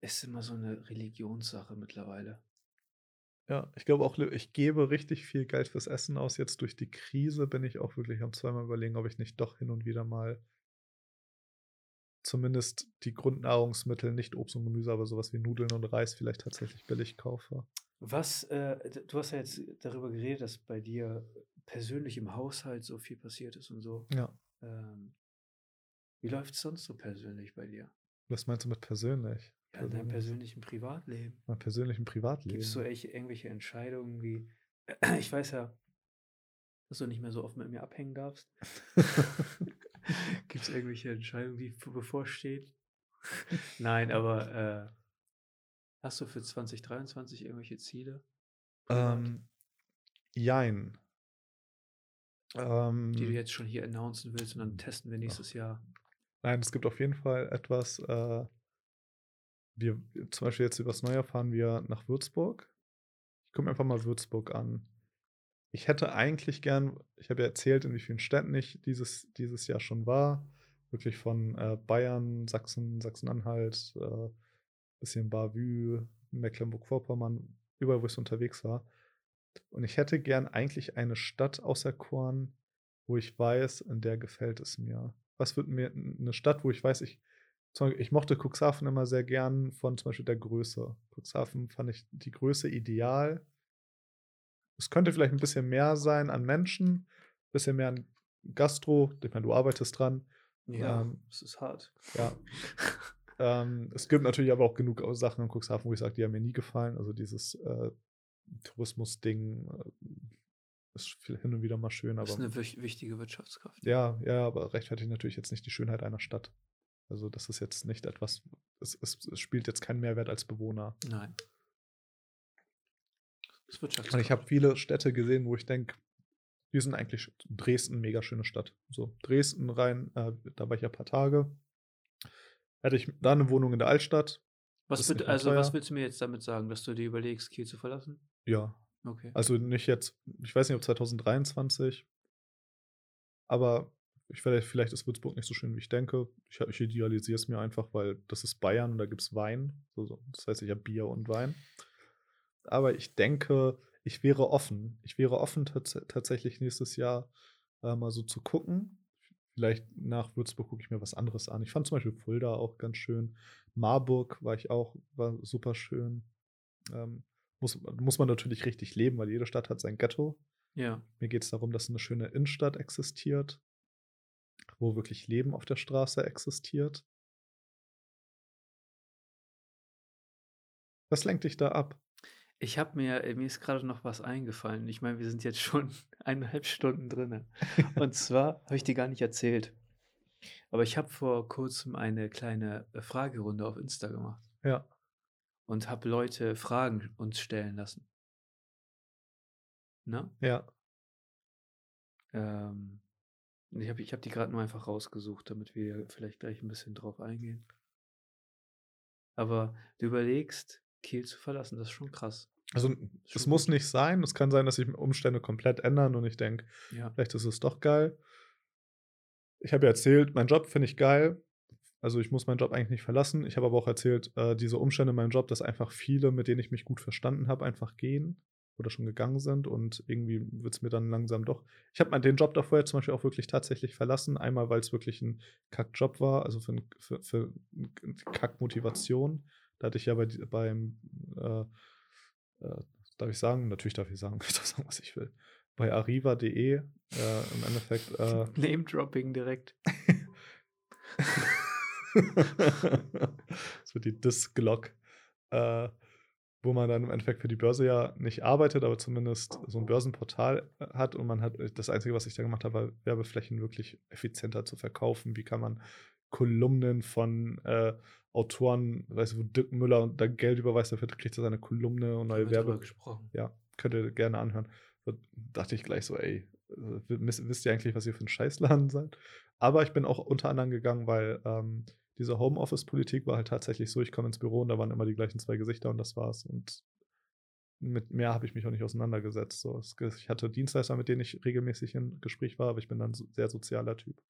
ist immer so 'ne Religionssache mittlerweile. Ja, ich glaube auch, ich gebe richtig viel Geld fürs Essen aus. Jetzt durch die Krise bin ich auch wirklich am zweimal überlegen, ob ich nicht doch hin und wieder mal zumindest die Grundnahrungsmittel, nicht Obst und Gemüse, aber so was wie Nudeln und Reis vielleicht tatsächlich billig kaufe. Was, äh du hast ja jetzt darüber geredet, dass bei dir persönlich im Haushalt so viel passiert ist und so. Ja. Ähm, wie läuft's sonst so persönlich bei dir? Was meinst du mit persönlich? Ja, in deinem Persönlich? persönlichen Privatleben. Meinem persönlichen Gibt's so Privatleben? echt irgendwelche Entscheidungen wie *clears throat* ich weiß ja dass du nicht mehr so oft mit mir abhängen darfst. *laughs* *laughs* Gibt's irgendwelche Entscheidungen, die v bevorstehen? *laughs* Nein, aber, äh, hast du für 2023 irgendwelche Ziele? Ähm, jein. Die du Ähm jetzt schon hier announcen willst und dann testen wir nächstes Jahr? Nein, es gibt auf jeden Fall etwas, äh wir zum Beispiel jetzt übers Neujahr fahren wir nach Würzburg. Ich gucke mir einfach mal Würzburg an. Ich hätte eigentlich gern ich habe ja erzählt, in wie vielen Städten ich dieses dieses Jahr schon war. Wirklich von, äh, Bayern, Sachsen, Sachsen-Anhalt, äh, bisschen Bavü, Mecklenburg-Vorpommern, überall, wo ich so unterwegs war. Und ich hätte gern eigentlich eine Stadt auserkoren, wo ich weiß, in der gefällt es mir. Was würde mir 'n 'ne Stadt, wo ich weiß, ich ich mochte Cuxhaven immer sehr gern von zum Beispiel der Größe. Cuxhaven fand ich die Größe ideal. Es könnte vielleicht 'n bisschen mehr sein an Menschen, bisschen mehr an Gastro. Ich meine, du arbeitest dran. Ja, Ähm, es ist hart. ja. Ähm, es gibt natürlich aber auch genug Sachen in Cuxhaven, wo ich sage, die haben mir nie gefallen. Also dieses, äh, Tourismusding, äh, ist viel hin und wieder mal schön, Ist aber 'ne wich wichtige Wirtschaftskraft. Ja, ja, aber rechtfertigt natürlich jetzt nicht die Schönheit einer Stadt. Also, das ist jetzt nicht etwas es es es spielt jetzt keinen Mehrwert als Bewohner. Nein. Ist Und ich Wirtschaftskraft. habe viele Städte gesehen, wo ich denke, die sind eigentlich Dresden, mega schöne Stadt. So, Dresden rein, äh, da war ich ja paar Tage. Hätte ich da 'ne Wohnung in der Altstadt. Was ist mehr also, was willst du mir jetzt damit sagen, dass du dir überlegst, Kiel zu verlassen? Ja. Okay. Also, nicht jetzt ich weiß nicht, ob 2023 aber ich vielleicht vielleicht ist Würzburg nicht so schön, wie ich denke. Ich ich idealisiere es mir einfach, weil das ist Bayern und da gibt's Wein. So so das heißt, ich habe Bier und Wein. Aber ich denke, ich wäre offen. Ich wäre offen, tats tatsächlich nächstes Jahr, äh, mal so zu gucken. Vielleicht nach Würzburg gucke ich mir was anderes an. Ich fand zum Beispiel Fulda auch ganz schön. Marburg war ich auch war superschön. Ähm, muss muss man natürlich richtig leben, weil jede Stadt hat sein Ghetto. Ja. Mir geht's darum, dass 'ne schöne Innenstadt existiert, wo wirklich Leben auf der Straße existiert. Was lenkt dich da ab? Ich habe mir äh, mir ist grade noch was eingefallen. Ich meine, wir sind jetzt schon *laughs* 1,5 Stunden drinne. *laughs* Und zwar habe ich dir gar nicht erzählt. Aber ich habe vor Kurzem eine kleine, äh, Fragerunde auf Insta gemacht. Ja. Und habe Leute Fragen uns stellen lassen. Ne? Ja. Ähm, ich habe ich habe die grad nur einfach rausgesucht, damit wir vielleicht gleich 'n bisschen drauf eingehen. Aber du überlegst, Kiel zu verlassen, das ist schon krass. Also, es muss nicht sein. Es kann sein, dass sich Umstände komplett ändern und ich denke, Ja. vielleicht ist es doch geil. Ich habe ja erzählt, meinen Job finde ich geil. Also, ich muss meinen Job eigentlich nicht verlassen. Ich habe aber auch erzählt, äh, diese Umstände in meinem Job, dass einfach viele, mit denen ich mich gut verstanden habe, einfach gehen oder schon gegangen sind und irgendwie wird's mir dann langsam doch ich habe den Job davor jetzt zum Beispiel auch wirklich tatsächlich verlassen. Einmal, weil's wirklich 'n Kackjob war, also für für für Kackmotivation. Da hatte ich ja bei beim, äh äh, darf ich sagen? Natürlich darf ich sagen. Ich *laughs* darf sagen, was ich will. Bei arriva.de, äh, im Endeffekt, äh *laughs* Name-Dropping direkt. *laughs* *laughs* Das wird die Diss-Glock, äh, wo man dann im Endeffekt für die Börse ja nicht arbeitet, aber zumindest so 'n Börsenportal, äh, hat und man hat äh, das Einzige, was ich da gemacht habe, war Werbeflächen wirklich effizienter zu verkaufen. Wie kann man Kolumnen von, äh, Autoren weißt du, wo Dirk Müller da Geld überweist, dafür kriegt er seine Kolumne und neue Werbe gesprochen. ja, könnt ihr gerne anhören. Da dachte ich gleich so: „Ey, wisst ihr eigentlich, was ihr für 'n Scheißladen seid?“ Aber ich bin auch unter anderem gegangen, weil, ähm, diese Homeoffice-Politik war halt tatsächlich so, ich komme ins Büro und da waren immer die gleichen 2 Gesichter und das war's. Und mit mehr habe ich mich auch nicht auseinandergesetzt. So, ich hatte Dienstleister, mit denen ich regelmäßig im Gespräch war, aber ich bin dann so sehr sozialer Typ.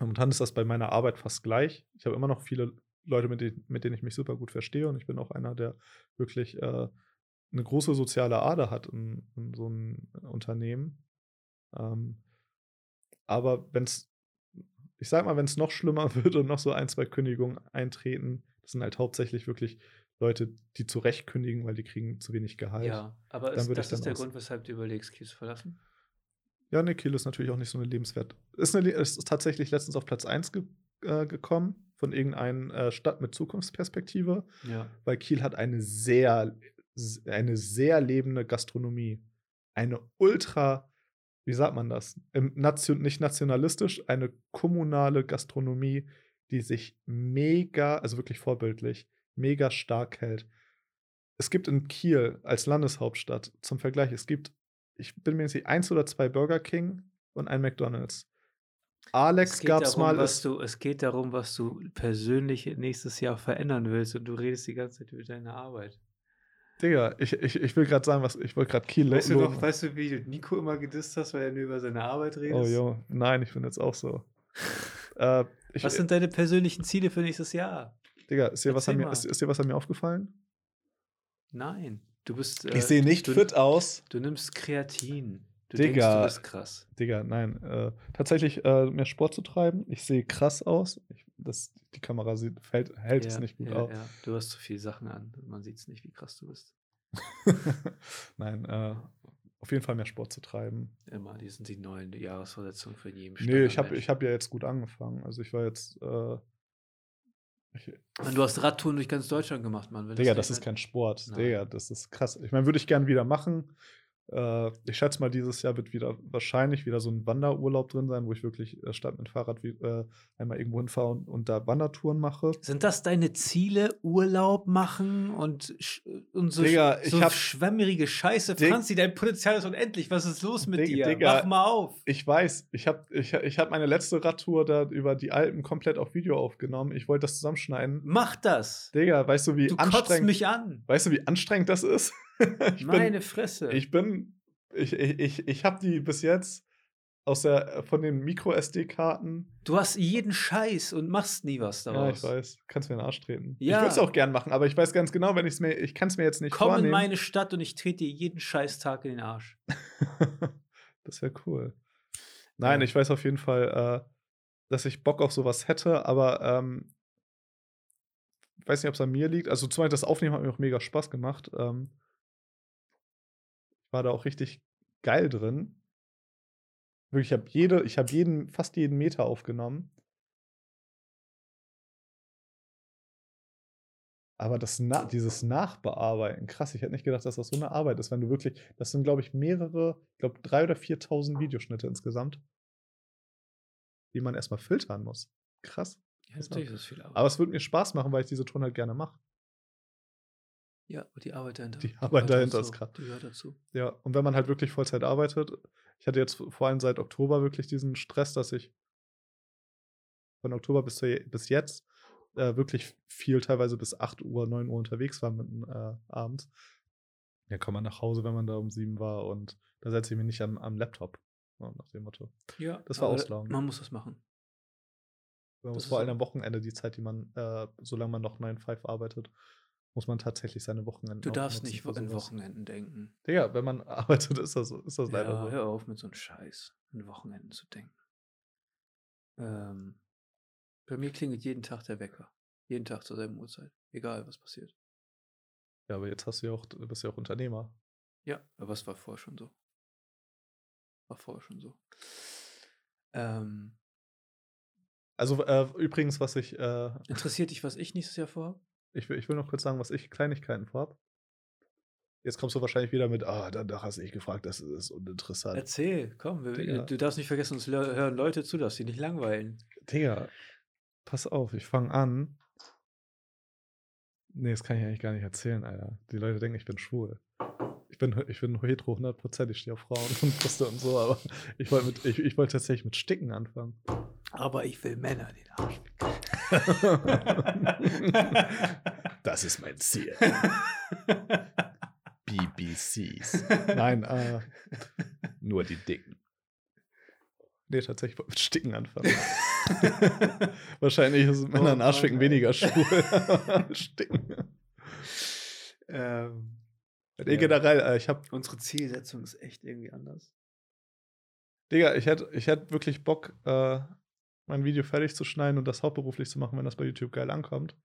Momentan ist das bei meiner Arbeit fast gleich. Ich habe immer noch viele Leute, mit denen, mit denen ich mich super gut verstehe und ich bin auch einer, der wirklich äh, eine große soziale Ader hat in, in so einem Unternehmen. Ähm, aber wenn es, ich sag mal, wenn es noch schlimmer *laughs* wird und noch so ein, zwei Kündigungen eintreten, das sind halt hauptsächlich wirklich Leute, die zu Recht kündigen, weil die kriegen zu wenig Gehalt. Ja, aber ist, das ist der Grund, weshalb du überlegst, Kiel zu verlassen? Ja, ne, Kiel ist natürlich auch nicht so eine lebenswert. Ist, eine, ist tatsächlich letztens auf Platz 1 ge äh, gekommen von irgendeiner äh, Stadt mit Zukunftsperspektive, Ja. weil Kiel hat eine sehr, eine sehr lebende Gastronomie. Eine ultra, wie sagt man das? Nation, nicht nationalistisch, eine kommunale Gastronomie, die sich mega, also wirklich vorbildlich, mega stark hält. Es gibt in Kiel als Landeshauptstadt zum Vergleich, es gibt, ich bin mir nicht sicher, eins oder zwei Burger King und ein McDonalds. Alex gab es mal. was es- du, es geht darum, was du persönlich nächstes Jahr verändern willst und du redest die ganze Zeit über deine Arbeit. Digga, ich, ich, ich will gerade sagen, was ich wollte gerade Kiel Weißt du noch, weißt du, wie du Nico immer gedisst hast, weil er nur über seine Arbeit redet? Oh, jo, nein, ich bin jetzt auch so. *laughs* äh, ich, Was sind deine persönlichen Ziele für nächstes Jahr? Digga, ist dir, was an mir, ist, ist dir was an mir aufgefallen? Nein, du bist. ich sehe nicht du, fit aus. Du nimmst Kreatin. Du Digga. denkst, du bist krass. Digga, nein. Äh, tatsächlich äh, mehr Sport zu treiben. Ich sehe krass aus. Ich, das, die Kamera sieht, fällt, hält es Ja, nicht gut ja, auf. ja. Du hast zu viele Sachen an. Man sieht es nicht, wie krass du bist. *laughs* nein, äh, auf jeden Fall mehr Sport zu treiben. Immer, die sind die neuen Jahresversetzungen für jeden Nee, ich habe ich hab ja jetzt gut angefangen. Also ich war jetzt. Äh, ich, Mann, du hast Radtouren durch ganz Deutschland gemacht, Mann. Digga, nicht das ist kein Sport. Nein. Digga, das ist krass. Ich meine, würde ich gern wieder machen. Äh, ich schätze mal, dieses Jahr wird wieder wahrscheinlich wieder so ein Wanderurlaub drin sein, wo ich wirklich äh, statt mit Fahrrad wie, äh, einmal irgendwo hinfahre und, und da Wandertouren mache. Sind das deine Ziele? Urlaub machen und, und so, Digga, so hab- schwammerige Scheiße? Dig- Franzi, dein Potenzial ist unendlich. Was ist los mit Dig- dir? Digga, Mach mal auf. Ich weiß, ich habe ich, ich hab meine letzte Radtour da über die Alpen komplett auf Video aufgenommen. Ich wollte das zusammenschneiden. Mach das. Digga, weißt du, wie Du kotzt anstrengend mich an. Weißt du, wie anstrengend das ist? Ich Meine bin, Fresse. ich bin, ich, ich, ich, ich habe die bis jetzt aus der, von den Micro-SD-Karten. du hast jeden Scheiß und machst nie was Ja, daraus. ich weiß. Kannst mir in den Arsch treten. Ich Ja. würde es auch gern machen, aber ich weiß ganz genau, wenn ich es mir, ich kann es mir jetzt nicht Komm in vornehmen. meine Stadt und ich trete dir jeden Scheißtag in den Arsch. *laughs* das wäre cool. Nein, Ja. ich weiß auf jeden Fall, äh, dass ich Bock auf sowas hätte, aber ähm, ich weiß nicht, ob es an mir liegt. Also zum Beispiel das Aufnehmen hat mir auch mega Spaß gemacht. Ähm, ich war da auch richtig geil drin. Wirklich, ich habe jede, ich habe jeden, fast jeden Meter aufgenommen. Aber das Na dieses Nachbearbeiten, krass, ich hätte nicht gedacht, dass das so eine Arbeit ist, wenn du wirklich, das sind, glaube ich, mehrere, ich glaube, drei oder 4.000 Videoschnitte insgesamt, die man erstmal filtern muss. Krass. Ja, natürlich ist das viel Arbeit. Aber es würde mir Spaß machen, weil ich diese Touren halt gerne mache. Ja, die Arbeit dahinter. Die Arbeit dahinter ist krass. Die gehört dazu. Ja, und wenn man halt wirklich Vollzeit arbeitet, ich hatte jetzt vor allem seit Oktober wirklich diesen Stress, dass ich von Oktober bis, zu, bis jetzt äh, wirklich viel, teilweise bis 8 Uhr, 9 Uhr unterwegs war mit, äh, abends. Dann kommt man nach Hause, wenn man da um 7 war und da setze ich mich nicht am, am Laptop. Nach dem Motto. Ja, Das war aber auslaugen. Man muss das machen. Man Das muss vor allem am Wochenende die Zeit, die man, äh, solange man noch 9-5 arbeitet, muss man tatsächlich seine Wochenenden Du darfst nicht sowas. Wochenenden denken. Digga, wenn man *laughs* arbeitet, ist das, so- ist das leider Ja, so. hör auf mit so einem Scheiß, an Wochenenden zu denken. Ähm, bei mir klingelt jeden Tag der Wecker. Jeden Tag zur selben Uhrzeit. Egal, was passiert. Ja, aber jetzt hast du ja auch, du bist ja auch Unternehmer. Ja, aber es war vorher schon so. War vorher schon so. Ähm, Also äh, übrigens, was ich, äh, interessiert dich, was ich nächstes Jahr vorhabe? Ich, will, ich will noch kurz sagen, was ich Kleinigkeiten vorhab. Jetzt kommst du wahrscheinlich wieder mit, ah, danach hast du dich gefragt, das ist uninteressant. Erzähl, komm. Wir, Digga. du darfst nicht vergessen, uns hören Leute zu, dass sie nicht langweilen. Digga, pass auf, ich fange an. Nee, das kann ich eigentlich gar nicht erzählen, Alter. Die Leute denken, ich bin schwul. Ich bin, ich bin hetero 100%, ich stehe auf Frauen und Brüste und so, aber ich wollte ich, ich wollte tatsächlich mit Sticken anfangen. Aber ich will Männer den Arsch *laughs* Das ist mein Ziel. *laughs* BBCs. Nein, äh, nur die Dicken. Nee, tatsächlich wollte ich mit Sticken anfangen. *laughs* Wahrscheinlich sind Männer in Oh Arschficken weniger schwul. Sticken. Ähm, Nee, generell, äh, ich habe unsere Zielsetzung ist echt irgendwie anders. Digga, ich hätte ich hätt wirklich Bock, äh, mein Video fertig zu schneiden und das hauptberuflich zu machen, wenn das bei YouTube geil ankommt.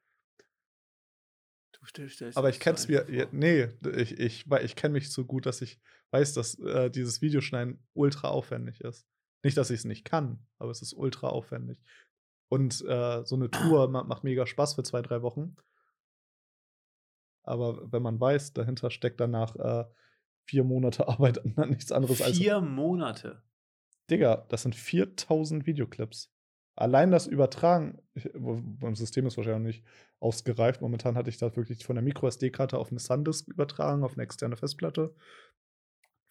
Du Aber ich kenn's mir, ja, nee, ich, ich, ich kenne mich so gut, dass ich weiß, dass äh, dieses Videoschneiden ultra aufwendig ist. Nicht, dass ich es nicht kann, aber es ist ultra aufwendig. Und äh, so eine Tour ma macht mega Spaß für zwei, drei Wochen. Aber wenn man weiß, dahinter steckt danach äh, vier Monate *laughs* Arbeit und dann nichts anderes als. Vier Monate. Digga, das sind 4000 Videoclips. Allein das Übertragen, beim System ist wahrscheinlich nicht ausgereift. Momentan hatte ich das wirklich von der Micro-SD-Karte auf eine SanDisk übertragen, auf eine externe Festplatte.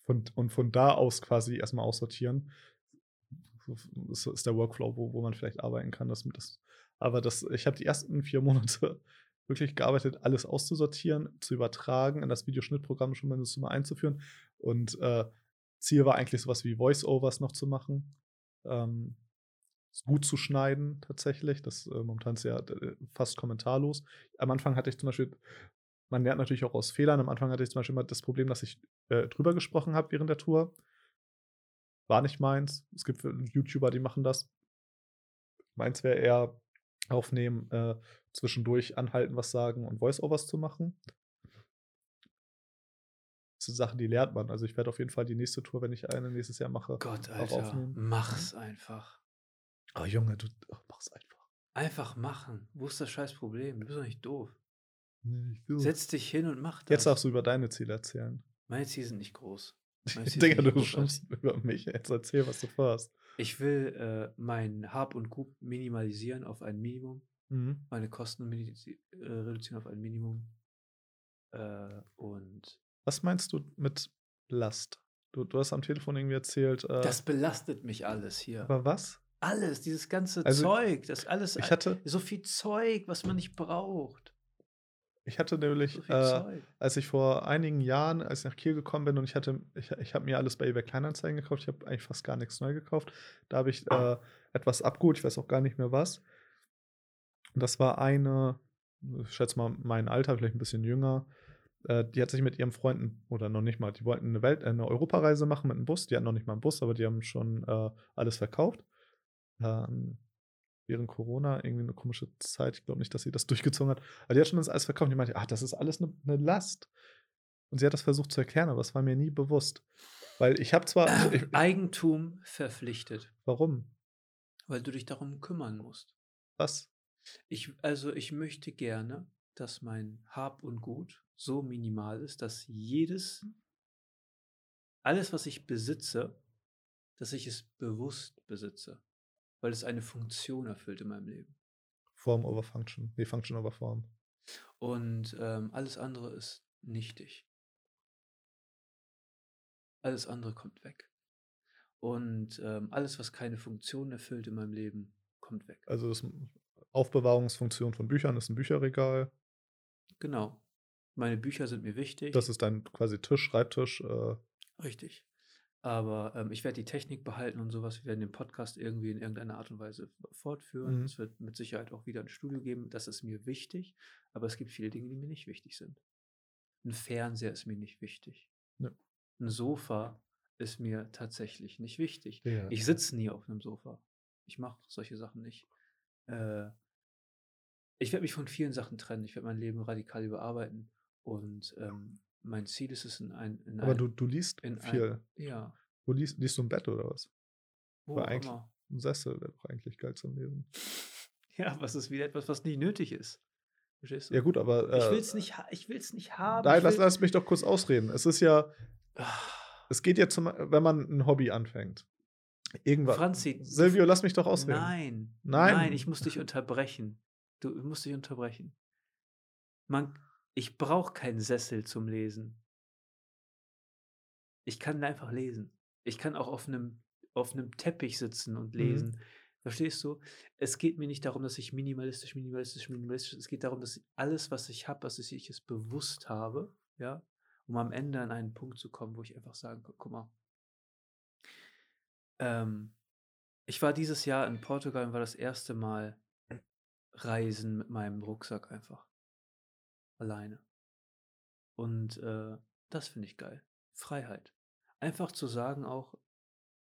Von, und von da aus quasi erstmal aussortieren. Das ist der Workflow, wo, wo man vielleicht arbeiten kann. Das, das, aber das, ich habe die ersten vier Monate *laughs* wirklich gearbeitet, alles auszusortieren, zu übertragen, in das Videoschnittprogramm schon mal mal einzuführen. Und äh, Ziel war eigentlich sowas wie Voice-Overs noch zu machen. Ähm, gut zu schneiden, tatsächlich. Das äh, momentan ist ja äh, fast kommentarlos. Am Anfang hatte ich zum Beispiel, man lernt natürlich auch aus Fehlern. Am Anfang hatte ich zum Beispiel mal das Problem, dass ich äh, drüber gesprochen habe während der Tour. War nicht meins. Es gibt YouTuber, die machen das. Meins wäre eher aufnehmen, äh, zwischendurch anhalten, was sagen und Voice-Overs zu machen. Das sind Sachen, die lernt man. Also ich werde auf jeden Fall die nächste Tour, wenn ich eine nächstes Jahr mache, Gott, auch Alter. aufnehmen. Mach's einfach. Oh Junge, du oh, mach's einfach. Einfach machen. Wo ist das scheiß Problem? Du bist doch nicht doof. Nee, ich will- Setz dich hin und mach das. Jetzt darfst du über deine Ziele erzählen. Meine Ziele sind nicht groß. *laughs* Digga, nicht du schimpfst über mich. Jetzt erzähl, was du vorhast. Ich will äh, mein Hab und Gut minimalisieren auf ein Minimum. Mhm. Meine Kosten äh, reduzieren auf ein Minimum. Äh, und Was meinst du mit Last? Du, du hast am Telefon irgendwie erzählt. Äh, das belastet mich alles hier. aber was? Alles, dieses ganze Also, Zeug, das alles, Ich hatte, so viel Zeug, was man nicht braucht. ich hatte nämlich, So äh, als ich vor einigen Jahren, als ich nach Kiel gekommen bin und ich hatte, ich, ich habe mir alles bei eBay Kleinanzeigen gekauft, ich habe eigentlich fast gar nichts neu gekauft. Da habe ich äh, etwas abgeholt, ich weiß auch gar nicht mehr was. Und das war eine, ich schätze mal mein Alter, vielleicht ein bisschen jünger. Äh, die hat sich mit ihrem Freunden, oder noch nicht mal, die wollten eine Welt, eine Europareise machen mit einem Bus. Die hatten noch nicht mal einen Bus, aber die haben schon äh, alles verkauft. Ähm, während Corona irgendwie eine komische Zeit. Ich glaube nicht, dass sie das *laughs* durchgezogen hat. Aber die hat schon das alles verkauft. Und die meinte, ach, das ist alles eine, eine Last. Und sie hat das versucht zu erklären, aber es war mir nie bewusst. Weil ich habe zwar. Also ich, *clears throat* Eigentum verpflichtet, warum? weil du dich darum kümmern musst. Was? Ich, also ich möchte gerne, dass mein Hab und Gut so minimal ist, dass jedes, alles, was ich besitze, dass ich es bewusst besitze, weil es eine Funktion erfüllt in meinem Leben. Form over Function. Nee, Function over Form. Und ähm, alles andere ist nichtig. Alles andere kommt weg. Und ähm, alles, was keine Funktion erfüllt in meinem Leben, kommt weg. Also das Aufbewahrungsfunktion von Büchern ist ein Bücherregal. Genau. Meine Bücher sind mir wichtig. Das ist dein quasi Tisch, Schreibtisch. Äh, Richtig. Aber ähm, ich werde die Technik behalten und sowas. Wir werden den Podcast irgendwie in irgendeiner Art und Weise fortführen. Mhm. Es wird mit Sicherheit auch wieder ein Studio geben. Das ist mir wichtig. Aber es gibt viele Dinge, die mir nicht wichtig sind. Ein Fernseher ist mir nicht wichtig. Ja. Ein Sofa ist mir tatsächlich nicht wichtig. Ja. Ich sitze nie auf einem Sofa. Ich mache solche Sachen nicht. Äh, ich werde mich von vielen Sachen trennen. Ich werde mein Leben radikal überarbeiten. Und ähm, mein Ziel ist es in ein. In aber ein, du, du liest viel. Ein, ja. Wo liest, liest du im Bett oder was? Wo Aber auch eigentlich- immer. Ein Sessel wäre doch eigentlich geil zum Lesen. *laughs* Ja, was ist wieder etwas, was nicht nötig ist. Verstehst du? Ja, gut, aber. ich äh, will es nicht, ich will's nicht haben. Nein, ich lass, lass mich doch kurz ausreden. Es ist ja. Ah, Es geht ja zum. Wenn man ein Hobby anfängt. Irgendwann. Franzi, Silvio, lass mich doch ausreden. Nein, Nein. nein, ich muss dich unterbrechen. Du musst dich unterbrechen. Man, ich brauche keinen Sessel zum Lesen. Ich kann einfach lesen. Ich kann auch auf einem auf einem Teppich sitzen und Mhm. lesen. Verstehst du? Es geht mir nicht darum, dass ich minimalistisch, minimalistisch, minimalistisch. Es geht darum, dass alles, was ich habe, ich ich es bewusst habe, ja, um am Ende an einen Punkt zu kommen, wo ich einfach sagen kann, guck mal, ähm, Ich war dieses Jahr in Portugal und war das erste Mal reisen mit meinem Rucksack einfach. Alleine. Und, äh, das finde ich geil. Freiheit. Einfach zu sagen auch,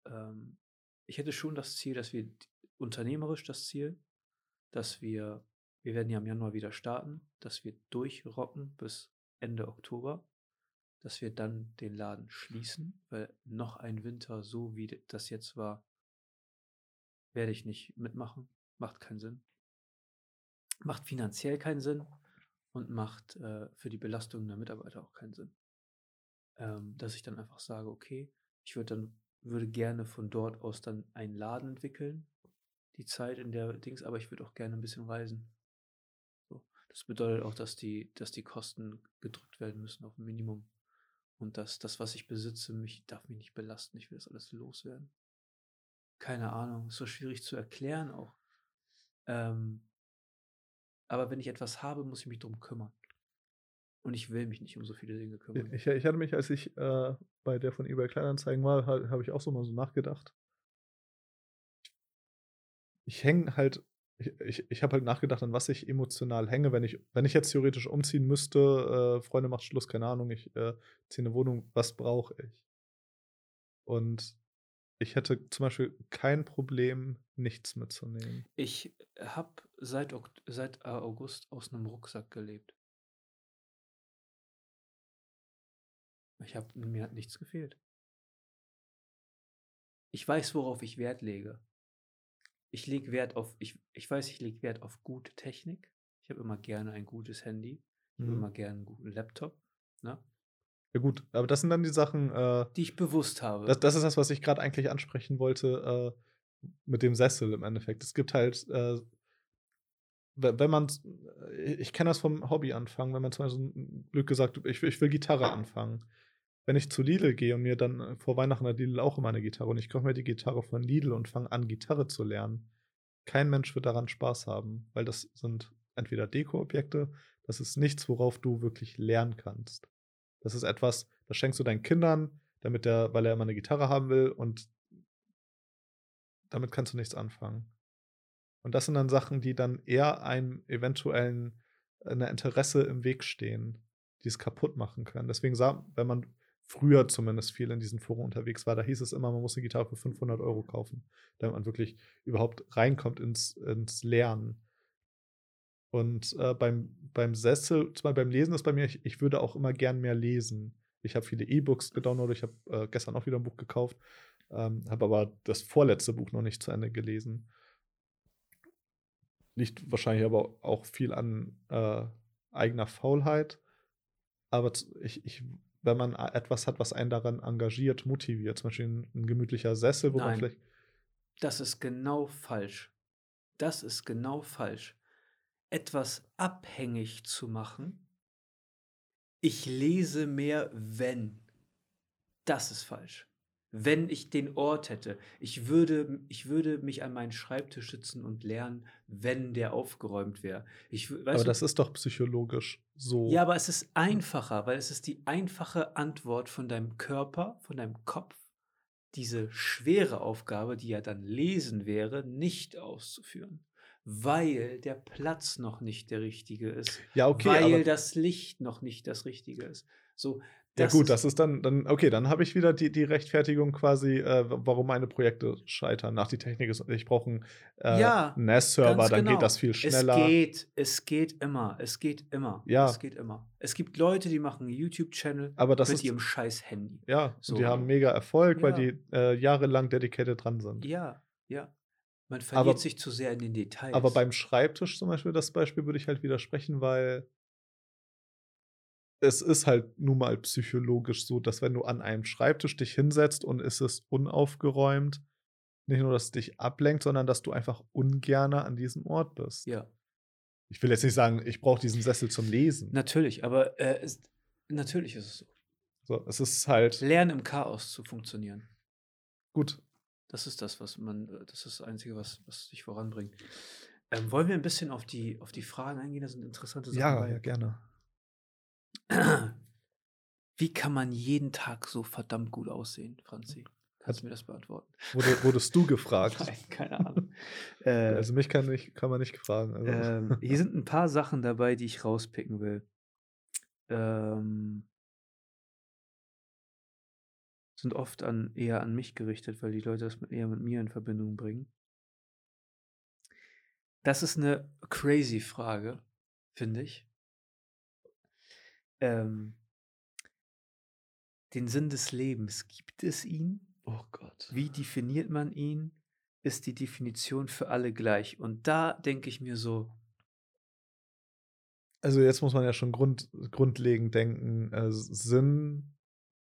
ähm, ich hätte schon das Ziel, dass wir unternehmerisch das Ziel, dass wir wir werden ja im Januar wieder starten, dass wir durchrocken bis Ende Oktober, dass wir dann den Laden schließen, weil noch ein Winter, so wie das jetzt war werde ich nicht mitmachen. Macht keinen Sinn. Macht finanziell keinen Sinn und macht, äh, für die Belastung der Mitarbeiter auch keinen Sinn. Ähm, dass ich dann einfach sage: „Okay, ich würde dann würde gerne von dort aus dann einen Laden entwickeln, die Zeit in der Dings, aber ich würde auch gerne 'n bisschen reisen.“ So, das bedeutet auch, dass die dass die Kosten gedrückt werden müssen auf 'n Minimum und dass das, was ich besitze, mich darf mich nicht belasten. Ich will das alles loswerden. Keine Ahnung, ist so schwierig zu erklären auch. Ähm aber wenn ich etwas habe, muss ich mich drum kümmern. Und ich will mich nicht um so viele Dinge kümmern. ich ich hatte mich, als ich, äh, bei der von eBay Kleinanzeigen war, ha habe ich auch so mal so nachgedacht. Ich hänge halt ich ich ich habe halt nachgedacht, an was ich emotional hänge, wenn ich wenn ich jetzt theoretisch umziehen müsste, äh, Freunde macht Schluss, keine Ahnung, ich, äh, ziehe in 'ne Wohnung, was brauche ich? Und ich hätte zum Beispiel kein Problem, nichts mitzunehmen. Ich habe seit seit, äh, August aus 'nem Rucksack gelebt. Ich habe mir hat nichts gefehlt. Ich weiß, worauf ich Wert lege. Ich lege Wert auf ich ich weiß, ich lege Wert auf gute Technik. Ich habe immer gerne ein gutes Handy. Ich habe Mhm. immer gern 'n guten Laptop, ne? Ja gut, aber das sind dann die Sachen, äh Die ich bewusst habe. das das ist das, was ich grad eigentlich ansprechen wollte, äh, mit dem Sessel im Endeffekt. Es gibt halt, äh we wenn man's äh, ich kenne das vom Hobby anfangen, wenn man zum Beispiel so blöd gesagt, ich will ich will Gitarre anfangen. Wenn ich zu Lidl gehe und mir dann äh, vor Weihnachten hat Lidl auch immer 'ne Gitarre und ich kaufe mir die Gitarre von Lidl und fange an, Gitarre zu lernen. Kein Mensch wird daran Spaß haben, weil das sind entweder Dekoobjekte, das ist nichts, worauf du wirklich lernen kannst. Das ist etwas, das schenkst du deinen Kindern, damit der weil er immer 'ne Gitarre haben will und damit kannst du nichts anfangen. Und das sind dann Sachen, die dann eher einem eventuellen äh, 'ner Interesse im Weg stehen, die es kaputt machen können. Deswegen sa wenn man früher zumindest viel in diesen Foren unterwegs war, da hieß es immer, man muss 'ne Gitarre für 500 € kaufen, damit man wirklich überhaupt reinkommt ins ins Lernen. Und, äh, beim beim Sessel zwar beim Lesen ist bei mir ich ich würde auch immer gern mehr lesen. Ich habe viele E-Books gedownloadet, ich habe, äh, gestern auch wieder 'n Buch gekauft, ähm, habe aber das vorletzte Buch noch nicht zu Ende gelesen. Liegt wahrscheinlich aber auch viel an, äh, eigener Faulheit. Aber ich ich wenn man etwas hat, was einen daran engagiert, motiviert, zum Beispiel 'n 'n gemütlicher Sessel, wo man Nein. vielleicht Das ist genau falsch. Das ist genau falsch. Etwas abhängig zu machen ich lese mehr, wenn. Das ist falsch. Wenn ich den Ort hätte. Ich würde ich würde mich an meinen Schreibtisch sitzen und lernen, wenn der aufgeräumt wäre. Ich Aber du das ist doch psychologisch so. Ja, aber es ist einfacher, weil es ist die einfache Antwort von deinem Körper, von deinem Kopf, diese schwere Aufgabe, die ja dann Lesen wäre, nicht auszuführen, weil der Platz noch nicht der richtige ist, Ja, okay, weil das Licht noch nicht das Richtige ist. So, Ja gut, das ist dann dann okay, dann habe ich wieder die die Rechtfertigung quasi, äh, wa warum meine Projekte scheitern. Ach, die Technik ist ich brauche 'n, äh, Ja, NAS-Server, ganz dann genau. geht das viel Es schneller. geht es geht immer. Es geht immer. Ja. Es geht immer. Es gibt Leute, die machen 'n YouTube-Channel Aber das mit ist ihrem scheiß Handy. Ja, So. und die haben mega Erfolg, weil Ja. die, äh, jahrelang dedicated dran sind. Ja, ja. Man Aber verliert sich zu sehr in den Details. aber beim Schreibtisch zum Beispiel, das Beispiel würde ich halt widersprechen, weil es ist halt nun mal psychologisch so, dass wenn du an einem Schreibtisch dich hinsetzt und es ist unaufgeräumt, nicht nur, dass es dich ablenkt, sondern dass du einfach ungerne an diesem Ort bist. Ja. Ich will jetzt nicht sagen, ich brauche diesen Sessel zum Lesen. Natürlich, aber, äh, es natürlich ist es so. So, es ist halt Lernen im Chaos zu funktionieren. Gut. Das ist das, was man äh, das ist das Einzige, was was dich voranbringt. Ähm, wollen wir 'n bisschen auf die auf die Fragen eingehen? Da sind interessante Sachen Ja, ja, gerne. *clears throat* Wie kann man jeden Tag so verdammt gut aussehen, Franzi? Kannst du mir das beantworten? Wurde, wurdest du *laughs* gefragt? Nein, keine Ahnung. *laughs* Äh, also mich kann, nicht, kann man nicht fragen. Also. ähm, hier sind ein paar Sachen dabei, die ich rauspicken will. Ähm, sind oft an, eher an mich gerichtet, weil die Leute das eher mit mir in Verbindung bringen. Das ist eine crazy Frage, finde ich. Ähm, den Sinn des Lebens, gibt es ihn? oh Gott. Wie definiert man ihn? Ist die Definition für alle gleich? Und da denke ich mir so, Also jetzt muss man ja schon grund, grundlegend denken, äh, Sinn,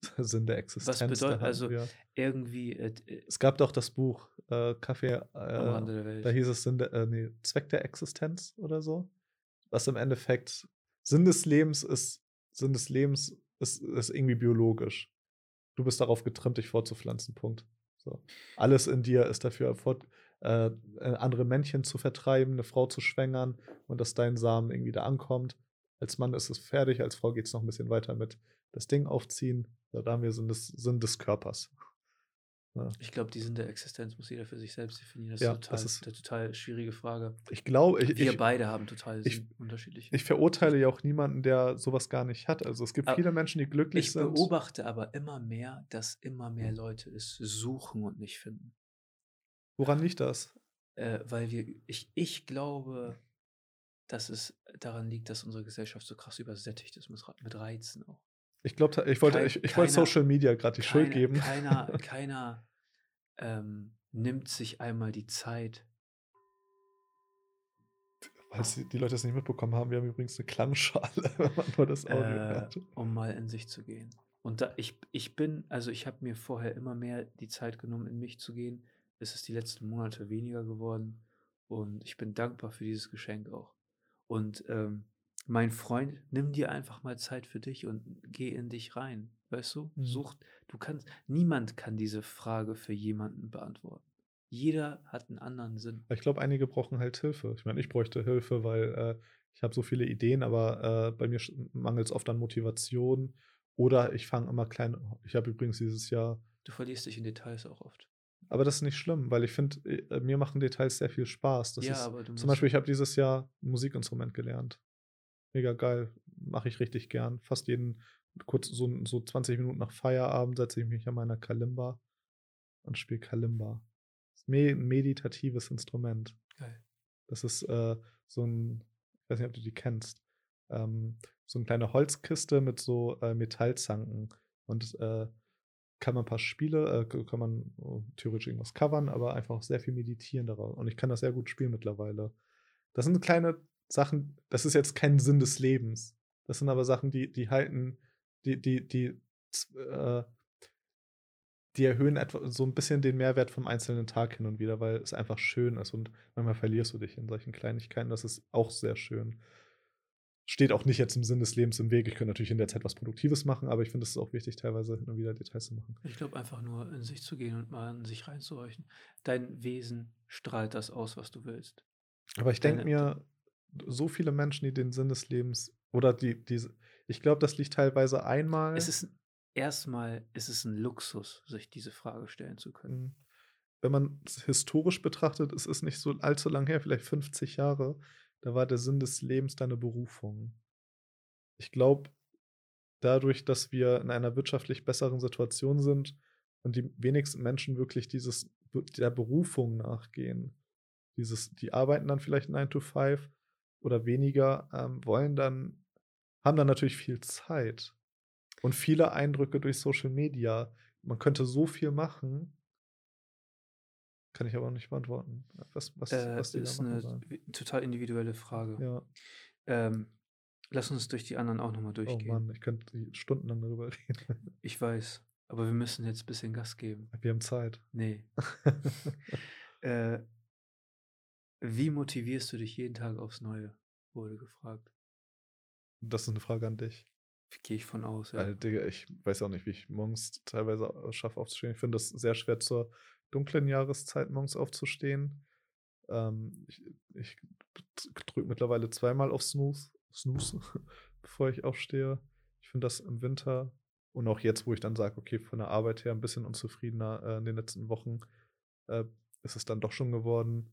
*laughs* Sinn der Existenz. bedeutet- da haben also wir- irgendwie äh, äh, es gab doch das Buch äh, Kaffee, äh, da hieß es Sinn der, äh, nee, Zweck der Existenz oder so. Was im Endeffekt Sinn des Lebens ist, Sinn des Lebens ist, ist irgendwie biologisch. Du bist darauf getrimmt, dich fortzupflanzen. Punkt. So. Alles in dir ist dafür fort, äh, andere Männchen zu vertreiben, eine Frau zu schwängern und dass dein Samen irgendwie da ankommt. Als Mann ist es fertig, als Frau geht es noch ein bisschen weiter mit das Ding aufziehen. Da haben wir Sinn des, Sinn des Körpers. *laughs* Ich glaube, die Sinn der Existenz muss jeder für sich selbst definieren. Das Ja, ist, total, das ist- eine total schwierige Frage. Ich glaube, ich, Wir ich, beide haben total ich- unterschiedliche. ich verurteile ja auch niemanden, der sowas gar nicht hat. Also es gibt Aber viele Menschen, die glücklich Ich sind. beobachte aber immer mehr, dass immer mehr Leute es suchen und nicht finden. Woran liegt das? Äh, weil wir, ich, ich glaube, dass es daran liegt, dass unsere Gesellschaft so krass übersättigt ist mit Reizen auch. Ich glaube, ich wollte, Kein- ich, ich wollte Social Media gerade die Schuld geben. Keiner, *laughs* keiner ähm, nimmt sich einmal die Zeit. Falls die, die Leute es nicht mitbekommen haben, wir haben übrigens eine Klangschale, *laughs* wenn man nur das Audio äh, hört. um mal in sich zu gehen. Und da ich, ich bin, also ich habe mir vorher immer mehr die Zeit genommen, in mich zu gehen. Es ist die letzten Monate weniger geworden. Und ich bin dankbar für dieses Geschenk auch. Und ähm, mein Freund, nimm dir einfach mal Zeit für dich und geh in dich rein. Weißt du? Mhm. Such, du kannst, niemand kann diese Frage für jemanden beantworten. Jeder hat einen anderen Sinn. Ich glaube, einige brauchen halt Hilfe. Ich meine, ich bräuchte Hilfe, weil äh, ich habe so viele Ideen, aber äh, bei mir mangelt es oft an Motivation. Oder ich fange immer klein. Ich habe übrigens dieses Jahr Du verlierst dich in Details auch oft. Aber das ist nicht schlimm, weil ich finde, äh, mir machen Details sehr viel Spaß. Das ja, ist, aber du musst zum Beispiel, ich habe dieses Jahr ein Musikinstrument gelernt. Mega geil. Mache ich richtig gern. Fast jeden, kurz so, so 20 Minuten nach Feierabend setze ich mich an meiner Kalimba und spiele Kalimba. Das ist me- ein meditatives Instrument. Geil. Das ist äh, so ein, ich weiß nicht, ob du die kennst, ähm, so eine kleine Holzkiste mit so äh, Metallzanken. Und äh, kann man ein paar Spiele, äh, kann man äh, theoretisch irgendwas covern, aber einfach auch sehr viel meditieren darauf. Und ich kann das sehr gut spielen mittlerweile. Das sind kleine Sachen, das ist jetzt kein Sinn des Lebens. Das sind aber Sachen, die, die halten, die, die, die, äh, die erhöhen etwa so ein bisschen den Mehrwert vom einzelnen Tag hin und wieder, weil es einfach schön ist und manchmal verlierst du dich in solchen Kleinigkeiten. Das ist auch sehr schön. Steht auch nicht jetzt im Sinn des Lebens im Weg. Ich könnte natürlich in der Zeit was Produktives machen, aber ich finde es ist auch wichtig, teilweise hin und wieder Details zu machen. Ich glaube, einfach nur in sich zu gehen und mal in sich reinzuhorchen. Dein Wesen strahlt das aus, was du willst. Aber ich denke mir, so viele Menschen, die den Sinn des Lebens oder die, diese, ich glaube, das liegt teilweise einmal. Es ist erstmal, es ist ein Luxus, sich diese Frage stellen zu können. Mhm. Wenn man es historisch betrachtet, es ist nicht so allzu lang her, vielleicht 50 Jahre, da war der Sinn des Lebens deine Berufung. Ich glaube, dadurch, dass wir in einer wirtschaftlich besseren Situation sind und die wenigsten Menschen wirklich dieses der Berufung nachgehen, dieses, die arbeiten dann vielleicht 9 to 5 oder weniger, ähm, wollen dann, haben dann natürlich viel Zeit und viele Eindrücke durch Social Media. Man könnte so viel machen, kann ich aber nicht beantworten, was, was, Äh, was die ist eine sollen. total individuelle Frage. Ja, Ähm, lass uns durch die anderen auch nochmal oh durchgehen. Mann, ich könnte die stundenlang darüber *laughs* reden. Ich weiß, aber wir müssen jetzt ein bisschen Gas geben. Wir haben Zeit. Nee. *laughs* äh, wie motivierst du dich jeden Tag aufs Neue? Wurde gefragt. das ist eine Frage an dich. Gehe ich von aus, ja. Weil, Digga, ich weiß auch nicht, wie ich morgens teilweise au- schaffe aufzustehen. Ich finde das sehr schwer zur dunklen Jahreszeit morgens aufzustehen. Ähm, ich ich drücke mittlerweile zweimal auf Snooze, Snooze *laughs* bevor ich aufstehe. Ich finde das im Winter Und auch jetzt, wo ich dann sage, okay, von der Arbeit her ein bisschen unzufriedener äh, in den letzten Wochen, äh, ist es dann doch schon geworden.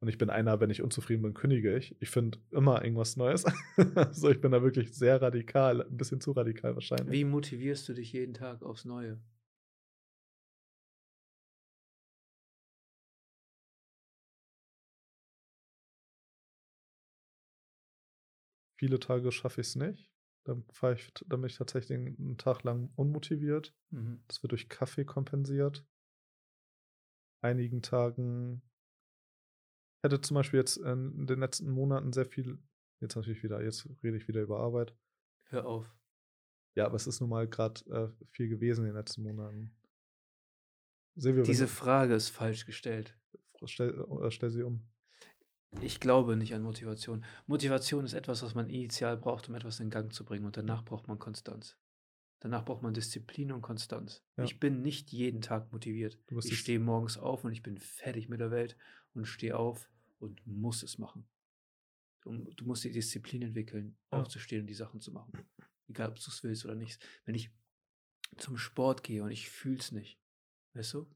Und ich bin einer, wenn ich unzufrieden bin, kündige ich. Ich finde immer irgendwas Neues. *laughs* so, ich bin da wirklich sehr radikal, ein bisschen zu radikal wahrscheinlich. Wie motivierst du dich jeden Tag aufs Neue? Viele Tage schaffe ich es nicht. Dann, fahre ich, dann bin ich tatsächlich einen Tag lang unmotiviert. Mhm. Das wird durch Kaffee kompensiert. Einigen Tagen hätte zum Beispiel jetzt in den letzten Monaten sehr viel, jetzt natürlich wieder, jetzt rede ich wieder über Arbeit. Hör auf. Ja, aber es ist nun mal gerade äh, viel gewesen in den letzten Monaten. Silvio, Diese Frage ist falsch gestellt. stell, äh, stell sie um. Ich glaube nicht an Motivation. Motivation ist etwas, was man initial braucht, um etwas in Gang zu bringen. Und danach braucht man Konstanz. Danach braucht man Disziplin und Konstanz. Ja. Ich bin nicht jeden Tag motiviert. Ich stehe morgens auf und ich bin fertig mit der Welt und stehe auf und muss es machen. Du, du musst die Disziplin entwickeln, Ja. aufzustehen und die Sachen zu machen. Egal, ob du es willst oder nicht. Wenn ich zum Sport gehe und ich fühle es nicht, weißt du?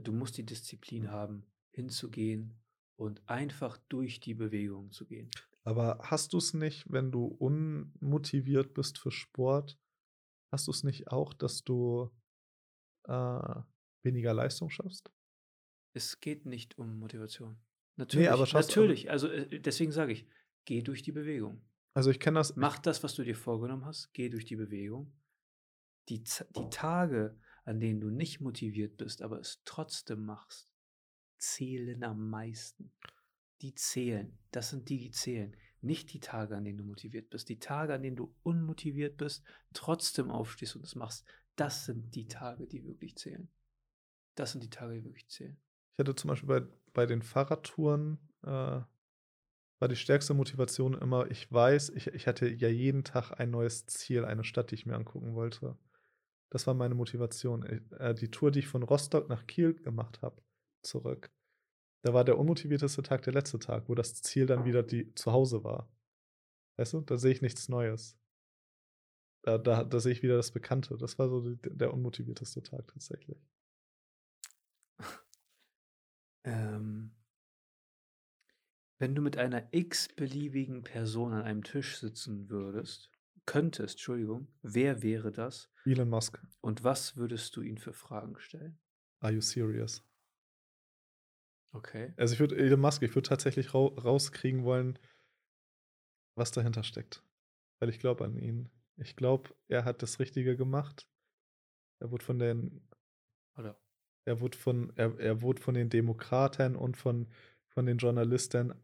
Du musst die Disziplin haben, hinzugehen und einfach durch die Bewegung zu gehen. Aber hast du es nicht, wenn du unmotiviert bist für Sport, hast du es nicht auch, dass du äh, weniger Leistung schaffst? Es geht nicht um Motivation. Natürlich, aber schaffst- natürlich. Also äh, deswegen sage ich, geh durch die Bewegung. Also ich kenne das. Mach das, was du dir vorgenommen hast, geh durch die Bewegung. Die, die Tage, an denen du nicht motiviert bist, aber es trotzdem machst, zählen am meisten. Die zählen. Das sind die, die zählen. Nicht die Tage, an denen du motiviert bist. Die Tage, an denen du unmotiviert bist, trotzdem aufstehst und es machst, das sind die Tage, die wirklich zählen. Das sind die Tage, die wirklich zählen. Ich hatte zum Beispiel bei, bei den Fahrradtouren, äh, war die stärkste Motivation immer, ich weiß, ich, ich hatte ja jeden Tag ein neues Ziel, eine Stadt, die ich mir angucken wollte. Das war meine Motivation. Ich, äh, die Tour, die ich von Rostock nach Kiel gemacht habe, zurück. Da war der unmotivierteste Tag der letzte Tag, wo das Ziel dann wieder die zu Hause war. Weißt du, da sehe ich nichts Neues. Da, da, da sehe ich wieder das Bekannte. Das war so die, der unmotivierteste Tag tatsächlich. *laughs* Ähm, wenn du mit einer x-beliebigen Person an einem Tisch sitzen würdest, könntest, Entschuldigung, wer wäre das Elon Musk, und was würdest du ihn für Fragen stellen? are you serious? Okay. Also ich würde Elon Musk, ich würde tatsächlich rau rauskriegen wollen, was dahinter steckt. Weil ich glaube an ihn. Ich glaube, er hat das Richtige gemacht. Er wurde von den, Oder? er wurde von, er, er wurde von den Demokraten und von, von den Journalisten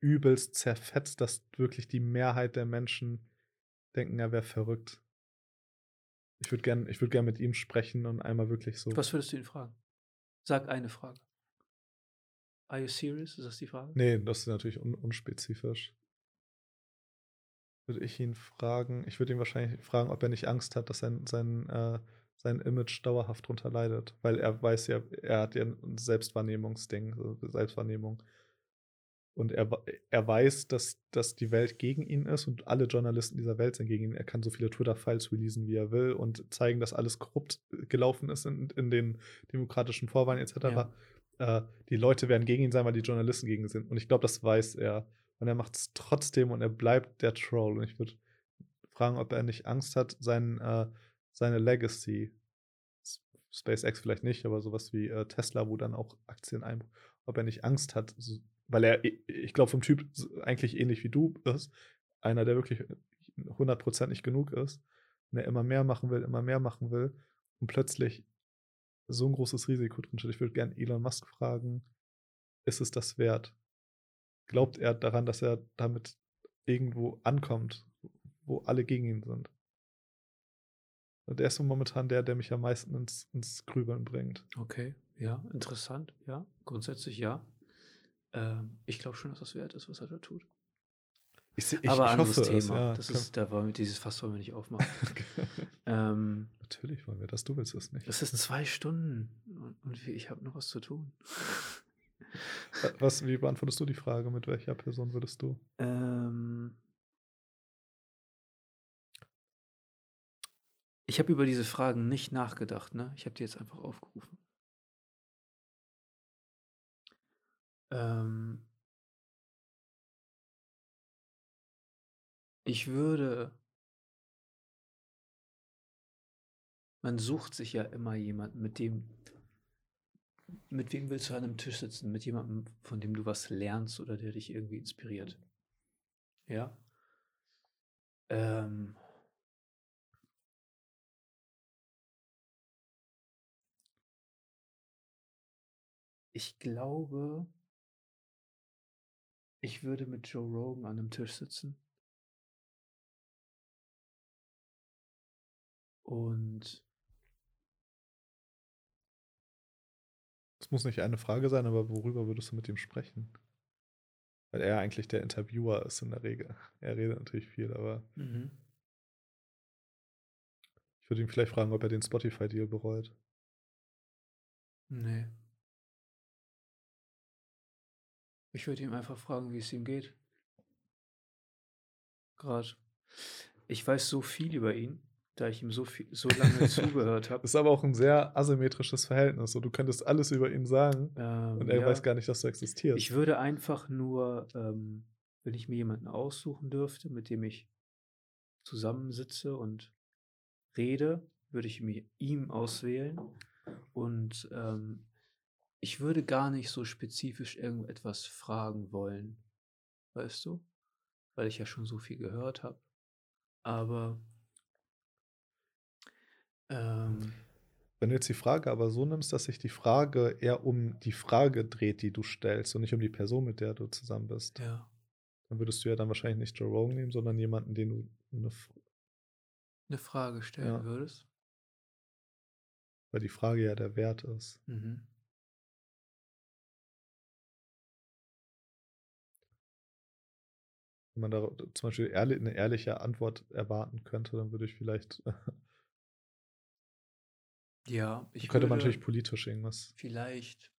übelst zerfetzt, dass wirklich die Mehrheit der Menschen denken, er wäre verrückt. Ich würde gern, ich würde gern mit ihm sprechen und einmal wirklich so. Was würdest du ihn fragen? Sag eine Frage. Are you serious? Ist das die Frage? Nee, das ist natürlich un unspezifisch. Würde ich ihn fragen, ich würde ihn wahrscheinlich fragen, ob er nicht Angst hat, dass sein, sein, äh, sein Image dauerhaft drunter leidet. Weil er weiß ja, er hat ja ein Selbstwahrnehmungsding, Selbstwahrnehmung. Und er, er weiß, dass, dass die Welt gegen ihn ist und alle Journalisten dieser Welt sind gegen ihn. Er kann so viele Twitter-Files releasen, wie er will und zeigen, dass alles korrupt gelaufen ist in, in den demokratischen Vorwahlen etc. Ja. Äh, die Leute werden gegen ihn sein, weil die Journalisten gegen ihn sind. Und ich glaube, das weiß er. Und er macht es trotzdem und er bleibt der Troll. Und ich würde fragen, ob er nicht Angst hat, sein, äh, seine Legacy, SpaceX vielleicht nicht, aber sowas wie äh, Tesla, wo dann auch Aktien ein, ob er nicht Angst hat, weil er, ich glaube, vom Typ eigentlich ähnlich wie du ist, einer, der wirklich 100% nicht genug ist, und er immer mehr machen will, immer mehr machen will und plötzlich so ein großes Risiko drin steht. Ich würde gerne Elon Musk fragen, ist es das wert? Glaubt er daran, dass er damit irgendwo ankommt, wo alle gegen ihn sind? Und der ist so momentan der, der mich am meisten ins, ins Grübeln bringt. Okay, ja, interessant. Ja, grundsätzlich ja. Ähm, ich glaube schon, dass das wert ist, was er da tut. Ich, ich, Aber ich anderes hoffe es, Thema. ja. das ist, da wollen wir dieses Fass wollen wir nicht aufmachen. *laughs* ähm, Natürlich wollen wir das, du willst es nicht. es sind zwei Stunden und, ich habe noch was zu tun. Was, wie beantwortest du die Frage, mit welcher Person würdest du? ähm, Ich habe über diese Fragen nicht nachgedacht, ne? Ich habe die jetzt einfach aufgerufen. Ähm ich würde man sucht sich ja immer jemanden, mit dem mit wem willst du an einem Tisch sitzen? Mit jemandem, von dem du was lernst oder der dich irgendwie inspiriert. Ja? Ähm Ich glaube ich würde mit Joe Rogan an 'nem Tisch sitzen. Und Es muss nicht eine Frage sein, aber worüber würdest du mit ihm sprechen? Weil er eigentlich der Interviewer ist in der Regel. Er redet natürlich viel, aber Mhm. ich würde ihn vielleicht fragen, ob er den Spotify-Deal bereut. Ne. Ich würde ihn einfach fragen, wie es ihm geht. Grad. Ich weiß so viel über ihn, da ich ihm so viel so lange *laughs* zugehört habe. Ist aber auch 'n sehr asymmetrisches Verhältnis. So, du könntest alles über ihn sagen und Ähm, er weiß ja. gar nicht, dass du existierst. Ich würde einfach nur, ähm, wenn ich mir jemanden aussuchen dürfte, mit dem ich zusammensitze und rede, würde ich mir ihm auswählen. Und, ähm, ich würde gar nicht so spezifisch irgendetwas fragen wollen, weißt du? Weil ich ja schon so viel gehört habe. Aber ähm Wenn du jetzt die Frage aber so nimmst, dass sich die Frage eher um die Frage dreht, die du stellst und nicht um die Person, mit der du zusammen bist. Ja. Dann würdest du ja dann wahrscheinlich nicht Joe Rogan nehmen, sondern jemanden, den du 'ne F 'Ne Frage stellen Ja. würdest? Weil die Frage ja der Wert ist. Mhm. Wenn man da zum Beispiel ehrli 'ne ehrliche Antwort erwarten könnte, dann würde ich vielleicht Ja, ich könnte man natürlich politisch irgendwas vielleicht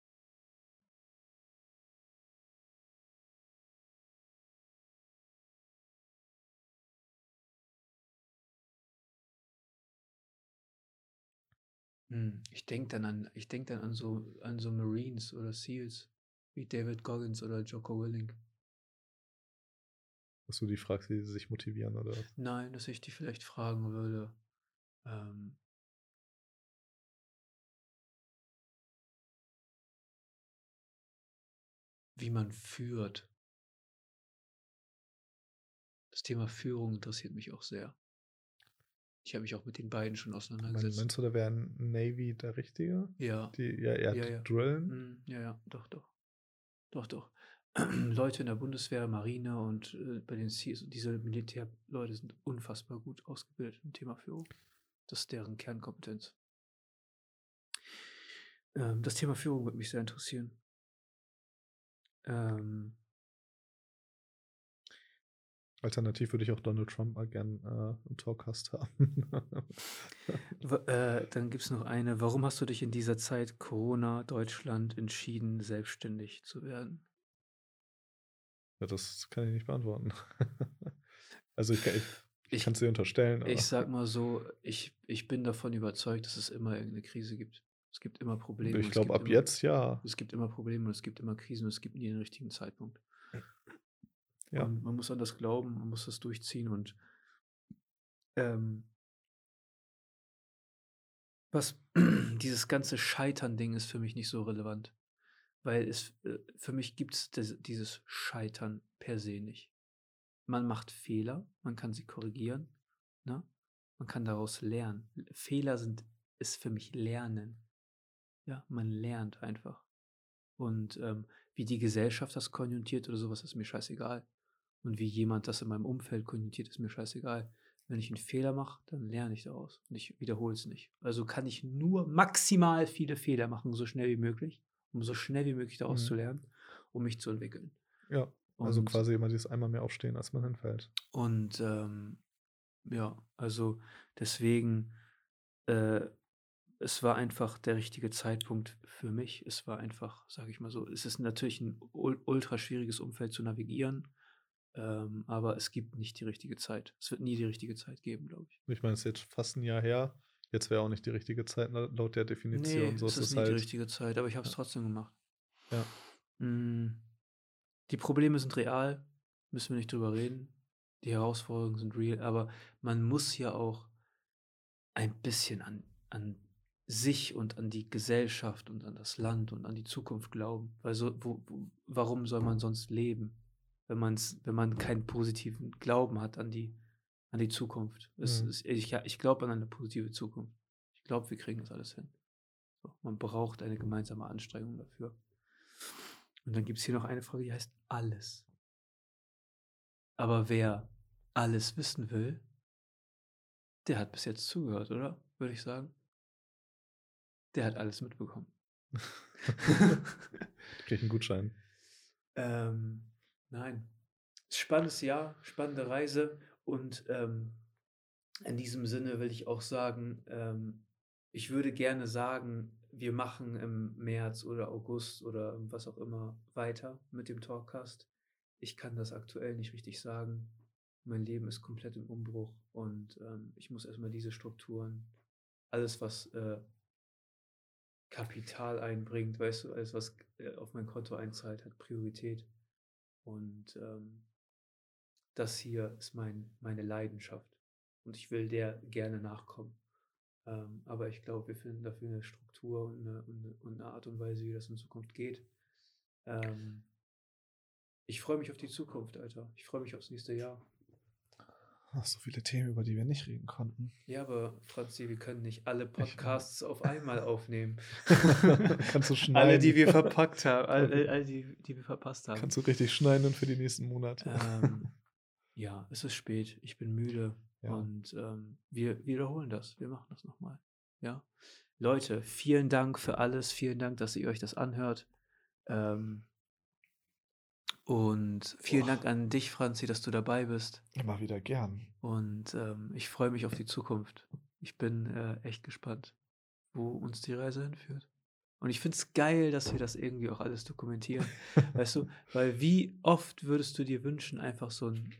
Hm, ich denke dann an ich denke dann an so an so Marines oder SEALs wie David Goggins oder Jocko Willink. Dass du die fragst, wie sie sich motivieren oder? Nein, dass ich die vielleicht fragen würde, ähm wie man führt. Das Thema Führung interessiert mich auch sehr. Ich habe mich auch mit den beiden schon auseinandergesetzt. meinst du, da wäre Navy der Richtige? Ja. Die ja eher Ja, ja. drillen? Mhm, ja, ja, doch, doch. Doch, doch. *clears throat* Leute in der Bundeswehr, Marine und, äh, bei den SEALs diese Militärleute sind unfassbar gut ausgebildet im Thema Führung. Das ist deren Kernkompetenz. Ähm, das Thema Führung würde mich sehr interessieren. Ähm Alternativ würde ich auch Donald Trump mal gern, äh, im Talkgast haben. Äh, dann gibt's noch eine: Warum hast du dich in dieser Zeit Corona Deutschland entschieden, selbstständig zu werden? Ja, das kann ich nicht beantworten. *laughs* Also, ich ich ich Ich kann's dir unterstellen, aber ich sage mal so, ich ich bin davon überzeugt, dass es immer irgend 'ne Krise gibt. Es gibt immer Probleme Ich es glaube, gibt ab immer jetzt ja. es gibt immer Probleme und es gibt immer Krisen und es gibt nie den richtigen Zeitpunkt. Ja. Und man muss an das glauben, man muss das durchziehen und ähm was *clears throat* dieses ganze Scheitern-Ding ist für mich nicht so relevant, weil es äh, für mich gibt's das dieses Scheitern per se nicht. Man macht Fehler, man kann sie korrigieren, ne? Man kann daraus lernen. Fehler sind ist für mich Lernen. Ja, man lernt einfach. Und, ähm, wie die Gesellschaft das konnotiert oder so was, ist mir scheißegal. Und wie jemand das in meinem Umfeld konnotiert, ist mir scheißegal. Wenn ich 'n Fehler mache, dann lerne ich daraus und ich wiederhole es nicht. Also, kann ich nur maximal viele Fehler machen, so schnell wie möglich, um so schnell wie möglich daraus zu Mhm. lernen, um mich zu entwickeln. Ja, also Und quasi immer dieses einmal mehr aufstehen, als man hinfällt. und, ähm, ja, also, deswegen, äh, es war einfach der richtige Zeitpunkt für mich. Es war einfach, sage ich mal so es ist natürlich 'n ul ultra schwieriges Umfeld zu navigieren. Ähm, aber es gibt nicht die richtige Zeit. Es wird nie die richtige Zeit geben, glaube ich. Ich meine, es ist jetzt fast ein Jahr her. Jetzt wäre auch nicht die richtige Zeit laut der Definition. Nee, so es ist es nicht halt. die richtige Zeit, aber ich habe es Ja. trotzdem gemacht. Ja. Mm, Die Probleme sind real, müssen wir nicht drüber reden. Die Herausforderungen sind real, aber man muss ja auch ein bisschen an, an sich und an die Gesellschaft und an das Land und an die Zukunft glauben. Weil so, wo, wo, warum soll man sonst leben, wenn, man's, wenn man keinen positiven Glauben hat an die, an die Zukunft? Es, Mhm. es, ich ja, ich glaube an eine positive Zukunft. Ich glaube, wir kriegen das alles hin. So, man braucht eine gemeinsame Anstrengung dafür. Und dann gibt es hier noch eine Frage, die heißt alles. Aber wer alles wissen will, der hat bis jetzt zugehört, oder? Würde ich sagen. Der hat alles mitbekommen. *laughs* *laughs* Krieg einen Gutschein. ähm, nein. Spannendes Jahr, spannende Reise. Und ähm, in diesem Sinne will ich auch sagen, ähm, ich würde gerne sagen, wir machen im März oder August oder was auch immer weiter mit dem Talkcast. Ich kann das aktuell nicht richtig sagen. Mein Leben ist komplett im Umbruch und ähm, ich muss erstmal diese Strukturen, alles was äh, Kapital einbringt, weißt du, alles was äh, auf mein Konto einzahlt, hat Priorität. Und ähm, das hier ist mein, meine Leidenschaft und ich will der gerne nachkommen. Ähm, aber ich glaube, wir finden dafür eine Struktur und eine, und eine, Art und Weise, wie das in Zukunft geht. Ähm, ich freue mich auf die Zukunft, Alter. Ich freue mich aufs nächste Jahr. Ach, so viele Themen, über die wir nicht reden konnten. Ja, aber Franzi, wir können nicht alle Podcasts auf einmal aufnehmen. *laughs* Kannst du schneiden. alle, die wir verpackt haben, alle, alle die, die wir verpasst haben. Kannst du richtig schneiden für die nächsten Monate. ähm, *laughs* ja, es ist spät. Ich bin müde. Ja. Und ähm, wir wiederholen das. Wir machen das nochmal. Ja. Leute, vielen Dank für alles. Vielen Dank, dass ihr euch das anhört. Ähm, und vielen Boah. Dank an dich, Franzi, dass du dabei bist. Immer wieder gern. Und ähm, ich freue mich auf die Zukunft. Ich bin äh, echt gespannt, wo uns die Reise hinführt. Und ich finde es geil, dass wir das irgendwie auch alles dokumentieren. *laughs* weißt du, weil wie oft würdest du dir wünschen, einfach so ein,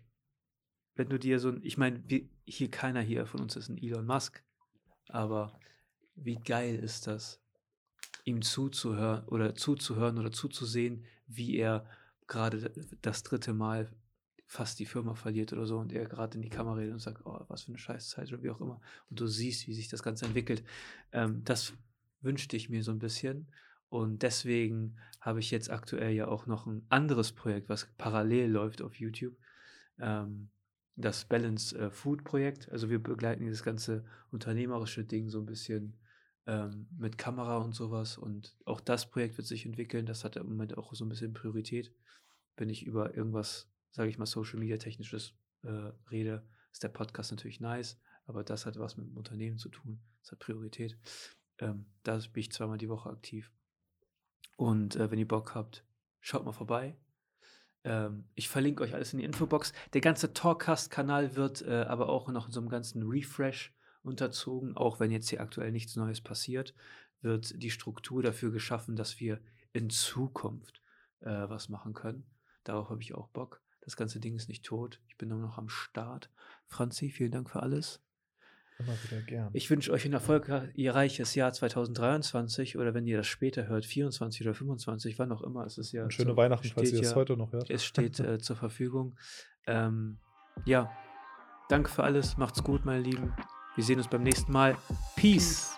wenn du dir so ein, ich meine, hier keiner hier von uns ist ein Elon Musk, aber wie geil ist das, ihm zuzuhören oder zuzuhören oder zuzusehen, wie er gerade das dritte Mal fast die Firma verliert oder so und er gerade in die Kamera redet und sagt, oh, was für eine Scheißzeit oder wie auch immer. Und du siehst, wie sich das Ganze entwickelt. Ähm, das wünschte ich mir so ein bisschen. Und deswegen habe ich jetzt aktuell ja auch noch ein anderes Projekt, was parallel läuft auf YouTube. Ähm, das Balance äh, Food Projekt. Also wir begleiten dieses ganze unternehmerische Ding so ein bisschen ähm, mit Kamera und sowas. Und auch das Projekt wird sich entwickeln. Das hat im Moment auch so ein bisschen Priorität. Wenn ich über irgendwas, sage ich mal, Social Media Technisches äh, rede, ist der Podcast natürlich nice, aber das hat was mit dem Unternehmen zu tun. Das hat Priorität. Ähm, da bin ich zweimal die Woche aktiv. Und äh, wenn ihr Bock habt, schaut mal vorbei. Ähm, ich verlinke euch alles in die Infobox. Der ganze Talkcast-Kanal wird äh, aber auch noch in so einem ganzen Refresh unterzogen. Auch wenn jetzt hier aktuell nichts Neues passiert, wird die Struktur dafür geschaffen, dass wir in Zukunft äh, was machen können. Darauf habe ich auch Bock. Das ganze Ding ist nicht tot. Ich bin nur noch am Start. Franzi, vielen Dank für alles. Immer wieder gern. Ich wünsche euch ein erfolgreiches Jahr 2023 oder wenn ihr das später hört, 24 oder 25, wann auch immer. Es ist ja Und schöne so- Weihnachten, falls ihr es ja- heute noch hört. Es steht äh, zur Verfügung. Ähm, ja, danke für alles. Macht's gut, meine Lieben. Wir sehen uns beim nächsten Mal. Peace.